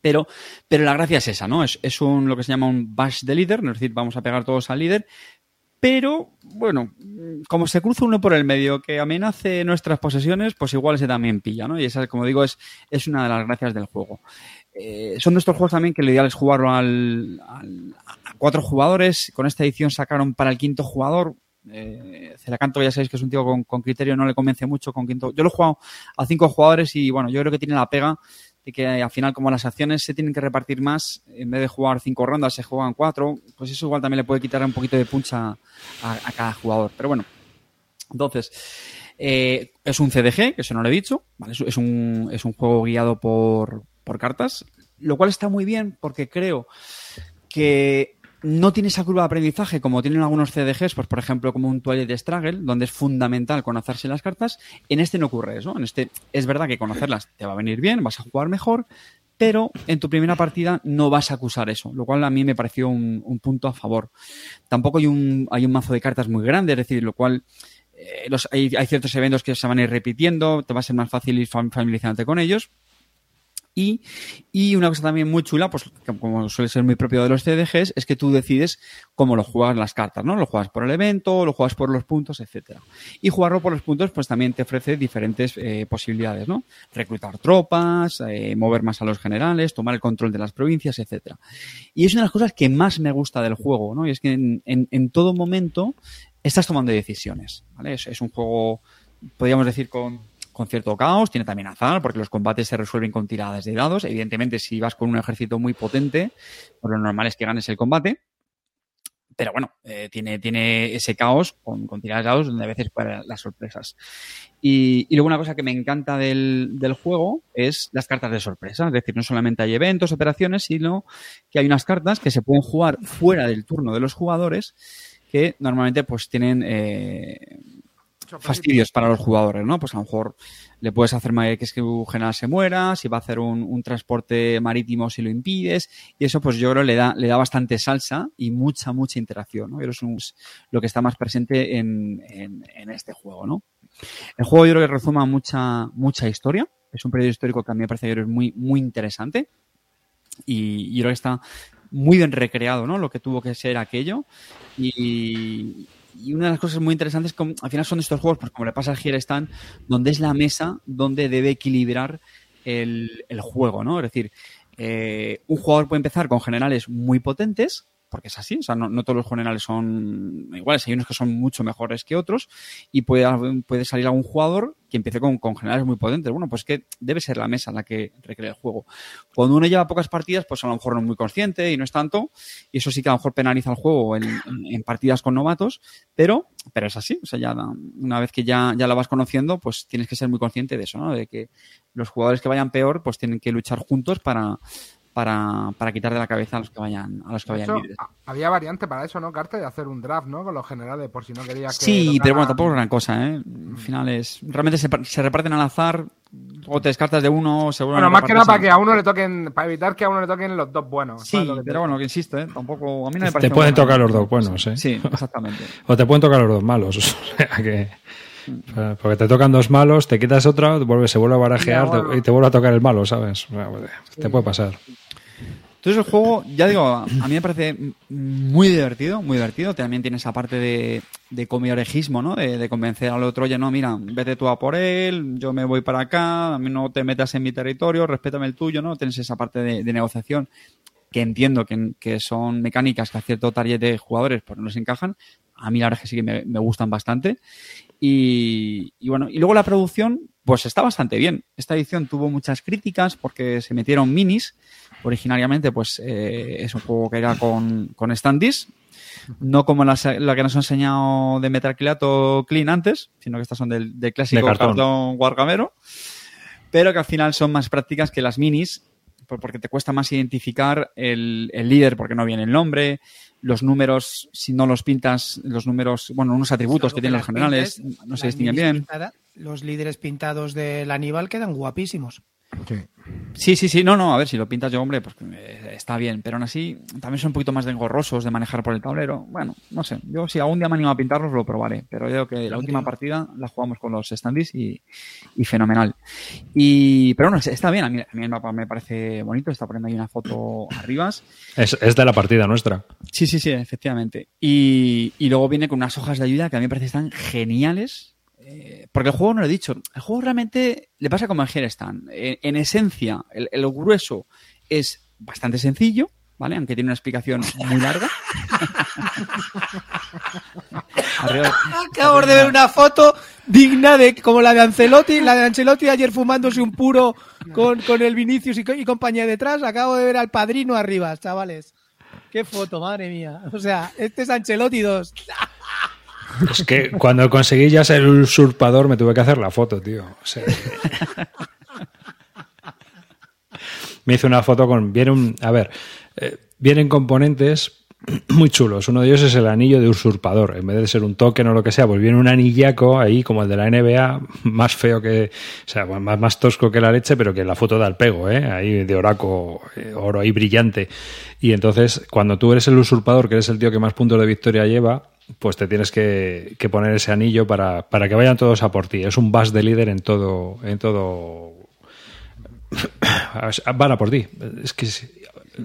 Pero, pero la gracia es esa, ¿no? Es, es un, lo que se llama un bash de líder, es decir, vamos a pegar todos al líder, pero, bueno, como se cruza uno por el medio que amenace nuestras posesiones, pues igual se también pilla, ¿no? Y esa, como digo, es, es una de las gracias del juego. Eh, son de estos juegos también que lo ideal es jugarlo al, al, a cuatro jugadores. Con esta edición sacaron para el quinto jugador. Eh, Celacanto ya sabéis que es un tío con, criterio, no le convence mucho con quinto. Yo lo he jugado a cinco jugadores y bueno, yo creo que tiene la pega de que al final como las acciones se tienen que repartir más, en vez de jugar cinco rondas se juegan cuatro, pues eso igual también le puede quitar un poquito de puncha a, a cada jugador. Pero bueno, entonces, eh, es un CDG, que eso no lo he dicho, ¿vale? es, es, un, es un juego guiado por, por cartas, lo cual está muy bien porque creo que no tiene esa curva de aprendizaje como tienen algunos CDGs, pues por ejemplo como un Twilight Struggle, donde es fundamental conocerse las cartas. En este no ocurre eso. En este es verdad que conocerlas te va a venir bien, vas a jugar mejor, pero en tu primera partida no vas a acusar eso, lo cual a mí me pareció un, un punto a favor. Tampoco hay un, hay un mazo de cartas muy grande, es decir, lo cual eh, los, hay, hay, ciertos eventos que se van a ir repitiendo, te va a ser más fácil ir familiarizándote con ellos. Y, y, una cosa también muy chula, pues como suele ser muy propio de los CDGs, es que tú decides cómo lo juegas las cartas, ¿no? Lo juegas por el evento, lo juegas por los puntos, etcétera. Y jugarlo por los puntos, pues también te ofrece diferentes eh, posibilidades, ¿no? Reclutar tropas, eh, mover más a los generales, tomar el control de las provincias, etcétera. Y es una de las cosas que más me gusta del juego, ¿no? Y es que en, en, en todo momento estás tomando decisiones, ¿vale? Es, es un juego, podríamos decir, con con cierto caos, tiene también azar, porque los combates se resuelven con tiradas de dados. Evidentemente, si vas con un ejército muy potente, pues lo normal es que ganes el combate. Pero bueno, eh, tiene, tiene ese caos con, tiradas de dados donde a veces pueden las sorpresas. Y, luego una cosa que me encanta del, del, juego es las cartas de sorpresa. Es decir, no solamente hay eventos, operaciones, sino que hay unas cartas que se pueden jugar fuera del turno de los jugadores que normalmente pues tienen eh, fastidios para los jugadores, ¿no? Pues a lo mejor le puedes hacer que un general se muera, si va a hacer un, transporte marítimo si lo impides, y eso pues yo creo le da, le da bastante salsa y mucha, mucha interacción, ¿no? Y eso es lo que está más presente en, en, este juego, ¿no? El juego yo creo que resuma mucha, mucha historia, es un periodo histórico que a mí me parece que es muy, muy interesante, y yo creo que está muy bien recreado, ¿no? Lo que tuvo que ser aquello, y, y una de las cosas muy interesantes como, al final son estos juegos, pues como le pasa al Stand, donde es la mesa donde debe equilibrar el, el juego, ¿no? Es decir, eh, un jugador puede empezar con generales muy potentes porque es así, o sea, no, todos los generales son iguales, hay unos que son mucho mejores que otros y puede, puede salir algún jugador que empiece con, con generales muy potentes. Bueno, pues que debe ser la mesa la que recrea el juego. Cuando uno lleva pocas partidas, pues a lo mejor no es muy consciente y no es tanto, y eso sí que a lo mejor penaliza el juego en, en- en partidas con novatos, pero, pero es así, o sea, ya una vez que ya, ya la vas conociendo, pues tienes que ser muy consciente de eso, ¿no? De que los jugadores que vayan peor, pues tienen que luchar juntos para, para, para quitar de la cabeza a los que vayan, a los que De vayan hecho, libres. había variante para eso, ¿no, Carte? De hacer un draft, ¿no? Con los generales, por si no querías que. Sí, tocaran- pero bueno, tampoco es gran cosa, ¿eh? Al final es. Realmente se, par- se reparten al azar, o te descartas de uno, seguro. Bueno, más que nada para que a uno le toquen, para evitar que a uno le toquen los dos buenos. Sí, ¿sabes lo que te pero bueno, que insisto, ¿eh? Tampoco. A mí no me parece. Te pueden tocar los dos buenos, ¿eh? Sí, exactamente. O te pueden tocar los dos malos. O sea que. Porque te tocan dos malos, te quitas otra, vuelve, se vuelve a barajear Ya, bueno. te- y te vuelve a tocar el malo, ¿sabes? O sea, pues, Te puede pasar. Entonces el juego, ya digo, a mí me parece muy divertido, muy divertido. También tiene esa parte de, de comiorejismo, ¿no? De, de convencer al otro, oye, no, mira, vete tú a por él, yo me voy para acá, a mí no te metas en mi territorio, respétame el tuyo, ¿no? Tienes esa parte de, de negociación que entiendo que, que son mecánicas que a cierto target de jugadores pues no les encajan. A mí la verdad es que sí que me, me gustan bastante. Y, y bueno, y luego la producción, pues está bastante bien. Esta edición tuvo muchas críticas porque se metieron minis. Originariamente, pues eh, es un juego que era con, con standees, no como las- la que nos ha enseñado de Metalquilato Clean antes, sino que estas son del, del clásico De cartón. cartón guargamero, pero que al final son más prácticas que las minis, por- porque te cuesta más identificar el, el líder porque no viene el nombre, los números, si no los pintas, los números, bueno, unos atributos que tienen los generales, pintes, no se distinguen bien. los líderes pintados del Aníbal quedan guapísimos. Sí, sí, sí, no, no, a ver, si lo pintas yo, hombre, pues eh, está bien, pero aún así también son un poquito más de engorrosos de manejar por el tablero. Bueno, no sé, yo si algún día me animo a pintarlos lo probaré, pero yo creo que la última partida la jugamos con los standees y, y fenomenal. Y, pero bueno, está bien, a mí, a mí el mapa me parece bonito, está poniendo ahí una foto arriba. Es, es de la partida nuestra. Sí, sí, sí, efectivamente. Y, y luego viene con unas hojas de ayuda que a mí me parece que están geniales. Eh, porque el juego no lo he dicho. El juego realmente le pasa como al Herestan. En, en esencia, el, el grueso es bastante sencillo, ¿vale? Aunque tiene una explicación muy larga. Arriba- Acabo de ver una foto digna de como la de Ancelotti, la de Ancelotti ayer fumándose un puro con, con el Vinicius y, y compañía detrás. Acabo de ver al padrino arriba, chavales. Qué foto, madre mía. O sea, este es Ancelotti 2. Es que cuando conseguí ya ser usurpador me tuve que hacer la foto, tío. Me hice una foto con. Viene un. A ver, eh, vienen componentes muy chulos. Uno de ellos es el anillo de usurpador. En vez de ser un token o lo que sea, pues viene un anillaco ahí, como el de la NBA, más feo que. O sea, más, más tosco que la leche, pero que la foto da el pego, ¿eh? Ahí de oraco, eh, oro ahí brillante. Y entonces, cuando tú eres el usurpador, que eres el tío que más puntos de victoria lleva, pues te tienes que, que poner ese anillo para, para que vayan todos a por ti. Es un bus de líder en todo. En todo Van a por ti. Es que si,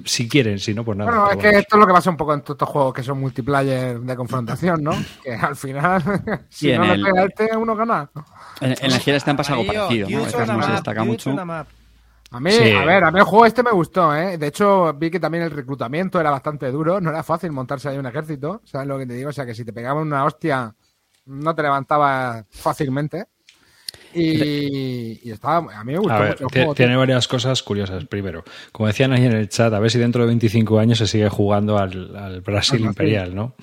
si quieren, si no, pues nada. Bueno, es que esto es lo que pasa un poco en todos estos juegos que son multiplayer de confrontación, ¿no? Que al final, si en no le el- pega este, uno gana. En, en la Herestan pasa algo Amarillo, parecido, ¿no? No se destaca mucho. A mí, Sí. a ver, a mí el juego este me gustó, ¿eh? De hecho, vi que también el reclutamiento era bastante duro, no era fácil montarse ahí un ejército, ¿sabes lo que te digo? O sea, que si te pegaban una hostia, no te levantabas fácilmente. Y, y estaba, a mí me gustó A ver, mucho el juego. tiene tío. varias cosas curiosas. Primero, como decían ahí en el chat, a ver si dentro de 25 años se sigue jugando al, al Brasil Al Brasil. Imperial, ¿no?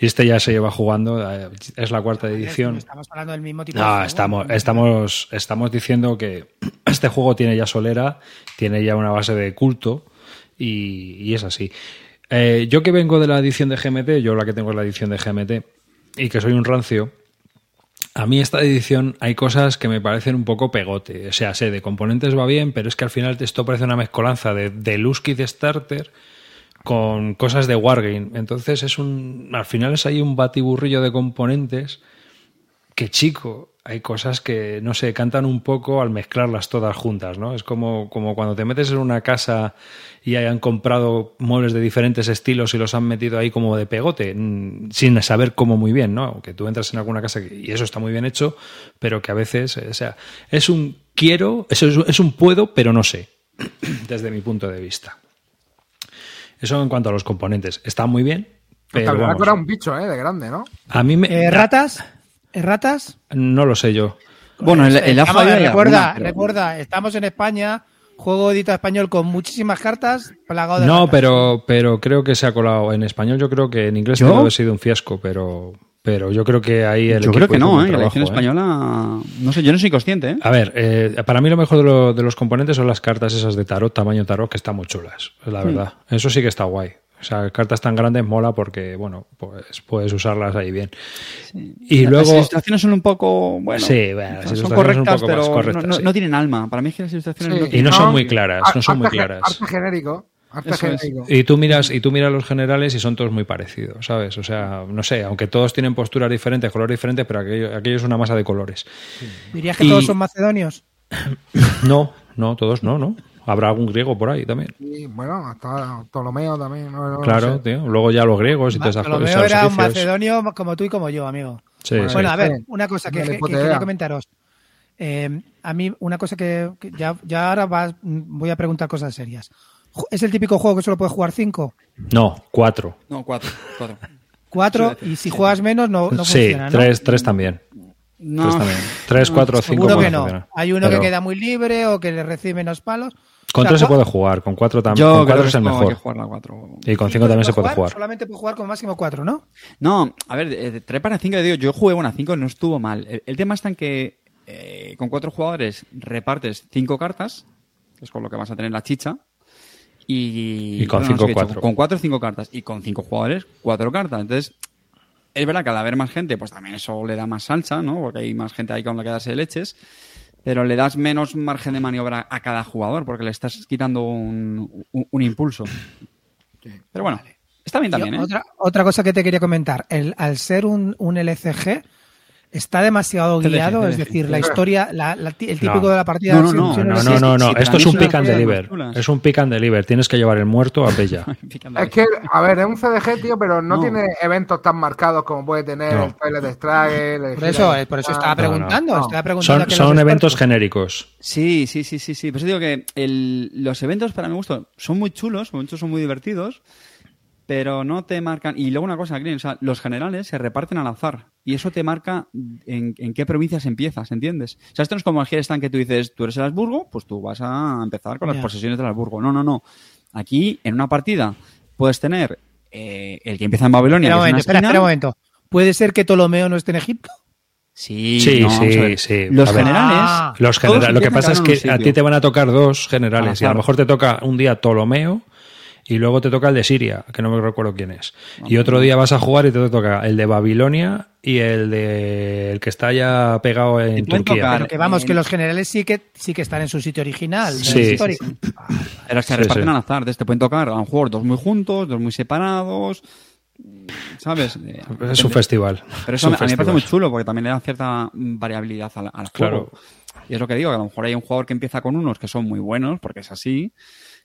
Y este ya se lleva jugando, eh, es la cuarta edición. Estamos hablando del mismo tipo de No, juego. estamos, estamos, estamos diciendo que este juego tiene ya solera, tiene ya una base de culto y, y es así. Eh, yo que vengo de la edición de GMT, yo la que tengo es la edición de GMT y que soy un rancio, a mí esta edición hay cosas que me parecen un poco pegote. O sea, sé, de componentes va bien, pero es que al final esto parece una mezcolanza de, de Lusky de Starter con cosas de Wargame. Entonces es un. Al final es ahí un batiburrillo de componentes que chico, hay cosas que, no sé, cantan un poco al mezclarlas todas juntas, ¿no? Es como, como cuando te metes en una casa y hayan comprado muebles de diferentes estilos y los han metido ahí como de pegote, mm, sin saber cómo muy bien, ¿no? Que tú entras en alguna casa y eso está muy bien hecho, pero que a veces, o sea, es un quiero, es, es un puedo, pero no sé, desde mi punto de vista. Eso en cuanto a los componentes. Está muy bien, pero vamos, era un bicho, ¿eh? De grande, ¿no? a mí me... Eh, ¿Ratas? ¿Eh, ¿Ratas? No lo sé yo. Bueno, el, el AFA recuerda, alguna, pero- recuerda, estamos en España, juego editado español con muchísimas cartas, plagado de No, ratas. pero, pero creo que se ha colado en español. Yo creo que en inglés debe haber sido un fiasco, pero, pero yo creo que ahí el Yo creo que no, ¿eh? La edición ¿eh? española. No sé, yo no soy consciente, ¿eh? A ver, eh, para mí lo mejor de, lo- de los componentes son las cartas esas de tarot, tamaño tarot, que están muy chulas, la verdad. Eso sí que está guay. O sea, cartas tan grandes mola porque, bueno, pues puedes usarlas ahí bien. Y Las luego... ilustraciones son un poco. Bueno, Sí, bueno, las son ilustraciones son un correctas, más pero correctas, no, no- sí. no tienen alma. Para mí es que las ilustraciones no. Y no son muy claras, no son muy claras. Arte genérico. Es. Y tú miras, y tú miras los generales y son todos muy parecidos, ¿sabes? O sea, no sé, aunque todos tienen posturas diferentes, colores diferentes, pero aquello, aquello es una masa de colores. ¿Dirías que y- todos son macedonios? No, no, todos no, ¿no? Habrá algún griego por ahí también. Y bueno, hasta Ptolomeo también. no- no claro, sé. tío. Luego ya los griegos y todas esas cosas. era un macedonio como tú y como yo, amigo. Sí, Bueno, sí. Bueno, a ver, Sí. una cosa que, que- quería comentaros. Eh, a mí, una cosa que, que ya, ya ahora vas- voy a preguntar cosas serias. ¿Es el típico juego que solo puede jugar cinco? No, cuatro. No, cuatro. cuatro. ¿Cuatro? Y si juegas menos, no, no sí, funciona, ¿no? tres, tres también. No, Tres también. Tres, cuatro, cinco Seguro que no. Hay uno Pero que queda muy libre o que le recibe menos palos. Con O sea, tres se puede jugar, con cuatro también. Yo Con cuatro es el mejor. que jugar la cuatro. Y con ¿Y cinco también se puede jugar. Solamente puede jugar con máximo cuatro, ¿no? No, a ver, de 3 para 5, digo, yo jugué una 5 no estuvo mal. El, el tema está en que eh, con cuatro jugadores repartes cinco cartas, que es con lo que vas a tener la chicha. Y, Y con no cinco, sé qué he dicho, cuatro. Con cuatro, cinco cartas. Y con cinco jugadores, cuatro cartas. Entonces, es verdad que al haber más gente, pues también eso le da más salsa, ¿no? Porque hay más gente ahí con la que darse leches. Pero le das menos margen de maniobra a cada jugador, porque le estás quitando un, un- un impulso. Pero bueno, está bien también, ¿eh? otra, otra cosa que te quería comentar. El, al ser un, un LCG, está demasiado guiado. Es decir, la historia, la- la- el típico No. de la partida No, de no, no, acción, No, no, no, no. para Esto es un pick and deliver. Es un pick and deliver. Tienes que llevar el muerto a Pella. Es que, a ver, es un CDG, tío, pero no, No. tiene eventos tan marcados como puede tener No. el Toilet Struggle. el Por eso, por eso estaba no. preguntando. No. estaba preguntando Son, son los eventos expertos. genéricos. Sí, sí, sí, sí, sí. Por eso digo que el- los eventos para mi gusto son muy chulos, muchos son muy divertidos, pero no te marcan. Y luego una cosa, Green, o sea, los generales se reparten al azar y eso te marca en, en qué provincias empiezas, ¿entiendes? O sea, esto no es como el Herestan que tú dices, tú eres el Habsburgo, pues tú vas a empezar con las posesiones del Habsburgo. No, no, no. Aquí, en una partida, puedes tener eh, el que empieza en Babilonia. Espera un que momento, espera, espera un momento. ¿Puede ser que Ptolomeo no esté en Egipto? Sí, Sí, no, sí, sí. Los generales. Ah. Los todos genera- lo que pasa es que a ti te van a tocar dos generales y a lo mejor te toca un día Ptolomeo y luego te toca el de Siria, que no me recuerdo quién es. Y otro día vas a jugar y te toca el de Babilonia y el de el que está ya pegado en Te pueden Turquía. tocar- Pero que vamos, en- que los generales sí que sí que están en su sitio original, Sí. Pero se Sí, reparten sí. al azar. Te pueden tocar a lo mejor dos muy juntos, dos muy separados. ¿Sabes? Eh, Es un festival. Pero Es eso un a mí me parece muy chulo porque también le da cierta variabilidad al, al juego. Claro. Y es lo que digo, que a lo mejor hay un jugador que empieza con unos que son muy buenos, porque es así.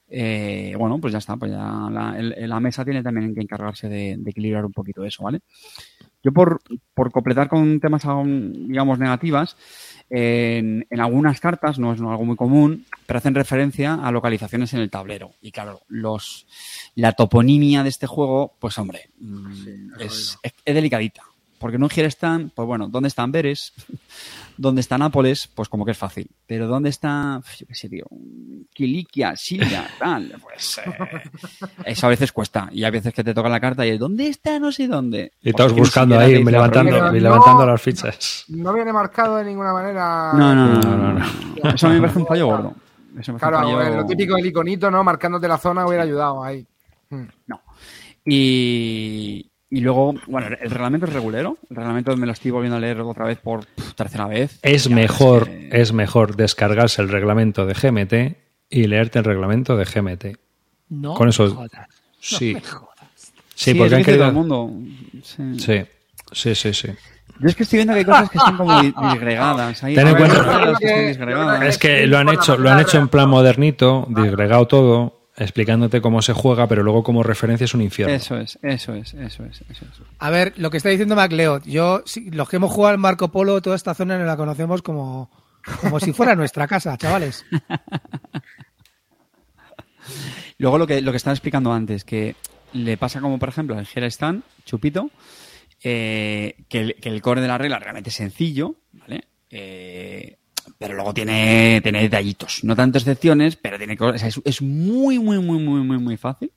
Eh, bueno, pues ya está, pues ya la, el- la mesa tiene también que encargarse de, de equilibrar un poquito eso, ¿vale? Yo por, por completar con temas, aún, digamos, negativas, en, en algunas cartas, no es algo muy común, pero hacen referencia a localizaciones en el tablero. Y claro, los la toponimia de este juego, pues hombre, mm, es, es, es delicadita. Porque en un Girestan, pues bueno, ¿dónde está Amberes? ¿Dónde está Nápoles? Pues como que es fácil. Pero ¿dónde está, yo qué sé, tío, Kilikia, Silia, tal? Pues eh, eso a veces cuesta. Y hay veces que te toca la carta y es, ¿dónde está no sé dónde? Y Porque todos buscando ahí, la levantando, no- levantando las fichas. No viene marcado de ninguna manera. No, no, no, No, no. Eso a mí me parece un fallo gordo. Eso me parece Claro, fallo- lo típico del iconito, ¿no? Marcándote la zona hubiera ayudado ahí. Hmm. No. Y, y luego, bueno, el reglamento es regulero. El reglamento me lo estoy volviendo a leer otra vez por tercera vez. Es mejor, que- es mejor descargarse el reglamento de GMT y leerte el reglamento de GMT. No Con eso- me jodas. Sí. jodas. Sí, es porque han todo querido. el mundo. Sí. Sí, sí, sí, sí. Yo es que estoy viendo que hay cosas que están como di- disgregadas. Hay Ten en cuenta- que están disgregadas. Es que lo han hecho, lo han hecho en plan modernito, disgregado todo, explicándote cómo se juega, pero luego como referencia es un infierno. Eso es, eso es, eso es, eso es. A ver, lo que está diciendo MacLeod, yo, sí, los que hemos jugado al Marco Polo, toda esta zona nos la conocemos como, como si fuera nuestra casa, chavales. Luego lo que, lo que estaba explicando antes, que le pasa como por ejemplo al Hera Stan, Chupito, eh, que, el, que el core de la regla realmente es sencillo, ¿vale? Eh, pero luego tiene, tiene detallitos, no tanto excepciones, pero tiene o sea, es, es muy, muy, muy, muy, muy, muy fácil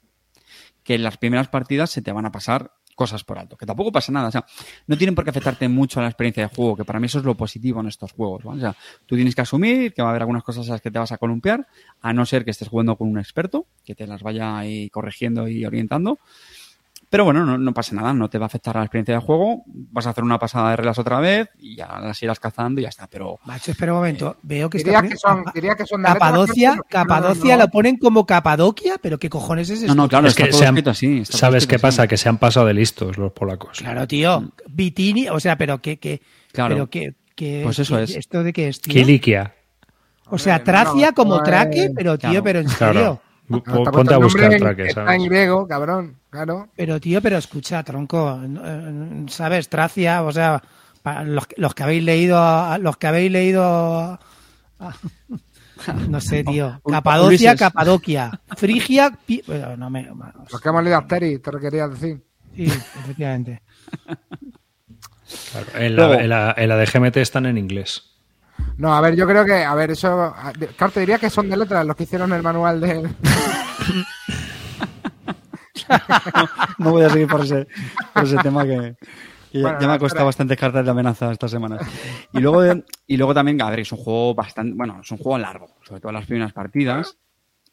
que en las primeras partidas se te van a pasar cosas por alto, que tampoco pasa nada, o sea, no tienen por qué afectarte mucho a la experiencia de juego, que para mí eso es lo positivo en estos juegos, ¿vale? O sea, tú tienes que asumir que va a haber algunas cosas a las que te vas a columpiar, a no ser que estés jugando con un experto, que te las vaya ahí corrigiendo y orientando, pero bueno, no, no pasa nada, no te va a afectar a la experiencia de juego, vas a hacer una pasada de reglas otra vez y ya las irás cazando y ya está, pero Macho, espera un momento. Veo que Diría está que son, diría que son Capadocia, Capadocia no. lo ponen como Capadocia, pero ¿qué cojones es eso? no, no, claro, es está que todo se han- escrito así. está ¿Sabes qué así. pasa? Que se han pasado de listos los polacos. Claro, tío. Vitini, o sea, pero que, que, Claro. pero que, que- Pues eso que- es. ¿Esto de qué es, tío? Kilikia. O sea, Tracia como no Traque, pero tío, Claro. pero en serio. Ponte a el buscar nombre en- traque, Está en griego, cabrón, claro. Pero tío, pero escucha, tronco, ¿sabes? Tracia, o sea, para los, los que habéis leído, los que habéis leído, no sé, tío, Capadocia. Capadocia, Frigia, pi- bueno, no me. Los que hemos leído Asterix, te lo quería decir. sí, efectivamente. Claro, En, la, en la- en la de GMT están en inglés. No, a ver, yo creo que, a ver, eso. Claro, te diría que son de letras los que hicieron el manual de. no voy a seguir por ese, por ese tema que, que ya- Bueno, ya me no, ha costado espera. bastantes cartas de amenaza esta semana. Y luego, y luego también, a ver, es un juego bastante, bueno, es un juego largo, sobre todo las primeras partidas.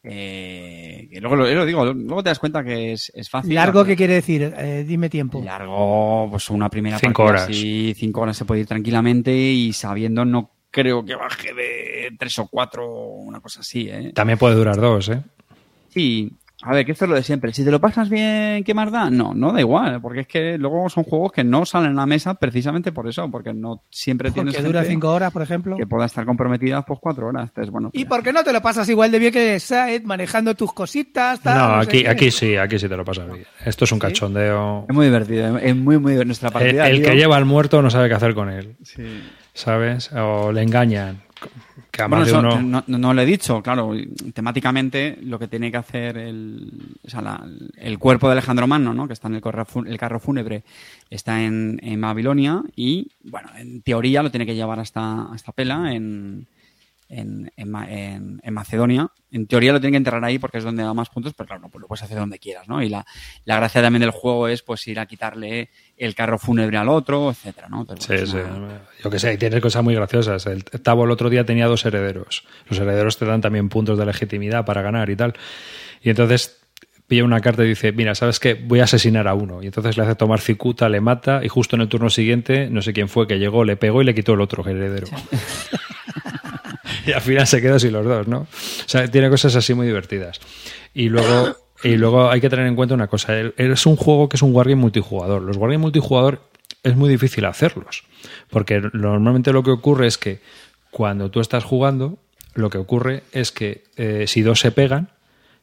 Eh, que luego lo, lo digo, luego te das cuenta que es, es fácil. Largo, ¿qué quiere decir? Eh, dime tiempo. Largo, pues una primera Cinco partida horas. así, cinco horas se puede ir tranquilamente y sabiendo no creo que baje de tres o cuatro, una cosa así, ¿eh? También puede durar dos, ¿eh? Sí, a ver, que esto es lo de siempre. Si te lo pasas bien, ¿qué más da? No, no da igual, porque es que luego son juegos que no salen a la mesa precisamente por eso, porque no siempre tienes Porque dura cinco horas, por ejemplo. que pueda estar comprometida pues cuatro horas. Entonces, bueno, ¿Y pues, por qué no te lo pasas igual de bien que Saed, manejando tus cositas? tal, No, aquí, aquí sí, aquí sí te lo pasas bien. Esto es un ¿Sí? cachondeo. es muy divertido, es muy, muy divertido. Nuestra El, partida. el tío, que lleva al muerto no sabe qué hacer con él, sí. ¿Sabes? O le engañan. Que a más Bueno, de eso uno... no, no- lo he dicho, claro. Temáticamente, lo que tiene que hacer el, o sea, la- el cuerpo de Alejandro Magno, ¿no? que está en el carro fúnebre, está en, en Babilonia y, bueno, en teoría lo tiene que llevar hasta, hasta Pela, en, en, en Ma- en- en Macedonia. En teoría lo tiene que enterrar ahí porque es donde da más puntos, pero claro, no, pues lo puedes hacer donde quieras, ¿no? Y la, la gracia también del juego es pues ir a quitarle el carro fúnebre al otro, etcétera, ¿no? Sí, sí. una- Yo que sé, tiene cosas muy graciosas. El Tavo el otro día tenía dos herederos. Los herederos te dan también puntos de legitimidad para ganar y tal. Y entonces pilla una carta y dice, mira, ¿sabes qué? Voy a asesinar a uno. Y entonces le hace tomar cicuta, le mata y justo en el turno siguiente, no sé quién fue que llegó, le pegó y le quitó el otro heredero. y al final se quedó sin los dos, ¿no? O sea, tiene cosas así muy divertidas. Y luego, y luego hay que tener en cuenta una cosa. Es un juego que es un wargame multijugador. Los wargame multijugador es muy difícil hacerlos. Porque normalmente lo que ocurre es que cuando tú estás jugando, lo que ocurre es que eh, si dos se pegan,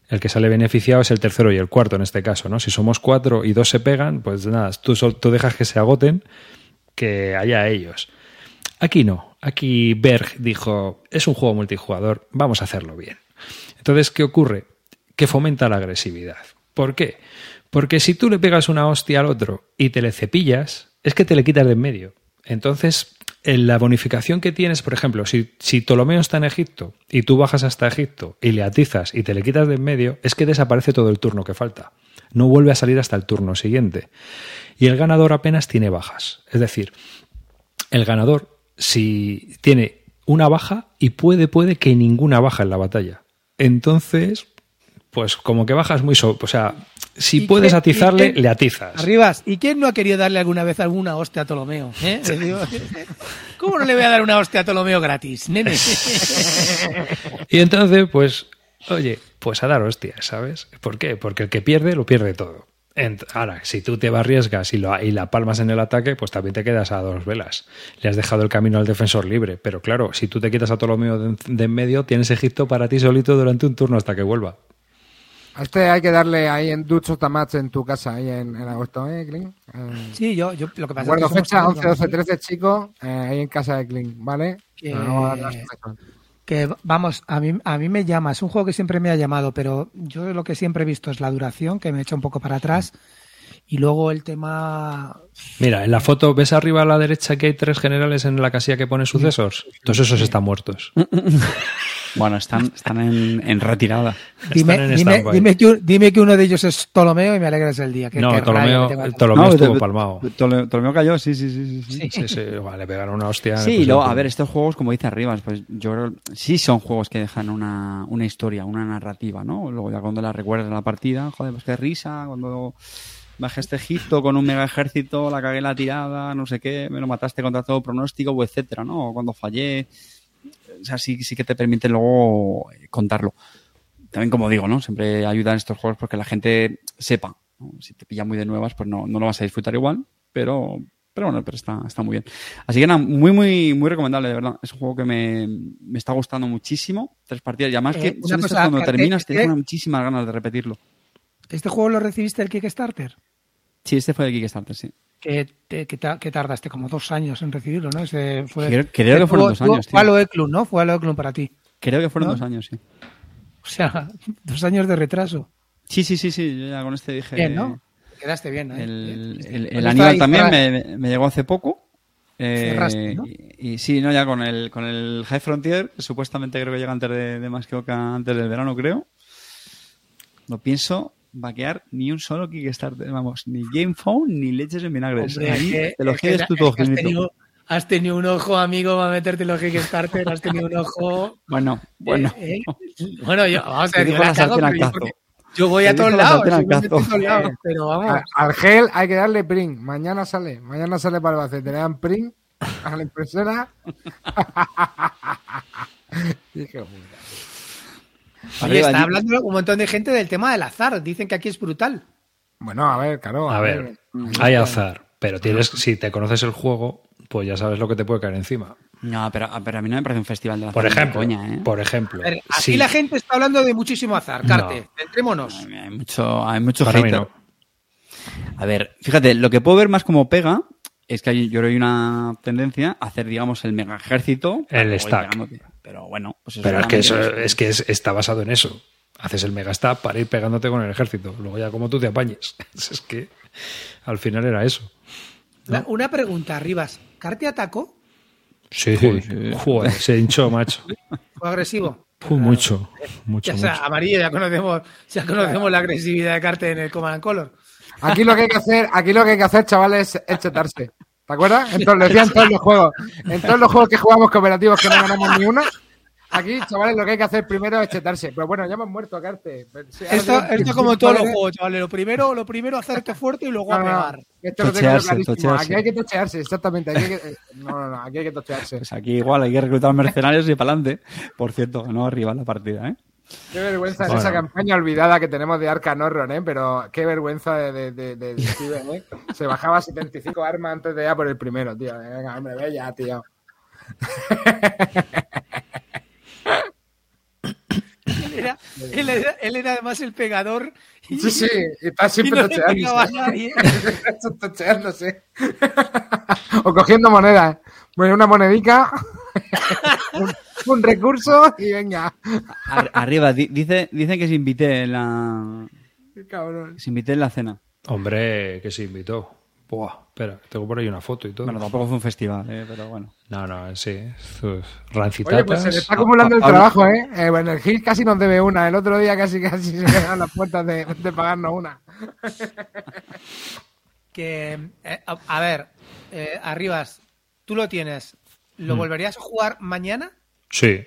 el que sale beneficiado es el tercero y el cuarto en este caso, ¿no? Si somos cuatro y dos se pegan, pues nada, tú, tú dejas que se agoten, que haya ellos. Aquí no. Aquí Berg dijo, es un juego multijugador, vamos a hacerlo bien. Entonces, ¿qué ocurre? Que fomenta la agresividad. ¿Por qué? Porque si tú le pegas una hostia al otro y te le cepillas, es que te le quitas de en medio. Entonces, en la bonificación que tienes, por ejemplo, si, si Ptolomeo está en Egipto y tú bajas hasta Egipto y le atizas y te le quitas de en medio, es que desaparece todo el turno que falta. No vuelve a salir hasta el turno siguiente. Y el ganador apenas tiene bajas. Es decir, el ganador, si tiene una baja y puede, puede que ninguna baja en la batalla. Entonces, pues como que bajas muy... so- o sea, si ¿Y puedes atizarle, le atizas. Arribas, ¿y quién no ha querido darle alguna vez alguna hostia a Ptolomeo? eh? ¿Cómo no le voy a dar una hostia a Ptolomeo gratis, nene? Y entonces, pues, oye, pues a dar hostias, ¿sabes? ¿Por qué? Porque el que pierde, lo pierde todo. Ahora, si tú te arriesgas y, lo, y la palmas en el ataque, pues también te quedas a dos velas. Le has dejado el camino al defensor libre. Pero claro, si tú te quitas a Ptolomeo de, de en medio, tienes Egipto para ti solito durante un turno hasta que vuelva. A este hay que darle ahí en Ducho Tamats en tu casa, ahí en, en agosto, ¿eh, Clint? Eh, Sí, yo, yo lo que pasa Recuerdo es que somos fecha todos 11, 12, amigos. 13, chicos, eh, ahí en casa de Clint, ¿vale? Que- Pero no voy Que vamos, a mí, a mí me llama, es un juego que siempre me ha llamado, pero yo lo que siempre he visto es la duración, que me echa un poco para atrás. Y luego el tema. Mira, en la foto, ¿ves arriba a la derecha que hay tres generales en la casilla que pone sucesos? Todos esos están muertos. Bueno, están, están en, en retirada. Dime, Están en dime, dime que, un- dime que uno de ellos es Ptolomeo y me alegras el día. Que, No, que Ptolomeo. Ptolomeo No, estuvo palmado. Ptolomeo cayó, sí, sí, sí. sí, sí. Sí, sí, vale, le pegaron una hostia. Sí, luego, a ver, estos juegos, como dice Arribas, pues yo creo, sí son juegos que dejan una, una historia, una narrativa, ¿no? Luego ya cuando la recuerdas en la partida, joder, pues qué risa, cuando bajé este Egipto con un mega ejército, la cagué en la tirada, no sé qué, me lo mataste contra todo pronóstico, etcétera, ¿no? O cuando fallé. O sea, sí, sí que te permite luego eh, contarlo. También, como digo, ¿no? Siempre ayudan estos juegos porque la gente sepa. ¿no? Si te pilla muy de nuevas, pues no, no lo vas a disfrutar igual, pero, pero bueno, pero está, está muy bien. Así que nada, muy, muy, muy recomendable, de verdad. Es un juego que me, me está gustando muchísimo. Tres partidas. Y además Eh, que son estas cosa, cuando Carte, terminas te eh, dejan muchísimas ganas de repetirlo. ¿Este juego lo recibiste del Kickstarter? Sí, este fue de Kickstarter, sí. Que, que que tardaste como dos años en recibirlo, ¿no? Ese fue, Creo- creo que fueron dos años. Fue a lo ¿no? Fue a lo para ti. Creo que fueron ¿No? dos años, sí. O sea, dos años de retraso. Sí, sí, sí, sí. Yo ya con este dije. Bien, ¿no? Quedaste bien, ¿eh? El, el, el Aníbal también me, me llegó hace poco. Eh, Cerraste, ¿no? y, y sí, no, ya con el, con el High Frontier, que supuestamente creo que llega antes de, de más que antes del verano, creo. No pienso vaquear ni un solo Kickstarter, vamos, ni Game Phone ni leches en vinagres. Hombre, Ahí que- te lo es que quieres la- tú todo, has, tenido, has tenido un ojo, amigo, para meterte los Kickstarter. Has tenido un ojo. Bueno, bueno. Eh, eh, Bueno, yo, vamos a la cago, pero yo, cazo. porque yo voy a todos lados. yo todos lados, Pero vamos. A- Al gel hay que darle print. Mañana sale. Mañana sale para Albacete. Le dan print a la impresora. Dije, "Joder". Oye, Arriba, está hablando un montón de gente del tema del azar. Dicen que aquí es brutal. Bueno, a ver, claro. A ver, hay azar, pero tienes, si te conoces el juego, pues ya sabes lo que te puede caer encima. No, pero, pero a mí no me parece un festival de la Por ejemplo, coña, ¿eh? por ejemplo, ver, aquí sí, la gente está hablando de muchísimo azar. Carte, No. Hay mucho, hay mucho para mí hater. no. A ver, fíjate, lo que puedo ver más como pega es que hay, yo creo que hay una tendencia a hacer, digamos, el mega ejército. El stack. pegándote. Pero bueno, pues eso Pero es que eso es que es- está basado en eso. Haces el megastab para ir pegándote con el ejército. Luego ya como tú te apañes. Es que al final era eso. Una pregunta, Rivas. ¿Carte atacó? Sí, Joder. Joder, se hinchó, macho. ¿Fue agresivo? Puh, mucho, mucho, Ya sea, mucho. amarillo, ya conocemos, ya conocemos la agresividad de Carte en el Command and Color. Aquí lo que hay que hacer, aquí lo que hay que hacer, chavales, es chetarse. ¿Te acuerdas? Entonces, lo decía en todos los juegos. En todos los juegos que jugamos cooperativos que no ganamos ni una. Aquí, chavales, lo que hay que hacer primero es chetarse. Pero bueno, ya hemos muerto a Carte. Sí, Esto, esto como en todos los juegos, chavales. Lo primero, lo primero hacerte fuerte y luego No, no, no. Esto lo tengo Tochearse, clarísimo. tochearse. Aquí hay que tochearse, exactamente. Aquí hay que... eh, No, no, no, aquí hay que tochearse. Pues aquí igual hay que reclutar mercenarios y para adelante. Por cierto, ganó arriba la partida, ¿eh? Qué vergüenza Bueno. es esa campaña olvidada que tenemos de Arcan Horror, ¿eh? Pero qué vergüenza de, de, de, de- de Steven, ¿eh? Se bajaba 75 armas antes de ya por el primero, tío. Venga, hombre, ve ya, tío. Él era, él era- él era además el pegador. Y, Sí, sí, y está y siempre no pegaba a tocheándose. o cogiendo monedas. Bueno, una monedica, un, recurso y venga. Ar- arriba, di- dice, dicen que se invité en la, cabrón. se invité en la cena. Hombre, que se invitó. Buah, espera, tengo por ahí una foto y todo. Bueno, tampoco fue un festival, ¿eh? pero bueno. No, no, sí. es Oye, Rancitatas. pues se le está acumulando el Pablo- trabajo, ¿eh? eh bueno, el Gil casi nos debe una. El otro día casi casi se quedaron las puertas de, de pagarnos una. Que, eh, a, a ver, eh, Arribas, tú lo tienes. Mm. ¿Lo volverías a jugar mañana? Sí.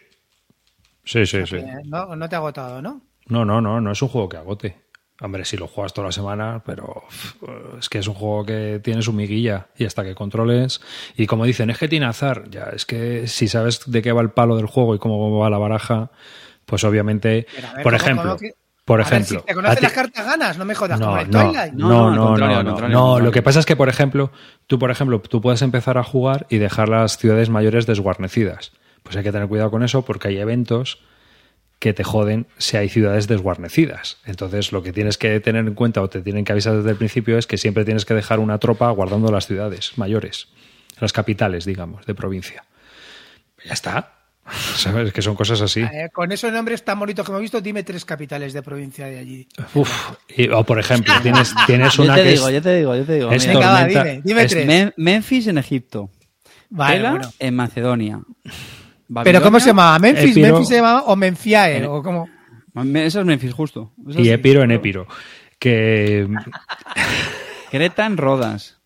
Sí, sí, sí. No, no te ha agotado, ¿no? No, no, no, no es un juego que agote. Hombre, si lo juegas toda la semana, pero es que es un juego que tiene su miguilla y hasta que controles. Y como dicen, es que tiene azar. Ya, es que si sabes de qué va el palo del juego y cómo va la baraja, pues obviamente, Pero, a ver, por ¿cómo- ejemplo, que- por A ver, ejemplo, si te conoces a ti- las cartas ganas, no me jodas, como no, el no, Twilight. no, No, no, al no, no, lo que pasa es que, por ejemplo, tú, por ejemplo, tú puedes empezar a jugar y dejar las ciudades mayores desguarnecidas. Pues hay que tener cuidado con eso porque hay eventos que te joden si hay ciudades desguarnecidas. Entonces, lo que tienes que tener en cuenta o te tienen que avisar desde el principio es que siempre tienes que dejar una tropa guardando las ciudades mayores, las capitales, digamos, de provincia. Ya está. ¿Sabes? Que son cosas así. Eh, con esos nombres tan bonitos que hemos visto, dime tres capitales de provincia de allí. Uf. Y- o por ejemplo, tienes, tienes Yo una te que digo, es, yo te digo, yo te digo. es mira. Venga, va, tormenta- dime, dime es tres. Mem- Memphis en Egipto. Vale, Tela bueno. en Macedonia. ¿Pero cómo se llamaba? ¿Memphis? Epiro. ¿Memphis se llamaba? ¿O Menfiae? ¿O cómo? Eso es Memphis, justo. Eso y sí. Epiro en Épiro. Que, Creta en Rodas.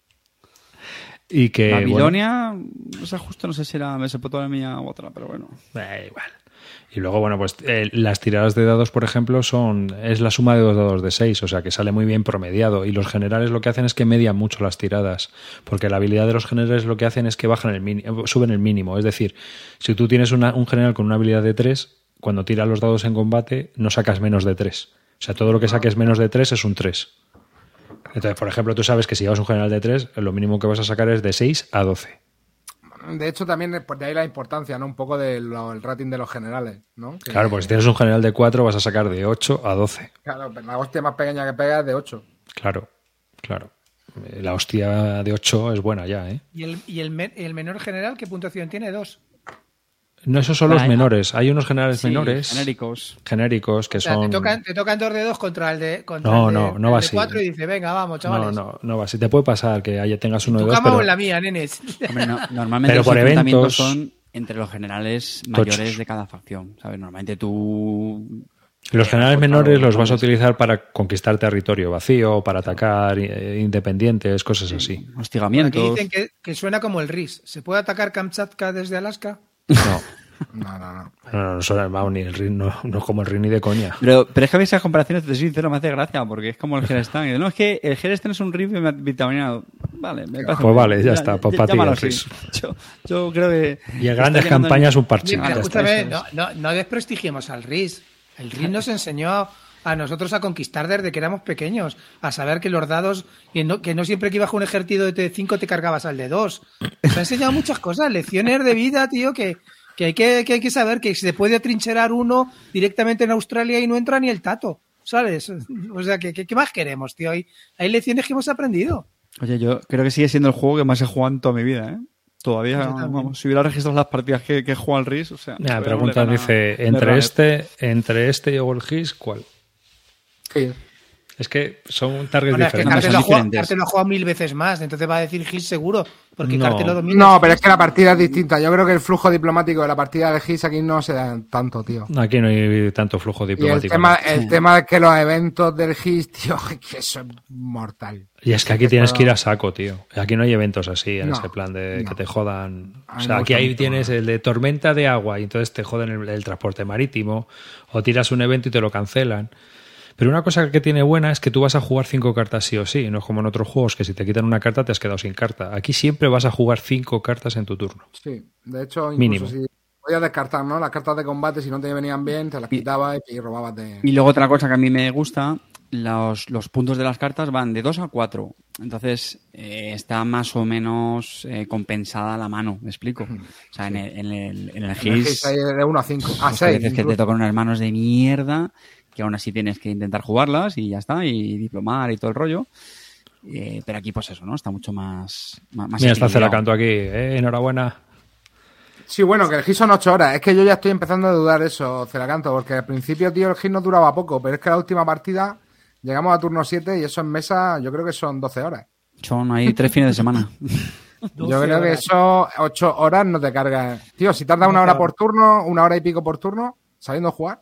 y que bueno, Babilonia, esa justo no sé si era Mesopotamia u otra, pero bueno. Da igual. Y luego, bueno, pues eh, las tiradas de dados, por ejemplo, son es la suma de dos dados de seis, o sea que sale muy bien promediado. Y los generales lo que hacen es que median mucho las tiradas, porque la habilidad de los generales lo que hacen es que bajan el suben el mínimo. Es decir, si tú tienes una- un general con una habilidad de tres, cuando tiras los dados en combate no sacas menos de tres. O sea, todo lo que saques menos de tres es un tres. Entonces, por ejemplo, tú sabes que si llevas un general de tres, lo mínimo que vas a sacar es de 6 a 12. De hecho, también pues, de ahí la importancia, ¿no? Un poco del el rating de los generales, ¿no? Que- Claro, pues si tienes un general de 4 vas a sacar de 8 a 12. Claro, pero la hostia más pequeña que pega es de 8. Claro, claro. Eh, La hostia de 8 es buena ya, ¿eh? ¿Y el, y el, me- el menor general qué puntuación tiene? Dos. No, esos son los menores. Hay unos generales Sí, menores Genéricos. genéricos que O sea, son... te, tocan, te tocan dos de dos contra el de contra No, el de, no, no va así. cuatro y dice, venga, vamos, No, chavales. no, no va. Si te puede pasar que haya tengas uno de dos, pero en la mía, nenes. Hombre, no- normalmente Pero los por eventos- son entre los generales mayores Tochos. de cada facción. ¿sabes? Normalmente tú. los generales menores los vas a utilizar para conquistar territorio vacío, para atacar eh, independientes, cosas así. Aquí Hostigamientos. dicen que, que suena como el RIS. ¿Se puede atacar Kamchatka desde Alaska? No, No, no, no. no, no, no suena vamos, ni el rin, no, no es como el rin ni de coña. Pero, pero es que a mí esas comparaciones, te soy sincero, me hace gracia, porque es como el Gerestan. No, es que el Gerestan es un riff vitaminado. Vale, me parece Pues vale, ya está, pues. Riz. Yo, yo creo que. Y en está grandes campañas un parche. No, no, no desprestigiemos al RIS. El RIS nos enseñó a nosotros a conquistar desde que éramos pequeños, a saber que los dados, que no, que no siempre que ibas con un ejército de 5 te cargabas al de 2. Nos ha enseñado muchas cosas, lecciones de vida, tío, que, que, hay que, que hay que saber que se puede atrincherar uno directamente en Australia y no entra ni el tato, ¿sabes? O sea, ¿qué, qué, más queremos, tío? Hay, hay lecciones que hemos aprendido. Oye, yo creo que sigue siendo el juego que más he jugado en toda mi vida, ¿eh? Todavía, vamos, si hubiera registrado las partidas que, que jugado al RIS, o sea. Todavía pregunta dice, entre gana- este, entre este y el Gis, ¿cuál? Sí. Es que son targets Bueno, es que diferentes. Cartel lo, diferentes. Cartel lo jugado mil veces más, entonces va a decir Gil seguro, porque No. Cartel lo domina. No, pero es que la partida es distinta. Yo creo que el flujo diplomático de la partida de GIS aquí no se da tanto, tío. Aquí no hay tanto flujo Y el diplomático. tema, ¿no? el tema es que los eventos del GIS, tío, es que eso es mortal. Y es que aquí tienes que ir a saco, tío. Aquí no hay eventos así, en No, ese plan de no. que te jodan. O sea, aquí ahí tienes el de tormenta de agua y entonces te joden el, el transporte marítimo o tiras un evento y te lo cancelan. Pero una cosa que tiene buena es que tú vas a jugar cinco cartas sí o sí, no es como en otros juegos que si te quitan una carta te has quedado sin carta. Aquí siempre vas a jugar cinco cartas en tu turno. Sí, de hecho, incluso Mínimo. si podías descartar, ¿no? Las cartas de combate, si no te venían bien, te las Y- quitabas y, robabas de. Y luego otra cosa que a mí me gusta, los, los puntos de las cartas van de 2 a 4. Entonces eh, está más o menos eh, compensada la mano, ¿me explico? O sea, en el, en el, en el En el GIS, de 1 a 5. A pues hay 6. veces que te tocan unas manos de mierda que aún así tienes que intentar jugarlas y ya está, y diplomar y todo el rollo. Eh, pero aquí, pues eso, ¿no? Está mucho más. más más Mira, está. Celacanto aquí. Eh, enhorabuena. Sí, bueno, que el GIS son 8 horas. Es que yo ya estoy empezando a dudar eso, Celacanto, porque al principio, tío, el GIS no duraba poco, pero es que la última partida llegamos a turno 7 y eso en mesa yo creo que son 12 horas. Son ahí tres fines de semana. Yo creo que eso, 8 horas no te cargas. Tío, si tarda una hora por turno, una hora y pico por turno, sabiendo jugar,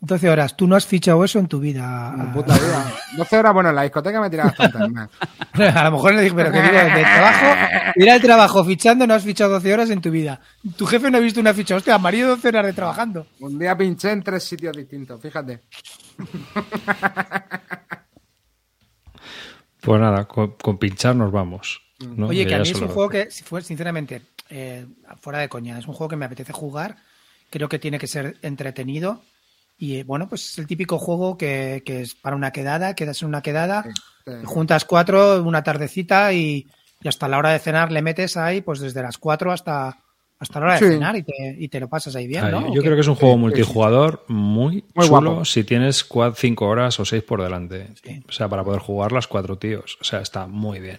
12 horas, tú no has fichado eso en tu vida. en puta vida. 12 horas, bueno, en la discoteca me tiras bastantes más. A lo mejor le dije, pero que digo, de trabajo, ir al trabajo fichando, no has fichado 12 horas en tu vida. Tu jefe no ha visto una ficha, hostia, marido 12 horas de trabajando. Un día pinché en tres sitios distintos, fíjate. Pues nada, con, con pinchar nos vamos. ¿no? Oye, que a mí es un juego 12. que, si fue, sinceramente, eh, fuera de coña, es un juego que me apetece jugar. Creo que tiene que ser entretenido. Y eh, bueno, pues es el típico juego que, que es para una quedada, quedas en una quedada, Sí. juntas cuatro, una tardecita y, y hasta la hora de cenar le metes ahí, pues desde las cuatro hasta, hasta la hora de Sí. cenar y te, y te lo pasas ahí bien, ¿no? yo creo que es un juego multijugador muy, Muy chulo guapo. si tienes 5 horas o 6 por delante. Sí. O sea, para poder jugar las cuatro tíos. O sea, está muy bien.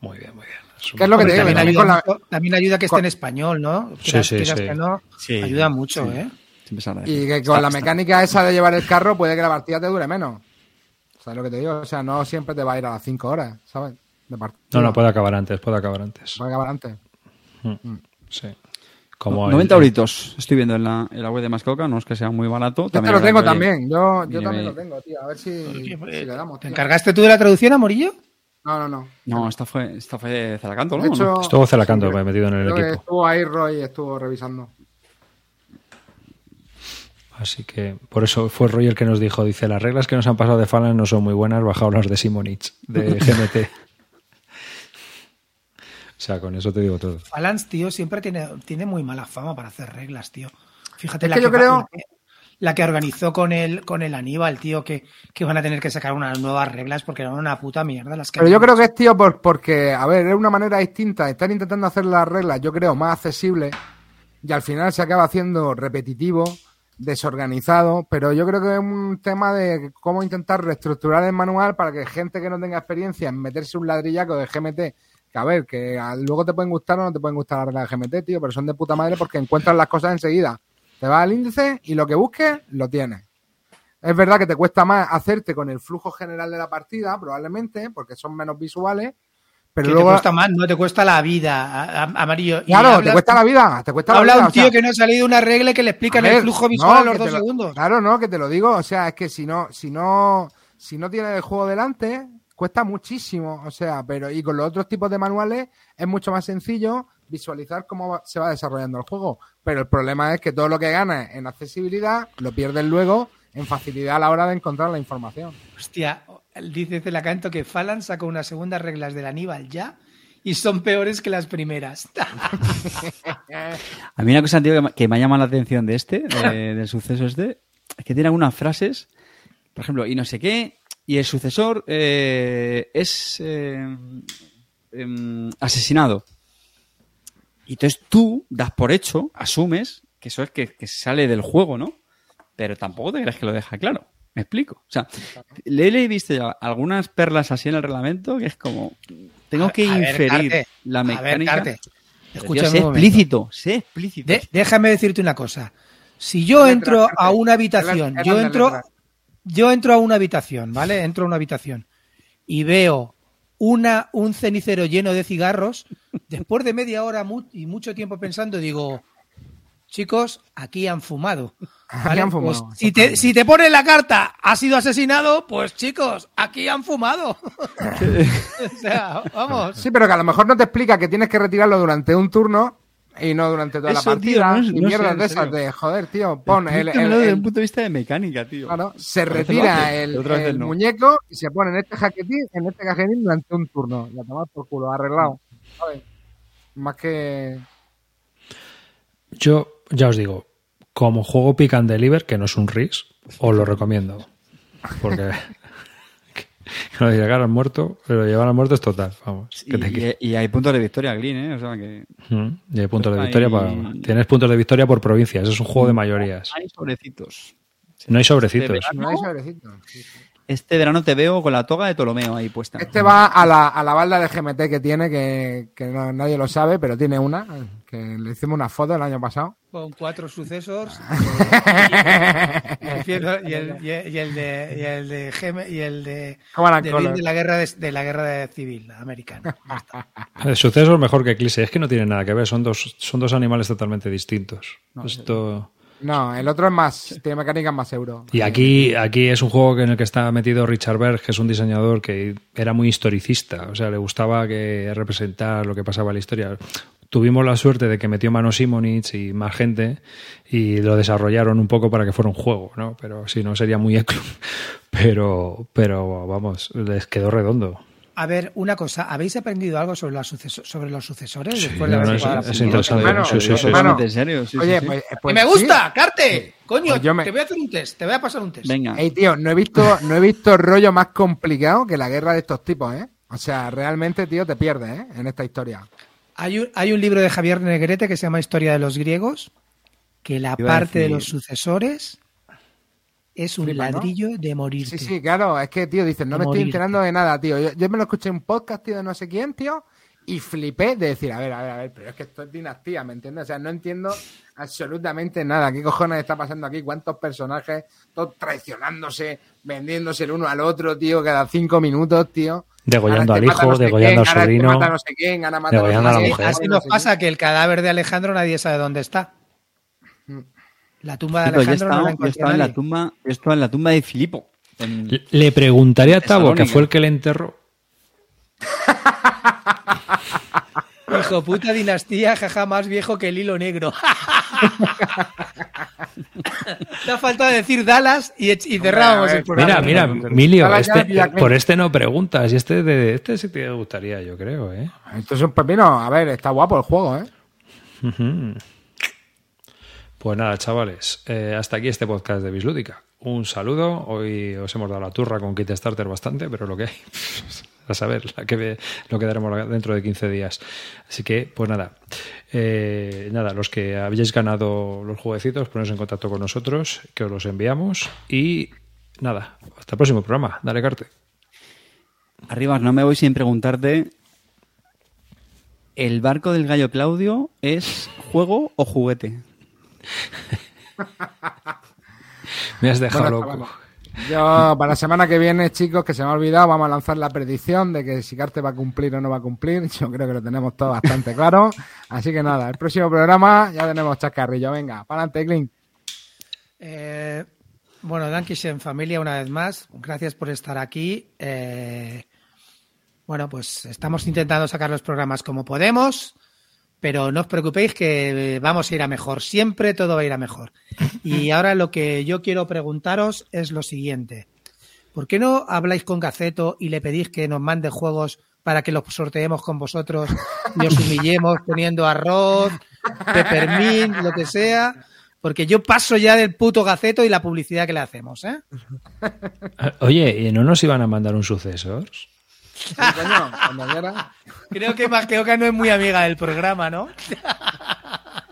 Muy bien, muy bien. Es un- ¿Qué es lo que te digo? también, también ayuda, la- también ayuda que esté en español, ¿no? Sí, Quieras- sí, sí. que no, Sí, ayuda mucho, sí. ¿eh? Y que con la mecánica esa de llevar el carro puede que la partida te dure menos. ¿Sabes lo que te digo? O sea, no siempre te va a ir a las 5 horas, ¿sabes? De. No, no, puede acabar antes, puede acabar antes. Puede acabar antes. Sí. Como 90 el- euritos. Estoy viendo en la, en la web de Mascoca, no es que sea muy barato. Yo te También lo es tengo que, también. Yo, yo también lo tengo, tío. A ver si, si le damos. ¿Te tío. encargaste tú de la traducción, Amorillo? No, no, no. No, esta fue, esta fue Zalacanto, ¿no? De ¿O no? hecho, Estuvo Celacanto sí, metido en el equipo. Estuvo ahí Roy y estuvo revisando. Así que por eso fue Roy el que nos dijo, dice, las reglas que nos han pasado de Falan no son muy buenas, bajaos las de Simonich, de GMT. o sea, con eso te digo todo. Falans, tío, siempre tiene, tiene muy mala fama para hacer reglas, tío. Fíjate Es la que yo creo- la que, la que organizó con el, con el Aníbal, tío, que, que van a tener que sacar unas nuevas reglas porque eran una puta mierda las que Pero yo creo que es, tío, por, porque, a ver, es una manera distinta. Están intentando hacer las reglas, yo creo, más accesibles y al final se acaba haciendo repetitivo, desorganizado, pero yo creo que es un tema de cómo intentar reestructurar el manual para que gente que no tenga experiencia en meterse un ladrillaco de GMT, que a ver, que luego te pueden gustar o no te pueden gustar las reglas de GMT, tío, pero son de puta madre porque encuentras las cosas enseguida. Te vas al índice y lo que busques, lo tienes. Es verdad que te cuesta más hacerte con el flujo general de la partida, probablemente, porque son menos visuales, pero que luego... te cuesta más, no te cuesta la vida, a- a- Amarillo. Y Claro, te cuesta la vida, te cuesta la Habla vida. un o sea, tío que no ha salido una regla que le explica en el ver, flujo visual no, a los dos lo- segundos. Claro, no, que te lo digo. O sea, es que si no, si no, si no tienes el juego delante, cuesta muchísimo. O sea, pero y con los otros tipos de manuales es mucho más sencillo visualizar cómo va- se va desarrollando el juego. Pero el problema es que todo lo que ganas en accesibilidad lo pierdes luego en facilidad a la hora de encontrar la información. Hostia, dice Celacanto que Falan sacó unas segundas reglas del Aníbal ya y son peores que las primeras. A mí una cosa, tío, que me- que me llama la atención de este, de- del suceso este, es que tiene algunas frases, por ejemplo, y no sé qué, y el sucesor eh, es eh, em, asesinado. Y entonces tú das por hecho, asumes que eso es que, que sale del juego, ¿no? Pero tampoco te crees que lo deja claro. ¿Me explico? O sea, le he visto ya algunas perlas así en el reglamento que es como, tengo que A ver, inferir Carte, la a ver, mecánica. Carte, Pero, escúchame sé explícito, sé explícito. De- déjame decirte una cosa. Si yo entro a una habitación, yo entro, yo entro a una habitación, ¿vale? Entro a una habitación y veo una, un cenicero lleno de cigarros. Después de media hora mu- y mucho tiempo pensando, digo, chicos, aquí han fumado. Aquí han fumado, Pues, si, te, si te ponen la carta, ha sido asesinado, pues chicos, aquí han fumado. o sea, vamos. Sí, pero que a lo mejor no te explica que tienes que retirarlo durante un turno y no durante toda Eso, la tío, partida. no y no mierdas de esas de joder, tío. Pon el, el- desde el- un punto de vista de mecánica, tío. claro, se retira el, el no. muñeco y se pone en este jaquetín, en este cajetín durante un turno. Y a tomar por culo, arreglado. ¿sabes? Más que. Yo ya os digo, como juego Pick and Deliver, que no es un RIS, os lo recomiendo. Porque que lo llegar al muerto, pero llevar al muerto es total, vamos. que te quite. Y, y hay puntos de victoria, Glyn, ¿eh? O sea que. Mm, y hay puntos de victoria para... Tienes puntos de victoria por provincias, es un juego de mayorías. Hay sobrecitos. No hay sobrecitos. No hay sobrecito. Este verano te veo con la toga de Ptolomeo ahí puesta. Este va a la, a la balda de GMT que tiene, que, que no- nadie lo sabe, pero tiene una, que le hicimos una foto el año pasado. Con cuatro sucesos. y, el, y el- y el de y el de y el de, ¿Cómo eran de, la guerra de, de la guerra de civil americana. El suceso es mejor que Eclipse, es que no tienen nada que ver, son dos, son dos animales totalmente distintos. Esto... No, el otro es más, tiene mecánicas más euro. Y aquí, aquí es un juego en el que está metido Richard Berg, que es un diseñador que era muy historicista, o sea, le gustaba que representar lo que pasaba en la historia. Tuvimos la suerte de que metió mano Simonich y más gente y lo desarrollaron un poco para que fuera un juego, ¿no? Pero si no sería muy eclum. Pero, pero vamos, les quedó redondo. A ver, una cosa, ¿habéis aprendido algo sobre, los suceso- sobre los sucesores? Sí, después de no, haber es- jugado interesante. Hermano, Sí, sí, sí. hermano. en serio, sí, Oye, sí, sí. pues, ¡Que pues me sí. gusta, Carte! Coño, Pues yo me- te voy a hacer un test, te voy a pasar un test. Venga. Ey, tío, no he visto, no he visto rollo más complicado que la guerra de estos tipos, ¿eh? O sea, realmente, tío, te pierdes, ¿eh? En esta historia. Hay un, hay un libro de Javier Negrete que se llama Historia de los griegos, que la parte de los sucesores es un Flipa, ¿no? ladrillo de morirte. Sí, sí, claro, es que, tío, dices, no De me estoy enterando de nada, tío. Yo, yo me lo escuché en un podcast, tío, de no sé quién, tío, y flipé de decir, a ver, a ver, a ver, pero es que esto es dinastía, ¿me entiendes? O sea, no entiendo absolutamente nada. ¿Qué cojones está pasando aquí? ¿Cuántos personajes? Todos traicionándose, vendiéndose el uno al otro, tío, cada cinco minutos, tío. Degollando al hijo, no degollando al este sobrino. mata no sé quién, ahora mata no sé degollando a la mujer. Así no nos pasa que el cadáver de Alejandro nadie sabe dónde está. La tumba de yo Alejandro no la estado, yo he encuentra estado en la tumba, yo en la tumba de Filipo. En- Le- preguntaré a Tabo, que fue el que le enterró. Hijo puta dinastía, jaja, más viejo que el hilo negro. Te ha faltado decir Dallas y, y ver, el programa. Mira, mira. Emilio, este- que- por este no preguntas. Y este de este sí te gustaría, yo creo, ¿eh? Esto es un pepino. A ver, está guapo el juego, ¿eh? Ujú. Pues nada, chavales, eh, hasta aquí este podcast de Bislúdica. Un saludo. Hoy os hemos dado la turra con Kit Starter bastante, pero lo que hay, a saber, lo que daremos dentro de 15 días. Así que, pues nada, Eh, nada, los que habéis ganado los jueguecitos, poneros en contacto con nosotros, que os los enviamos. Y nada, hasta el próximo programa. Dale, Carte. Arribas, no me voy sin preguntarte. ¿El barco del gallo Claudio es juego o juguete? Me has dejado Bueno, loco. Yo, para la semana que viene, chicos, que se me ha olvidado, vamos a lanzar la predicción de que si Carte va a cumplir o no va a cumplir. Yo creo que lo tenemos todo bastante claro. Así que nada, el próximo programa ya tenemos chascarrillo. Venga, para adelante, Clint. Eh, bueno, Dankis en familia una vez más. Gracias por estar aquí. Eh, bueno, pues estamos intentando sacar los programas como podemos, pero no os preocupéis que vamos a ir a mejor. Siempre todo va a ir a mejor. Y ahora lo que yo quiero preguntaros es lo siguiente. ¿Por qué no habláis con Gaceto y le pedís que nos mande juegos para que los sorteemos con vosotros y os humillemos poniendo arroz, peppermint, lo que sea? Porque yo paso ya del puto Gaceto y la publicidad que le hacemos, ¿eh? Oye, ¿y no nos iban a mandar un sucesor? Sí, coño. Creo que Maqueoca no es muy amiga del programa, ¿no?